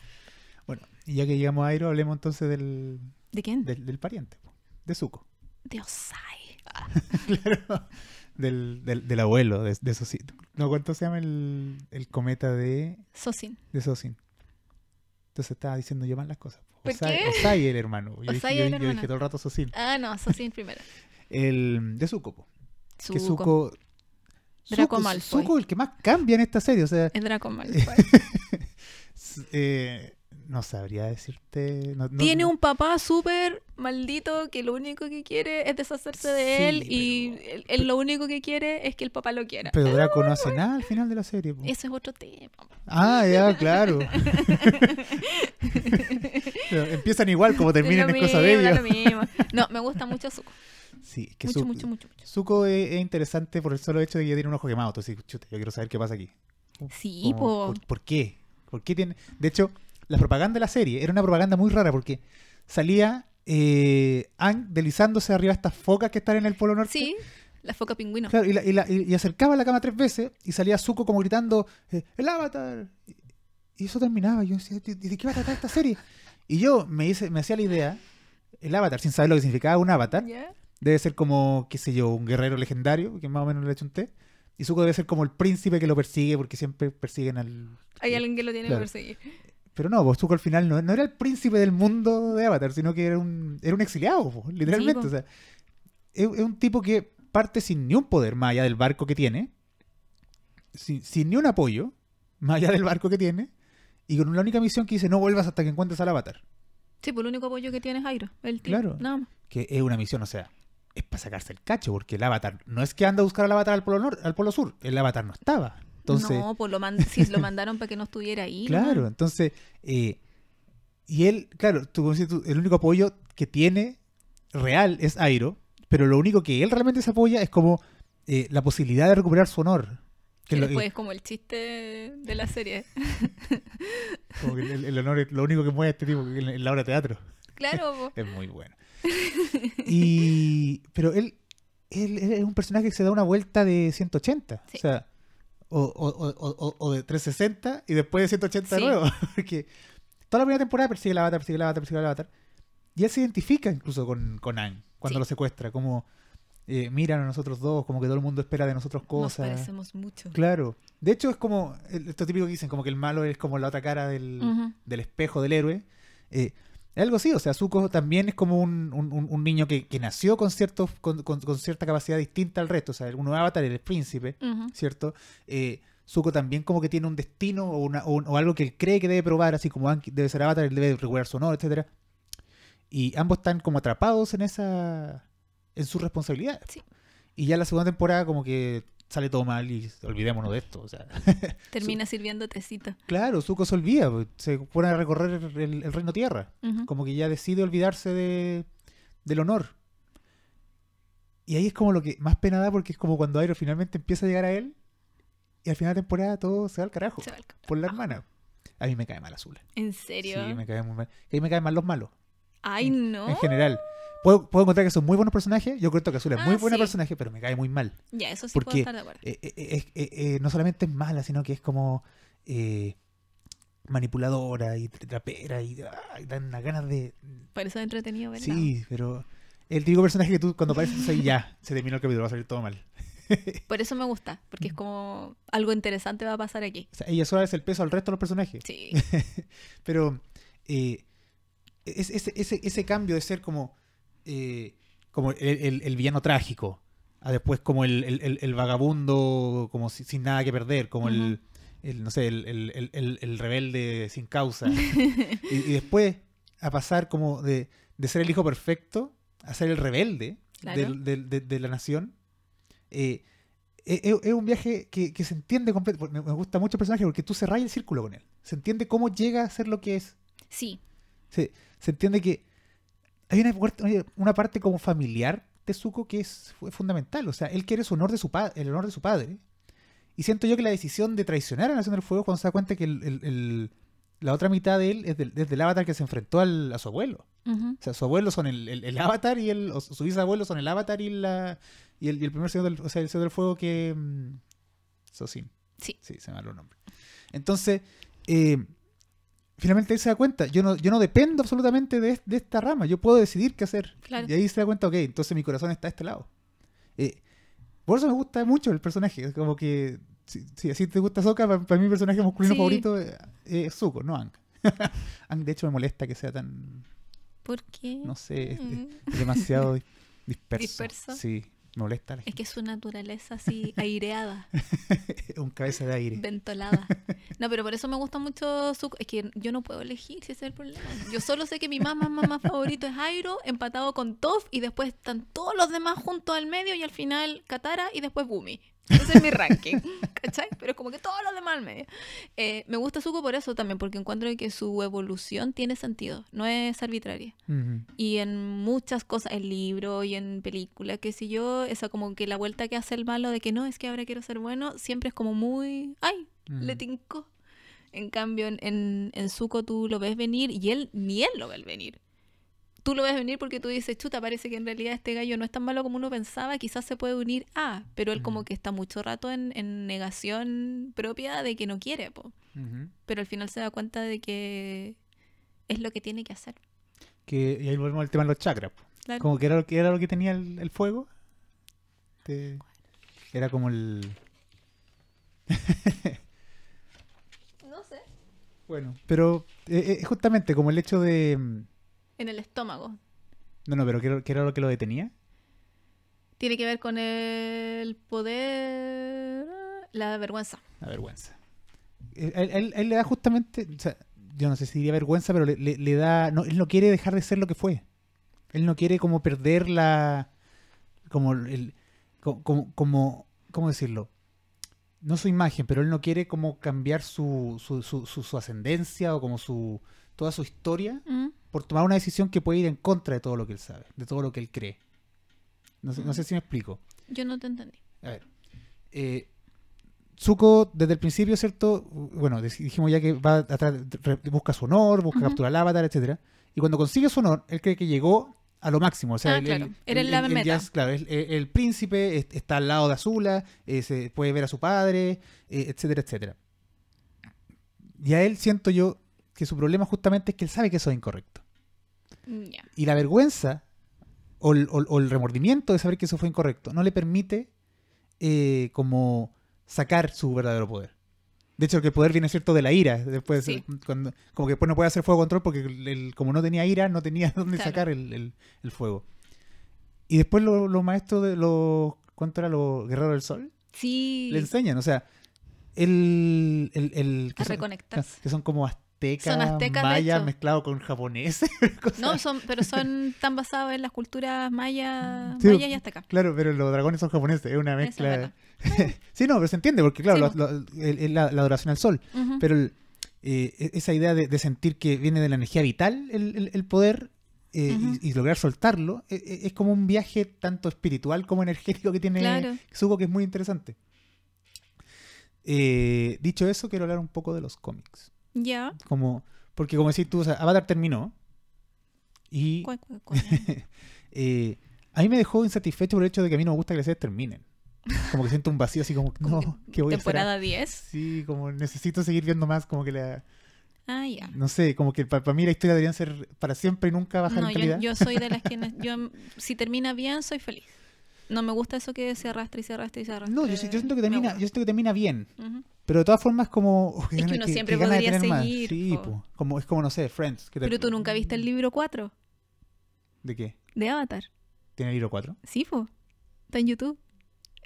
Bueno, y ya que llegamos a Airo, hablemos entonces del, ¿De quién? del, del pariente, de Zuko. De Osai. claro. Del, del, del abuelo de, de Sosin. No, ¿cuánto se llama el, el cometa de, Sosin. de Sosin? Entonces estaba diciendo yo mal las cosas. po. ¿Por Osai, qué? Osai el hermano. Yo, Osai dije, yo- el yo hermano. dije todo el rato Sosin. Ah, no, Sosin primero. El de Zuko. po. Que Zuko. Zuko, Draco Zuko- Malfoy. Zuko el que más cambia en esta serie. O sea, Es Draco Malfoy. eh, no sabría decirte. no- no- Tiene un papá súper maldito que lo único que quiere es deshacerse de Sí, él y él, él lo único que quiere es que el papá lo quiera. Pero Draco no hace nada al final de la serie. po. Ese es otro tema. Ah, ya, claro. Empiezan igual como terminan, lo cosa de ellos. No, me gusta mucho Zuko. Sí, es que Mucho, Zuko- mucho, mucho, mucho. Zuko es, es interesante por el solo hecho de que tiene un ojo quemado. Entonces, chuta, yo quiero saber qué pasa aquí. Sí, Como, po. ¿por, por qué? ¿Por qué tiene...? De hecho, la propaganda de la serie era una propaganda muy rara porque salía eh, Aang deslizándose arriba de estas focas que están en el Polo Norte. Sí, la foca pingüino. Claro, y, la- y la- y- acercaba la cama tres veces y salía Zuko como gritando eh, ¡El Avatar! Y, eso terminaba. Yo decía, ¿de, qué va a tratar esta serie? Y yo me, hice, me hacía la idea, el Avatar, sin saber lo que significaba un Avatar, debe ser como, qué sé yo, un guerrero legendario, que más o menos le té Y Zuko debe ser como el príncipe que lo persigue, porque siempre persiguen al... Hay alguien que lo tiene Claro. que perseguir. Pero no, pues Zuko al final no, no era el príncipe del mundo de Avatar, sino que era un, era un exiliado, po, literalmente. o sea, es, es un tipo que parte sin ni un poder, más allá del barco que tiene, sin, sin ni un apoyo, más allá del barco que tiene, y con una única misión que dice no vuelvas hasta que encuentres al Avatar. Sí, pues el único apoyo que tiene es Jairo, el tío. Claro. Nada más. Que es una misión, o sea, es para sacarse el cacho, porque el Avatar no es que anda a buscar al Avatar al Polo, Nor- al polo Sur, el Avatar no estaba. Entonces, no, pues lo, man- sí, lo mandaron para que no estuviera ahí. Claro, entonces, eh, y él, claro, tú, el único apoyo que tiene real es Airo, pero lo único que él realmente se apoya es como eh, la posibilidad de recuperar su honor. Que Que lo- después es como el chiste de la serie. como que el, el honor es lo único que mueve a este tipo en, en la obra de teatro. Claro. Es muy bueno. Y, pero él, él, él es un personaje que se da una vuelta de 180. Sí. O sea, o, o- o- o- o de 360 y después de 180 de Sí. nuevo. Porque toda la primera temporada persigue el avatar, persigue el avatar, persigue el avatar. Y él se identifica incluso con, con Aang cuando Sí. lo secuestra. Como eh, miran a nosotros dos, como que todo el mundo espera de nosotros Nos cosas. parecemos mucho. Claro. De hecho, es como esto típico que dicen, como que el malo es como la otra cara del, del espejo del héroe. Eh, algo así, o sea, Zuko también es como un, un- niño que, que nació con, ciertos, con, con- con cierta capacidad distinta al resto. O sea, uno es avatar, el príncipe. ¿cierto? Eh, Zuko también como que tiene un destino o, una- o algo que él cree que debe probar, así como Aang debe ser avatar, él debe recuperar su honor, etcétera Y ambos están como atrapados en esa en su responsabilidad. Sí. Y ya la segunda temporada como que sale todo mal y olvidémonos de esto. O sea, Termina sirviendo tecito. claro, Zuko se olvida, pues, se pone a recorrer el, el reino tierra. Como que ya decide olvidarse de, del honor. Y ahí es como lo que más pena da porque es como cuando Airo finalmente empieza a llegar a él y al final de temporada todo se va al carajo Se va al carajo. por la hermana. A mí me cae mal Azul. ¿En Sí, serio? me cae muy mal. Y ahí me caen mal los malos, Ay, no. en general. Puedo, puedo encontrar que son muy buenos personajes. Yo creo que Azul es Ah, muy buena sí. personaje, pero me cae muy mal. Ya, eso sí ¿Por puedo estar de acuerdo. Eh, eh, eh, no solamente es mala, sino que es como manipuladora y trapera y, ay, dan unas ganas de, Por eso es entretenido verla. Sí, pero el típico personaje que tú cuando apareces ahí ya se terminó el capítulo, va a salir todo mal. Por eso me gusta, porque es como algo interesante va a pasar aquí. O sea, ella solo es el peso al resto de los personajes. Sí. Pero eh, es- ese, ese, ese cambio de ser como, eh, como el, el- el villano trágico, a después como el, el- vagabundo como si- sin nada que perder, como el, el, no sé, el, el- el- el- el rebelde sin causa. y, y después a pasar como de, de ser el hijo perfecto a ser el rebelde Claro. de, de la nación. Eh, es, es- es un viaje que, que se entiende completo. Me, me gusta mucho el personaje porque tú cerrás el círculo con él. Se entiende cómo llega a ser lo que es. Sí, Se, se entiende que hay una, parte como familiar de Zuko que es fu- fundamental. O sea, él quiere su honor de su el honor de su padre. Y siento yo que la decisión de traicionar a Nación del Fuego cuando se da cuenta que el- el- el- la otra mitad de él es del, avatar que se enfrentó al- a su abuelo. O sea, su abuelo son el, avatar y el, o su bisabuelo son el avatar y la y el, y primer señor del, o sea, el señor del fuego que mm, Sosin. Sí. Sí, se me el nombre. Entonces, eh, finalmente él se da cuenta, yo no, yo no dependo absolutamente de, de esta rama, yo puedo decidir qué hacer. Claro. Y ahí se da cuenta, ok, entonces mi corazón está a este lado. Eh, por eso me gusta mucho el personaje, como que si, si así te gusta Sokka, para, mí mi personaje masculino Sí. favorito eh, es Zuko, no Aang. Aang de hecho me molesta que sea tan ¿Por qué? no sé, es, Mm. es demasiado dis- disperso. Disperso. Sí, Molesta la Es que es su naturaleza así aireada. Un cabeza de aire. ventolada. No, pero por eso me gusta mucho su... Es que yo no puedo elegir si ese es el problema. Yo solo sé que mi mamá, mamá favorito es Airo, empatado con Toph, y después están todos los demás juntos al medio, y al final Katara, y después Bumi. Ese es mi ranking, ¿cachai? Pero es como que todos los demás al medio. Eh, me gusta Zuko por eso también, porque encuentro que su evolución tiene sentido, no es arbitraria. Y en muchas cosas, en libro y en película, que si yo, esa como que la vuelta que hace el malo de que no, es que ahora quiero ser bueno, siempre es como muy, ay, le tincó. En cambio, en, en, en Zuko tú lo ves venir y él, ni él lo ve venir. Tú lo ves venir porque tú dices, chuta, parece que en realidad este gallo no es tan malo como uno pensaba, quizás se puede unir a, pero él como que está mucho rato en, en negación propia de que no quiere, po. Pero al final se da cuenta de que es lo que tiene que hacer. Que, y ahí volvemos al tema de los chakras. Claro. Como que era lo que, era lo que tenía el, el fuego. Te- Era como el... No sé. Bueno, pero eh, eh, justamente como el hecho de... En el estómago. No, no, pero ¿qué, era- qué era lo que lo detenía? Tiene que ver con el poder, la vergüenza. La vergüenza. Él, él- él- él le da justamente, o sea, yo no sé si diría vergüenza, pero le, le- le da, no, él no quiere dejar de ser lo que fue. Él no quiere como perder la, como el, co- como, como, ¿cómo decirlo? No su imagen, pero él no quiere como cambiar su, su, su, su- su ascendencia o como su, toda su historia ¿Mm? Por tomar una decisión que puede ir en contra de todo lo que él sabe, de todo lo que él cree. No sé, no sé si me explico. Yo no te entendí. A ver. Eh, Zuko, desde el principio, ¿cierto? Bueno, dijimos ya que va atrás, busca su honor, busca Ujú. capturar al avatar, etcétera. Y cuando consigue su honor, él cree que llegó a lo máximo. O sea, Ah, él- claro. Era él- la meta. claro, el, el príncipe es- está al lado de Azula, eh, se puede ver a su padre, eh, etcétera, etcétera. Y a él siento yo que su problema justamente es que él sabe que eso es incorrecto. Mm. Y la vergüenza o el, o- o el remordimiento de saber que eso fue incorrecto no le permite eh, como sacar su verdadero poder. De hecho, que el poder viene cierto de la ira. Después, Sí. cuando, como que después no puede hacer fuego control porque el- el- como no tenía ira, no tenía dónde Claro. sacar el, fuego. Y después los maestros de los. ¿Cuánto era los guerreros del sol? Sí. Le enseñan, o sea, el. el, el- A que, son, reconectarse. que son como aztecas, Son aztecas, mayas mezclados con japoneses. No, son, pero son tan basados en las culturas mayas Sí, maya y azteca. Claro, pero los dragones son japoneses, es una es mezcla. sí, no, pero se entiende, porque claro, Sí, lo- lo- el- el- la, la adoración al sol. Pero el- eh, e- esa idea de, de sentir que viene de la energía vital el, el- el poder eh, y- lograr soltarlo, e- e- es como un viaje tanto espiritual como energético que tiene Claro. Que es muy interesante. Eh, dicho eso, quiero hablar un poco de los cómics. Ya. Como, porque como decís tú, o sea, Avatar terminó y Cuac, cuac, cuac. eh, a mí me dejó insatisfecho por el hecho de que a mí no me gusta que las series terminen. Como que siento un vacío así como, Como no, ¿qué voy a hacer? Temporada 10. Sí, como necesito seguir viendo más, como que la... Ah, ya. No sé, como que para mí la historia deberían ser para siempre y nunca bajar No, en yo, calidad. yo soy de las que... Yo, si termina bien, soy feliz. No me gusta eso que se arrastra y se arrastra y se arrastra. No, yo, yo siento que termina, yo siento que termina bien. Ujú. Pero de todas formas como... oh, que gana- uno siempre de podría seguir, Sí, po. Como, es como, no sé, Friends. que te- Pero tú nunca viste el libro 4 ¿De qué? de Avatar. ¿Tiene el libro 4? Sí, po. Está en YouTube.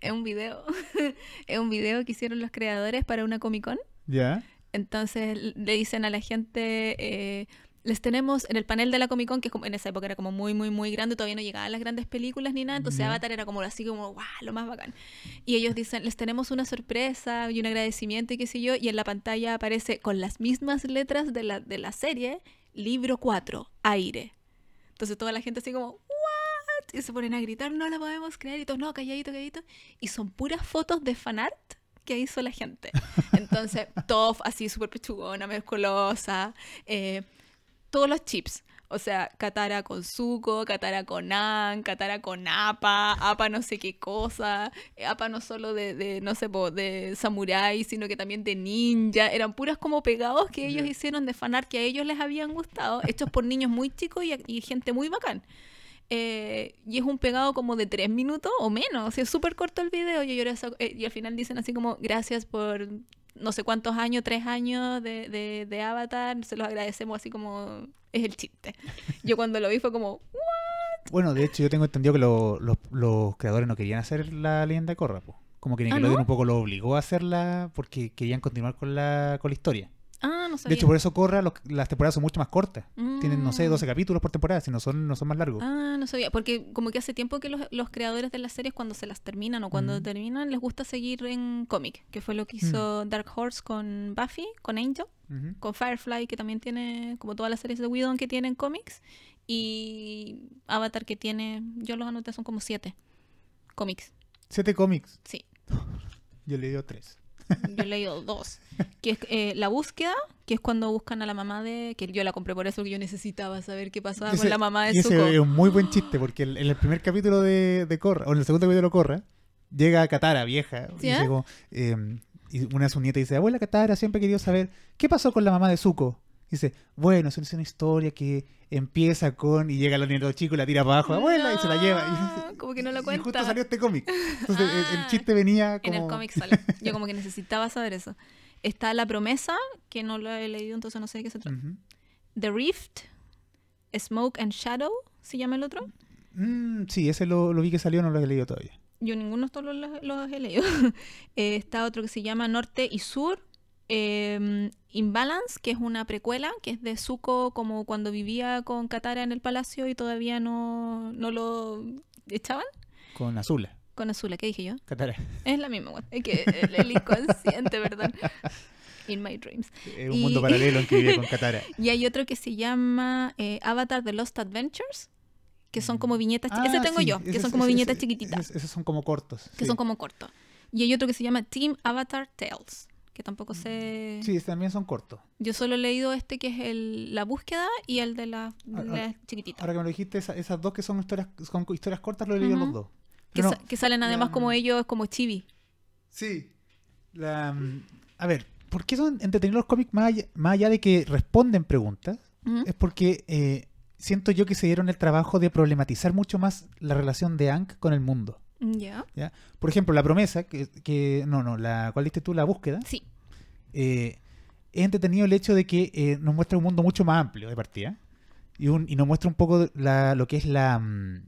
Es un video. es un video que hicieron los creadores para una Comic Con. ¿Ya? Entonces le dicen a la gente, eh, les tenemos en el panel de la Comic Con, que es como- en esa época era como muy, muy, muy grande, todavía no llegaban las grandes películas ni nada, entonces Ya. Avatar era como así como, wow, lo más bacán. Y ellos dicen, les tenemos una sorpresa y un agradecimiento y qué sé yo, y en la pantalla aparece con las mismas letras de la, de la serie, libro 4, aire. Entonces toda la gente así como, ¿what? Y se ponen a gritar, no la podemos creer, y todos, no, calladito, calladito. Y son puras fotos de fanart que hizo la gente. Entonces, Toff así súper pechugona, musculosa, eh, todos los chips. O sea, Katara con Zuko, Katara con An, Katara con Appa, Appa no sé qué cosa, eh, Appa no solo de, de, no sé, de samurai, sino que también de ninja. Eran puras como pegados que ellos hicieron de fanart que a ellos les habían gustado, hechos por niños muy chicos y, y gente muy bacán. Eh, y es un pegado como de tres minutos o menos. O sea, es súper corto el video. Yo lloré eh, y al final dicen así como, gracias por no sé cuántos años, tres años de, de, de Avatar. Se los agradecemos así como es el chiste. Yo cuando lo vi fue como, ¿what? Bueno, de hecho yo tengo entendido que lo- los- los creadores no querían hacer la leyenda de Korra, po. Como que Nickelodeon ¿no? un poco lo obligó a hacerla porque querían continuar con la, con la historia. Ah, no sabía. De hecho, por eso Korra, los- las temporadas son mucho más cortas. Tienen, no sé, Mm. 12 capítulos por temporada, si no son, no son más largos. Ah, no sabía. Porque como que hace tiempo que los, los creadores de las series cuando se las terminan o cuando Mm. terminan les gusta seguir en cómic. Que fue lo que hizo Dark Horse con Buffy, con Angel, con Firefly, que también tiene como todas las series de Whedon que tienen cómics. Y Avatar que tiene, yo los anoté, son como siete cómics. Siete cómics. Sí. Yo le dio tres. Yo he leído dos. Que es eh, La Búsqueda, que es cuando buscan a la mamá de... Que yo la compré por eso, que yo necesitaba saber qué pasaba Ese- con la mamá de y ese Zuko. es un muy buen chiste, porque en el primer capítulo de, de Korra, o en el segundo capítulo de Korra, llega Katara, vieja, y, ¿Sí, dice eh? eh, y una de sus nietas dice, abuela Katara, siempre he querido saber, ¿qué pasó con la mamá de Zuko? Dice, bueno, es una historia que empieza con, y llega el nieto chico y la tira para abajo, abuela, y se la lleva. Y, como que no lo y justo cuenta. salió este cómic. Entonces el- el, Ah, chiste venía como... En el cómic sale. Yo como que necesitaba saber eso. Está La Promesa, que no lo he leído, entonces no sé de qué se trata. The Rift, Smoke and Shadow, ¿se llama el otro? Mm, sí, ese lo, lo vi que salió, no lo he leído todavía. Yo ninguno de estos los, los he leído. Eh, está otro que se llama Norte y Sur. Eh, Imbalance, que es una precuela, que es de Zuko como cuando vivía con Katara en el palacio y todavía no, no lo echaban. Con Azula, Con Azula, ¿qué dije yo? Katara. Es la misma. Es que el, el inconsciente, ¿verdad? In my dreams. Es un Y- mundo paralelo en que vive con Katara. Y hay otro que se llama eh, Avatar The Lost Adventures, que son como viñetas. chi- ese Ah, tengo sí, yo, que ese- son como ese- viñetas ese- chiquititas, Esos son como cortos. que sí. son como cortos. Y hay otro que se llama Team Avatar Tales, que tampoco sé. Sí, también son cortos. Yo solo he leído este que es el, la búsqueda y el de la, de Ah, la chiquitita. Ahora que me lo dijiste, esa- esas dos que son historias, son historias cortas, lo he leído los dos. que, sa- salen además la- como ellos, como chibi. Sí. La, mm, a ver, ¿por qué son entretenidos los cómics más allá, más allá de que responden preguntas? Es porque eh, siento yo que se dieron el trabajo de problematizar mucho más la relación de Aang con el mundo. Ya. Por ejemplo, la promesa, que, que no, no, la ¿cuál diste tú? La búsqueda. Sí. eh, es entretenido el hecho de que eh, nos muestra un mundo mucho más amplio de partida y, un, y nos muestra un poco la- lo que es la, mm,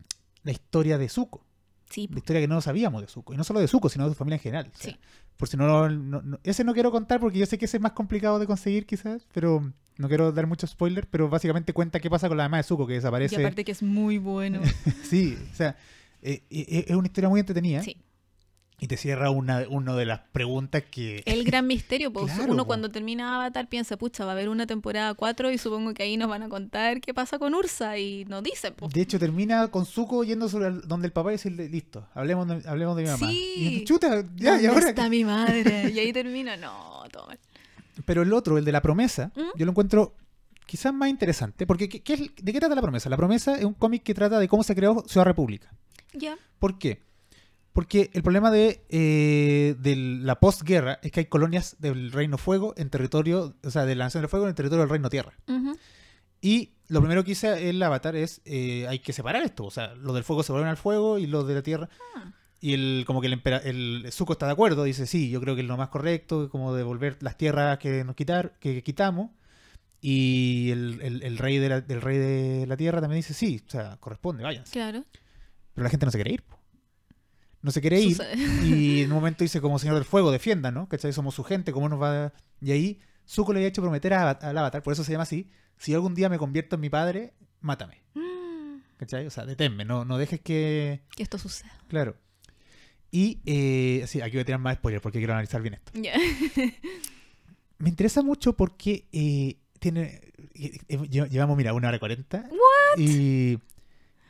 la historia de Zuko, Sí. la historia que no sabíamos de Zuko, y no solo de Zuko, sino de su familia en general. o sea, Sí. Por si no, no- no- ese no quiero contar porque yo sé que ese es más complicado de conseguir quizás, pero no quiero dar muchos spoilers, pero básicamente cuenta qué pasa con la mamá de Zuko que Y desaparece. aparte que es muy bueno. Sí, o sea, eh, eh, es una historia muy entretenida Sí. y te cierra una, una de las preguntas que... El gran misterio, pues Claro, uno po. cuando termina Avatar piensa, pucha, va a haber una temporada 4 y supongo que ahí nos van a contar qué pasa con Ursa y nos dicen, pues. De hecho, termina con Zuko yendo sobre el- donde el papá y decirle, listo, hablemos de, hablemos de mi mamá. Sí. Y chuta, ya, y ¿Dónde ahora. está mi madre? Y ahí termina, no, todo mal. Pero el otro, el de la promesa, ¿Mm? yo lo encuentro quizás más interesante. Porque, ¿qué- qué es- ¿de qué trata la promesa? La promesa es un cómic que trata de cómo se creó Ciudad República. Ya. ¿Por qué? Porque el problema de, eh, de la posguerra es que hay colonias del Reino Fuego en territorio, o sea, de la Nación del Fuego en el territorio del Reino Tierra. Y lo primero que hice el avatar es, eh, hay que separar esto. O sea, los del fuego se vuelven al fuego y los de la tierra. Ah. Y el, como que el, empera- el Zuko está de acuerdo, dice, sí, yo creo que es lo más correcto, como devolver las tierras que nos quitar, que quitamos. Y el, el- el rey de la, del rey de la tierra también dice, sí, o sea, corresponde, váyanse. Claro. Pero la gente no se quiere ir. po. No se quiere ir. Sucede. Y en un momento dice, como señor del fuego, defienda, ¿no? ¿Cachai? Somos su gente, ¿cómo nos va a...? Y ahí Zuko le había hecho prometer al avatar, por eso se llama así, si algún día me convierto en mi padre, mátame. Mm, ¿Cachai? O sea, deténme, no, no dejes que... que esto suceda. Claro. Y, eh, sí, aquí voy a tirar más spoilers porque quiero analizar bien esto. Ya. Me interesa mucho porque eh, tiene... eh, eh, lle- llevamos, mira, una hora cuarenta. Y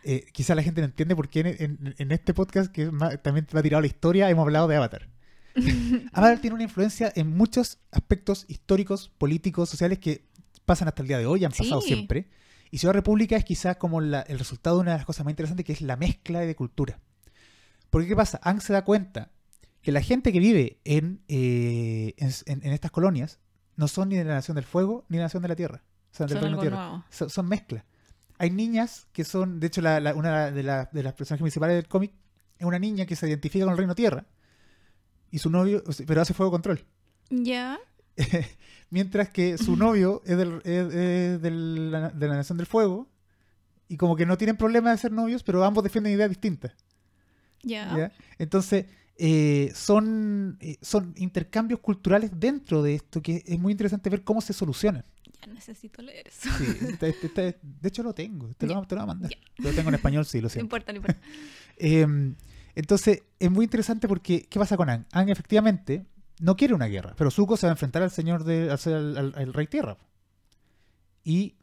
eh, quizá la gente no entiende por qué en, en- en este podcast, que más- también va tirado a la historia, hemos hablado de Avatar. Avatar tiene una influencia en muchos aspectos históricos, políticos, sociales que pasan hasta el día de hoy, han pasado Sí. siempre. Y Ciudad República es quizás como la- el resultado de una de las cosas más interesantes, que es la mezcla de cultura. Porque ¿qué pasa? Ang se da cuenta que la gente que vive en, eh, en, en- en estas colonias no son ni de la Nación del Fuego ni de la Nación de la Tierra. O sea, del Son Tierra. Son, son mezclas. Hay niñas que son, de hecho, la- la- una de, la- de las personajes principales del cómic es una niña que se identifica con el Reino Tierra y su novio, pero hace fuego control. Ya. Mientras que su novio es, del- es- es del- la- de la Nación del Fuego y como que no tienen problema de ser novios, pero ambos defienden ideas distintas. Ya. ¿ya? Entonces, eh, son, eh, son intercambios culturales dentro de esto que es muy interesante ver cómo se solucionan. Ya necesito leer eso. Sí, este- este- este- de hecho lo tengo, te lo, te lo voy a mandar. Lo tengo en español, sí, lo No siento. importa, no importa. Eh, entonces, es muy interesante porque, ¿qué pasa con Ang? Ang efectivamente no quiere una guerra, pero Zuko se va a enfrentar al señor de, al, al- rey tierra. Y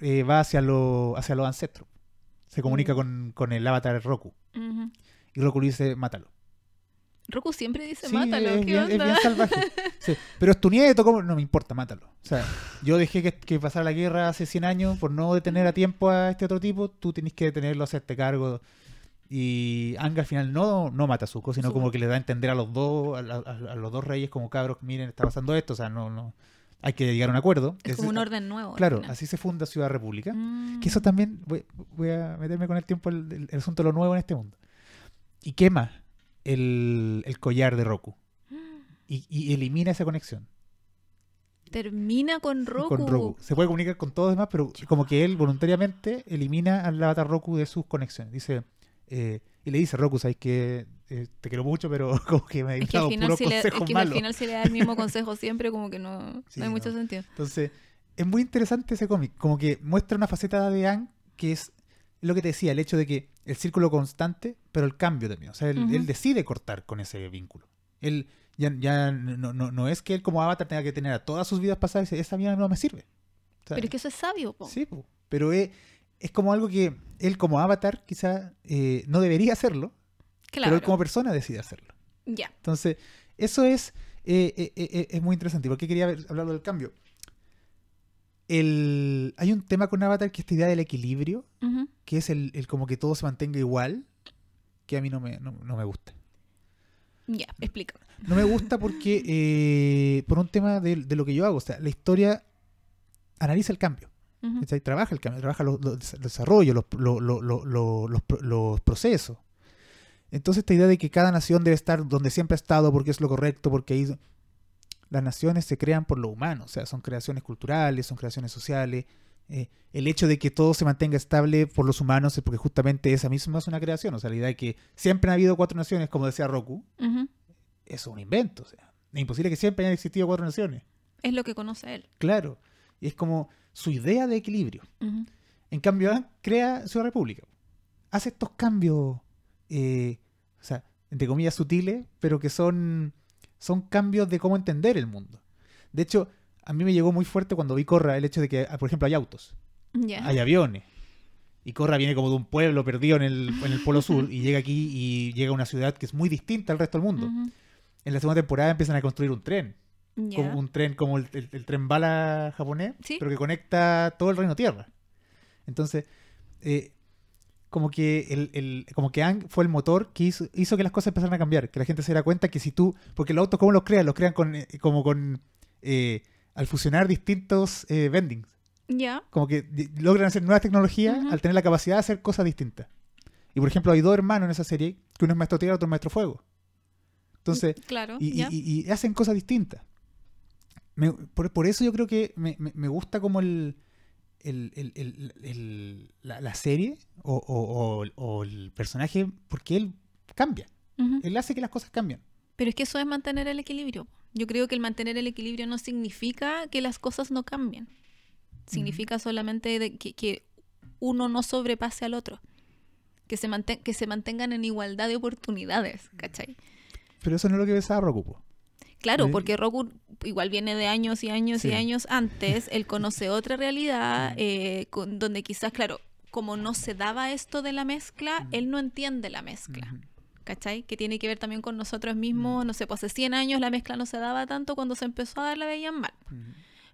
eh, va hacia, lo, hacia los ancestros. Se comunica Mm. con, con el avatar Roku. Y Roku le dice, mátalo. Roku siempre dice Sí, mátalo. es, ¿Qué bien, es onda? bien salvaje. Sí, Pero es tu nieto, ¿cómo? No me importa, mátalo. O sea, yo dejé que, que pasara la guerra hace 100 años por no detener a tiempo a este otro tipo. Tú tienes que detenerlo, hacerte cargo. Y Anga al final no, no mata a Zuko, sino Zuko. como que le da a entender a los dos, a, a- a los dos reyes como cabros, miren, está pasando esto. O sea, no, no. Hay que llegar a un acuerdo. Es como un orden nuevo. Claro, así se funda Ciudad República. Mm. Que eso también, voy, voy a meterme con el tiempo, el, el- el asunto de lo nuevo en este mundo. Y quema el, el collar de Roku. Y, y elimina esa conexión Termina con Roku. con Roku. Se puede comunicar con todos los demás, pero como que él voluntariamente elimina al avatar Roku de sus conexiones. Dice, eh, y le dice, Roku, sabes que eh, te quiero mucho, pero como que me Es que al dado final, puros si le, es consejos que al final si le da el mismo consejo siempre, como que no, Sí, no hay mucho no. sentido. Entonces, es muy interesante ese cómic. Como que muestra una faceta de Ang que es lo que te decía, el hecho de que el círculo constante, pero el cambio también. O sea, él, decide cortar con ese vínculo. Él ya, ya no, no, no es que él como avatar tenga que tener a todas sus vidas pasadas y dice, esa vida no me sirve. O sea, Pero es que eso es sabio, po. Sí, po. pero es, es como algo que él como avatar quizá eh, no debería hacerlo, claro. pero él como persona decide hacerlo. Ya. Entonces, eso es, eh, eh, eh, es muy interesante. ¿Por qué quería ver- hablarlo del cambio? El, hay un tema con Avatar que es esta idea del equilibrio, que es el, el como que todo se mantenga igual, que a mí no me, no, no me gusta. Ya, explica. No me gusta porque, eh, por un tema de, de lo que yo hago, o sea, la historia analiza el cambio. ¿cachai? Trabaja el cambio, trabaja los, los- los, lo- lo- lo- lo- los, los procesos. Entonces esta idea de que cada nación debe estar donde siempre ha estado porque es lo correcto, porque ahí... Las naciones se crean por lo humano, o sea, son creaciones culturales, son creaciones sociales. eh, el hecho de que todo se mantenga estable por los humanos es porque justamente esa misma es una creación. O sea, la idea de que siempre han habido cuatro naciones, como decía Roku, es un invento. O sea, es imposible que siempre hayan existido cuatro naciones. Es lo que conoce él. Claro. Y es como su idea de equilibrio. En cambio, Adán crea Ciudad República. Hace estos cambios, eh, o sea, entre comillas sutiles, pero que son, son cambios de cómo entender el mundo. De hecho, a mí me llegó muy fuerte cuando vi Corra el hecho de que, ah, por ejemplo, hay autos, Ya. hay aviones. Y Corra viene como de un pueblo perdido en el, en el Polo Sur y llega aquí y llega a una ciudad que es muy distinta al resto del mundo. En la segunda temporada empiezan a construir un tren. Como un tren como el, el- el tren bala japonés, Sí. pero que conecta todo el reino tierra. Entonces, eh, como que el, el- como que Ang fue el motor que hizo, hizo que las cosas empezaran a cambiar, que la gente se diera cuenta que si tú, porque los autos cómo los crean, los crean con eh, como con eh, al fusionar distintos eh, vendings, Ya. como que logran hacer nuevas tecnologías al tener la capacidad de hacer cosas distintas. Y por ejemplo, hay dos hermanos en esa serie, que uno es maestro tierra y otro es maestro fuego. Entonces, Claro. y, y- ya. y- y hacen cosas distintas. Me- por, por eso yo creo que me, me- me gusta como el, el- el- el- el- la, la serie o, o- o- o el personaje, porque él cambia. Él hace que las cosas cambien. Pero es que eso es mantener el equilibrio. Yo creo que el mantener el equilibrio no significa que las cosas no cambien. Significa solamente de que, que uno no sobrepase al otro. Que se, manten- que se mantengan en igualdad de oportunidades, ¿cachai? Pero eso no es lo que pensaba Roku. Claro, porque Roku igual viene de años y años y años antes. Él conoce otra realidad eh, con- donde quizás, claro, como no se daba esto de la mezcla, él no entiende la mezcla. ¿Cachai? Que tiene que ver también con nosotros mismos. No sé, pues hace 100 años la mezcla no se daba tanto, cuando se empezó a dar la veían mal.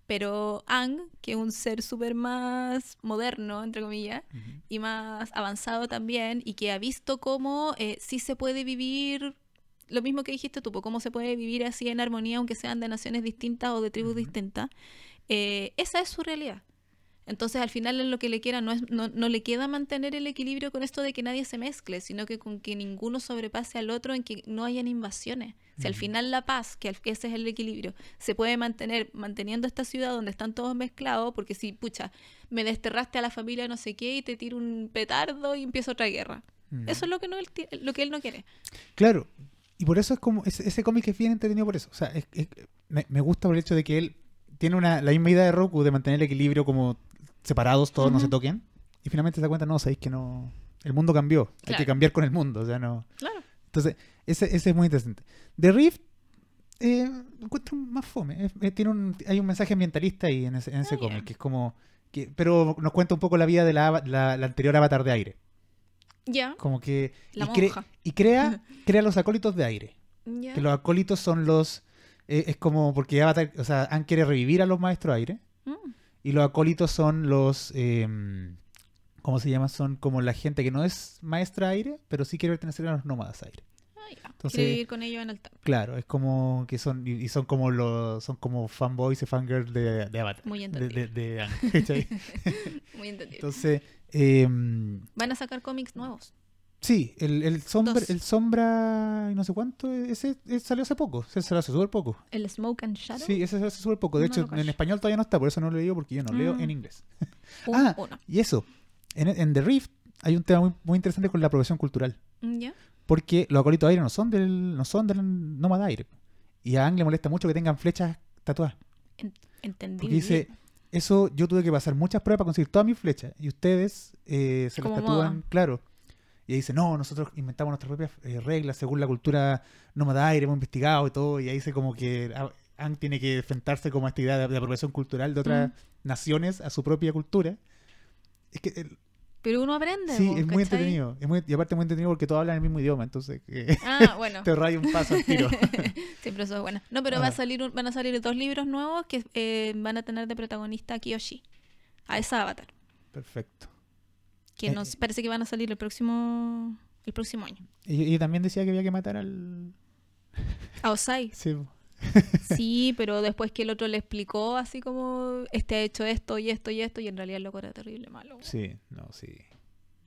Pero Ang, que es un ser súper más moderno, entre comillas, y más avanzado también, y que ha visto cómo eh, sí se puede vivir, lo mismo que dijiste tú, cómo se puede vivir así en armonía, aunque sean de naciones distintas o de tribus distintas, eh, esa es su realidad. Entonces al final en lo que le queda no, es, no, no le queda mantener el equilibrio con esto de que nadie se mezcle, sino que con que ninguno sobrepase al otro en que no hayan invasiones. Si al final la paz, que ese es el equilibrio, se puede mantener manteniendo esta ciudad donde están todos mezclados, porque si, pucha, me desterraste a la familia no sé qué y te tiro un petardo y empieza otra guerra. Eso es lo que, no lo que él no quiere. Claro, y por eso es como, ese, ese cómic es bien entretenido por eso. O sea, es- es- me, me gusta por el hecho de que él tiene una, la misma idea de Roku de mantener el equilibrio como separados, todos no se toquen. Y finalmente se da cuenta, no, sabéis que no, el mundo cambió. Hay que cambiar con el mundo, o sea, no. Claro. Entonces, ese, ese es muy interesante. The Rift, eh, encuentro más fome. Eh, tiene un, hay un mensaje ambientalista ahí en ese, en ese cómic, que es como... Que, pero nos cuenta un poco la vida de la, la, la anterior avatar de aire. Ya. Como que... La y, cre- monja. y crea, crea los acólitos de aire. Que los acólitos son los... eh, es como porque Avatar, o sea, Anne quiere revivir a los maestros aire. Mm. Y los acólitos son los... em, ¿Cómo se llama? Son como la gente que no es maestra aire, pero sí quiere pertenecer a los nómadas aire. Ah, ya. Entonces- Quiere vivir con ellos en el templo. Claro, es como que son y son como los son como fanboys y fangirls de, de Avatar. Muy de, entendible. de, de ¿cachai? Muy entendible. Entonces, em, Van a sacar cómics nuevos. sí, el, el sombra, Dos. el sombra y no sé cuánto, ese, ese salió hace poco, ese salió hace súper poco. El Smoke and Shadow. Sí, ese salió hace súper poco. De No hecho, en español todavía no está, por eso no lo leo porque yo no leo Mm. en inglés. Un- Ah. uno. Y eso, en, en The Rift hay un tema muy, muy interesante con la apropiación cultural. Mm, ¿Ya? Porque los acólitos aire no son del no son del nómada aire. Y a Aang le molesta mucho que tengan flechas tatuadas. Entendí. Porque dice, eso yo tuve que pasar muchas pruebas para conseguir todas mis flechas. Y ustedes eh, se las tatúan, moda. claro. Y ahí dice, no, nosotros inventamos nuestras propias eh, reglas según la cultura nómada aire, hemos investigado y todo. Y ahí dice como que Aang tiene que enfrentarse como a esta idea de, de apropiación cultural de otras Mm. naciones a su propia cultura. Es que el- Pero uno aprende. sí, es muy ¿cachai? entretenido. Es muy, y aparte muy entretenido porque todos hablan el mismo idioma, entonces eh, Ah, bueno. te raya un paso al tiro. Siempre eso es bueno. No, pero va a salir un- van a salir dos libros nuevos que eh, van a tener de protagonista a Kiyoshi. A esa avatar. Perfecto. Que Eh, nos parece que van a salir el próximo el próximo año. Y, y también decía que había que matar al... A Osai. Sí, Sí, pero después que el otro le explicó así como este ha hecho esto y esto y esto y en realidad el loco era terrible malo. sí, no, sí.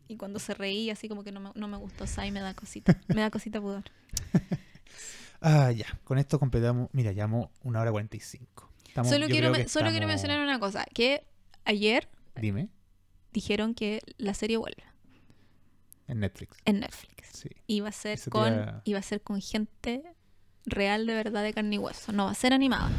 Y cuando se reía así como que no me, no me gustó Osai, me da cosita. Me da cosita pudor. Ah, ya. Con esto completamos. Mira, llamo una hora cuarenta y cinco. Estamos- Solo, quiero, que solo quiero mencionar una cosa, que ayer Dime. dijeron que la serie vuelve En Netflix. en Netflix. Sí. Iba a ser Eso con iba a ser con gente real de verdad de carne y hueso, no va a ser animada.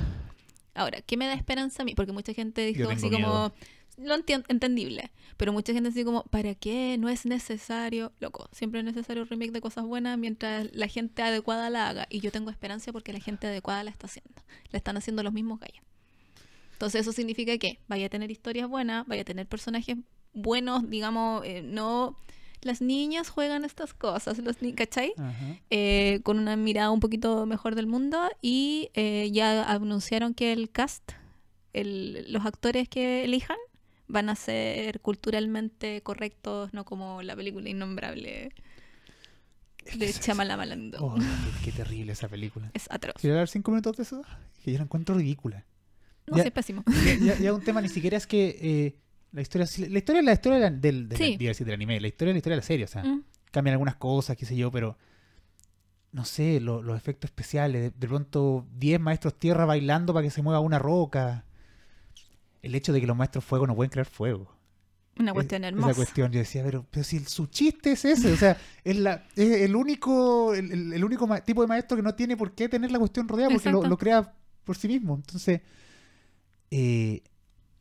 Ahora, ¿qué me da esperanza a mí? Porque mucha gente dijo así como lo entien- entendible, pero mucha gente así como ¿para qué? No es necesario, loco, siempre es necesario un remake de cosas buenas mientras la gente adecuada la haga y yo tengo esperanza porque la gente adecuada la está haciendo. La están haciendo los mismos gallos. Entonces eso significa que vaya a tener historias buenas, vaya a tener personajes buenos, digamos, eh, no las niñas juegan estas cosas, los ni ¿cachai? Eh, con una mirada un poquito mejor del mundo y eh, ya anunciaron que el cast, el- los actores que elijan van a ser culturalmente correctos, no como la película innombrable Es de es- Chamala Malando. Oh, qué, qué terrible esa película. Es atroz. ¿Quieres hablar cinco minutos de eso? Que yo la encuentro ridícula. No Ya- sé, pésimo. Ya, ya- ya un tema ni siquiera es que eh, la historia. La historia es la historia del, del, Sí. anime. La historia es la historia de la serie. O sea, Mm. cambian algunas cosas, qué sé yo, pero. No sé, lo- los efectos especiales. De, pronto, 10 maestros tierra bailando para que se mueva una roca. El hecho de que los maestros fuego no pueden crear fuego. Una cuestión Es- hermosa. Esa cuestión, yo decía, pero, pero si el- su chiste es ese, o sea, es, la, es el único el, el- único tipo de maestro que no tiene por qué tener la cuestión rodeada porque lo, lo crea por sí mismo. Entonces, eh,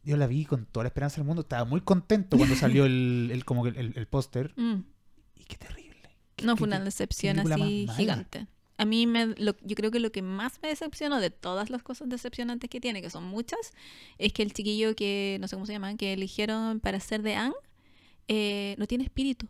yo la vi con toda la esperanza del mundo, estaba muy contento cuando salió el, el- como el, el póster. Mm. Y qué terrible. Qué- No qué- fue una decepción así gigante. A mí me, lo- yo creo que lo que más me decepcionó de todas las cosas decepcionantes que tiene, que son muchas, es que el chiquillo que, no sé cómo se llama, que eligieron para ser de Ang, eh, no tiene espíritu.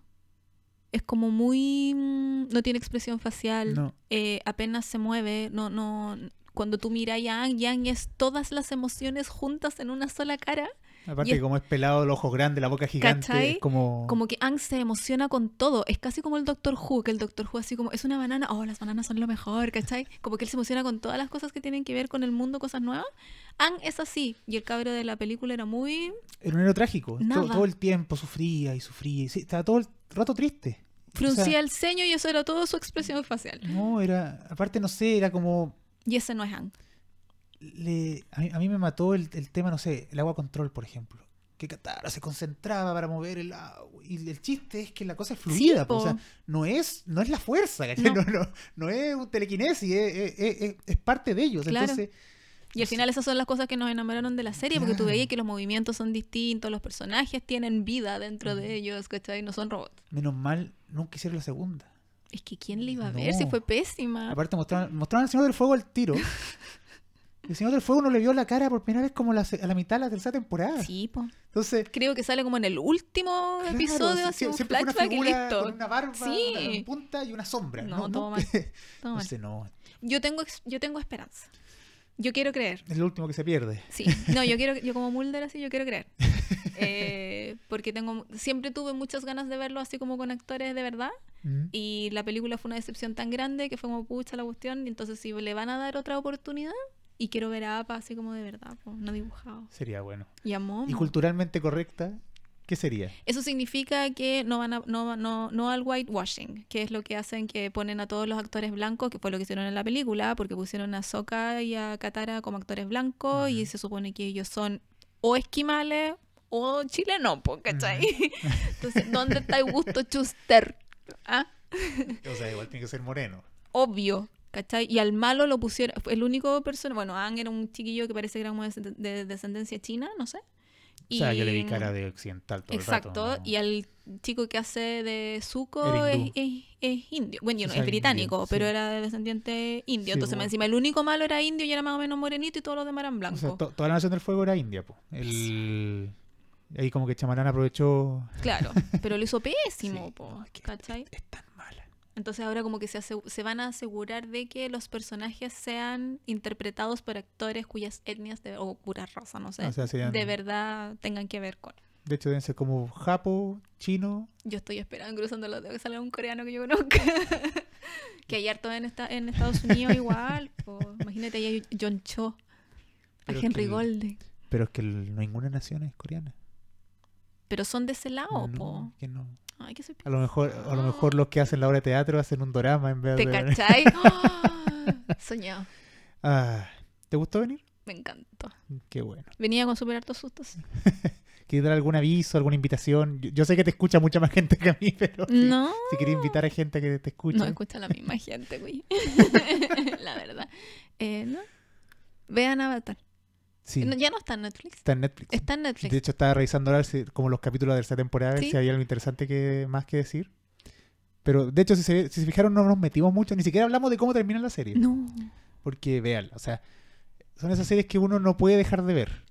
Es como muy... mm, no tiene expresión facial, No, eh, apenas se mueve, no, no... Cuando tú miras a Yang, Yang es todas las emociones juntas en una sola cara Aparte es- como es pelado, los ojos grandes, la boca gigante, ¿Cachai? es como... Como que Ang se emociona con todo. Es casi como el Doctor Who, que el Doctor Who así como, es una banana, oh, las bananas son lo mejor, ¿cachai? Como que él se emociona con todas las cosas que tienen que ver con el mundo, cosas nuevas. Ang es así. Y el cabro de la película era muy Era un héroe trágico. Todo, Nada. todo el tiempo sufría y sufría. sí, estaba todo el rato triste. O sea, fruncía el ceño y eso era todo su expresión facial. no, era... Aparte, no sé, era como... Y ese no es Ang. le- a, mí, a mí me mató el, el tema, no sé, el agua control, por ejemplo. Que Katara se concentraba para mover el agua. Y el chiste es que la cosa es fluida. po, o sea, no es, no es la fuerza. No. No, no, no es un telequinesis, es, es- es- es- es parte de ellos. Claro. Entonces, Y al final esas son las cosas que nos enamoraron de la serie, porque tú veías que los movimientos son distintos, los personajes tienen vida dentro de ellos, ¿cachai? No son robots. menos mal, nunca hicieron la segunda. Es que ¿quién le iba a ver si fue pésima? Aparte, mostraron, mostraron al Señor del Fuego al tiro. El Señor del Fuego no le vio la cara por primera vez como la a la mitad de la tercera temporada. Sí, po. Entonces, Creo que sale como en el último Claro, episodio, sí, así un siempre fue una flashback y figura listo. Con una barba, Sí. una punta y una sombra. No, No, todo mal, Todo mal. Entonces, no. Yo tengo yo tengo esperanza. Yo quiero creer. Es lo último que se pierde. Sí. No, yo quiero yo como Mulder así yo quiero creer. Eh, porque tengo siempre tuve muchas ganas de verlo así como con actores de verdad Mm. y la película fue una decepción tan grande que fue como pucha la cuestión y entonces si le van a dar otra oportunidad y quiero ver a Apa así como de verdad, po, no dibujado. Sería bueno. Y a Momo. Y culturalmente correcta, ¿qué sería? Eso significa que no van a, no, no, no al whitewashing, que es lo que hacen que ponen a todos los actores blancos, que fue lo que hicieron en la película, porque pusieron a Soka y a Katara como actores blancos y se supone que ellos son o esquimales o chilenos, ¿cachai? Entonces, ¿dónde está Augusto Schuster? ¿Ah? O sea, igual tiene que ser moreno. Obvio. ¿Cachai? Y al malo lo pusieron, fue el único persona, bueno, Ang era un chiquillo que parece que era como de, de descendencia china, no sé. O sea, yo le vi Y- cara de occidental todo Exacto, el rato. ¿no? y al chico que hace de Zuko es, es- es indio. Bueno, yo O sea, es británico, indio, pero sí. era de descendiente indio. Sí, Entonces, más encima, el único malo era indio y era más o menos morenito y todos los demás eran O blancos. sea, to- toda la Nación del Fuego era India, po. El... Ahí como que Chamarán aprovechó... Claro, pero lo hizo pésimo, po, ¿cachai? Es tan. Entonces ahora como que se, van a asegurar de que los personajes sean interpretados por actores cuyas etnias de- o pura raza, no sé, O sea, serían- de verdad tengan que ver con. De hecho, deben ser como japo, chino. Yo estoy esperando cruzando los dedos que salga un coreano que yo conozca. que hay harto en, esta, en Estados Unidos igual. po. Imagínate, ahí hay John Cho, a Pero Henry Golden. Pero es que el- ninguna nación es coreana. Pero son de ese lado, No, po. que no. Ay, A lo mejor, a lo mejor los que hacen la obra de teatro hacen un drama en vez ¿Te de... cachai? ¡Ah! Soñado. Ah, ¿Te gustó venir? Me encantó. Qué bueno. Venía con súper hartos sustos. ¿Quieres dar algún aviso, alguna invitación? Yo, yo sé que te escucha mucha más gente que a mí, pero si- No. si, quería invitar a gente que te escuche. No escucha la misma gente, güey. la verdad. Eh, ¿no? Vean Avatar. Sí, ya no está en Netflix. está en Netflix. Está en Netflix. De hecho, estaba revisando ahora si- como los capítulos de esta temporada, a ver Sí. si había algo interesante que más que decir. Pero, de hecho, si se, si se fijaron, no nos metimos mucho, ni siquiera hablamos de cómo termina la serie. No. Porque, vean, o sea, son esas series que uno no puede dejar de ver.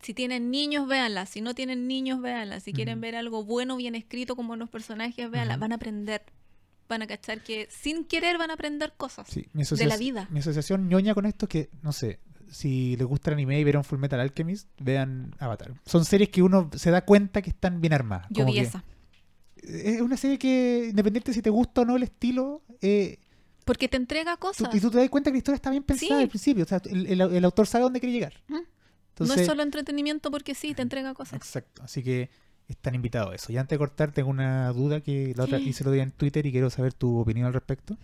Si tienen niños, véanla. Si no tienen niños, véanla. Si quieren Ujú. ver algo bueno, bien escrito como los personajes, véanla. Ujú. Van a aprender. Van a cachar que sin querer van a aprender cosas. Sí, De la vida. Mi asociación ñoña con esto es que, no sé, si les gusta el anime y vieron Full Metal Alchemist, vean Avatar. Son series que uno se da cuenta que están bien armadas. Yo vi esa. Es una serie que, independiente si te gusta o no el estilo, eh, Porque te entrega tú- cosas. y tú te das cuenta que la historia está bien pensada Sí. al principio. O sea, el, el- el autor sabe dónde quiere llegar. Entonces, no es solo entretenimiento porque sí, te entrega cosas. Exacto. Así que están invitados a eso. Y antes de cortar, tengo una duda que la otra hice otro día en Twitter y quiero saber tu opinión al respecto.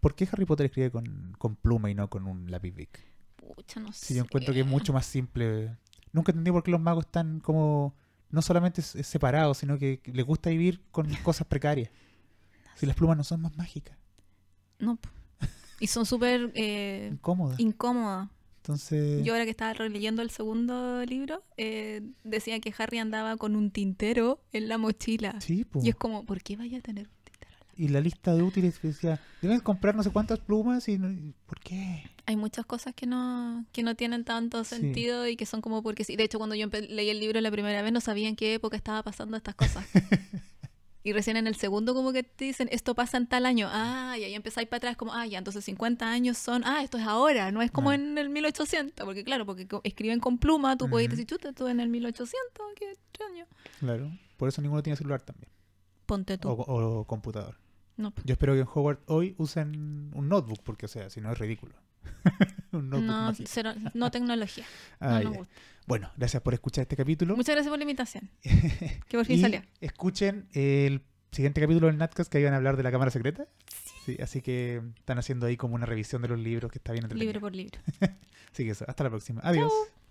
¿Por qué Harry Potter escribe con, con pluma y no con un lápiz Bic? Pucha, no sé. Si yo encuentro que es mucho más simple. Nunca entendí por qué los magos están como no solamente s- separados, sino que les gusta vivir con cosas precarias. Si las plumas no son más mágicas, No. Y son súper eh, incómodas. incómodas. Entonces, Yo ahora que estaba releyendo el segundo libro, eh, decía que Harry andaba con un tintero en la mochila. sí, po. Y es como, ¿por qué vaya a tener un tintero? en la- Y la lista de útiles decía, deben comprar no sé cuántas plumas y, no- y ¿por qué? Hay muchas cosas que no, que no tienen tanto Sí. sentido y que son como porque sí. De hecho, cuando yo leí el libro la primera vez no sabía en qué época estaba pasando estas cosas. Y recién en el segundo como que te dicen, esto pasa en tal año. Ah, y ahí empezáis para atrás como, ah, ya, entonces 50 años son, ah, esto es ahora, no es como Ah. en el 1800. Porque claro, porque escriben con pluma, tú puedes Ujú. decir, chuta, tú en el 1800, qué extraño. Claro. Por eso ninguno tiene celular también. Ponte tú. O, o computador. No, pues, Yo espero que en Howard hoy usen un notebook, porque o sea, si no es ridículo. un no, cero- no tecnología. Ah, no nos ya. gusta. Bueno, gracias por escuchar este capítulo. Muchas gracias por la invitación. Que por fin y salió. escuchen el siguiente capítulo del Natcast que iban a hablar de la cámara secreta. Sí, así que están haciendo ahí como una revisión de los libros que está bien entretenido. Libro por libro. Así que eso, hasta la próxima. Adiós. Chau.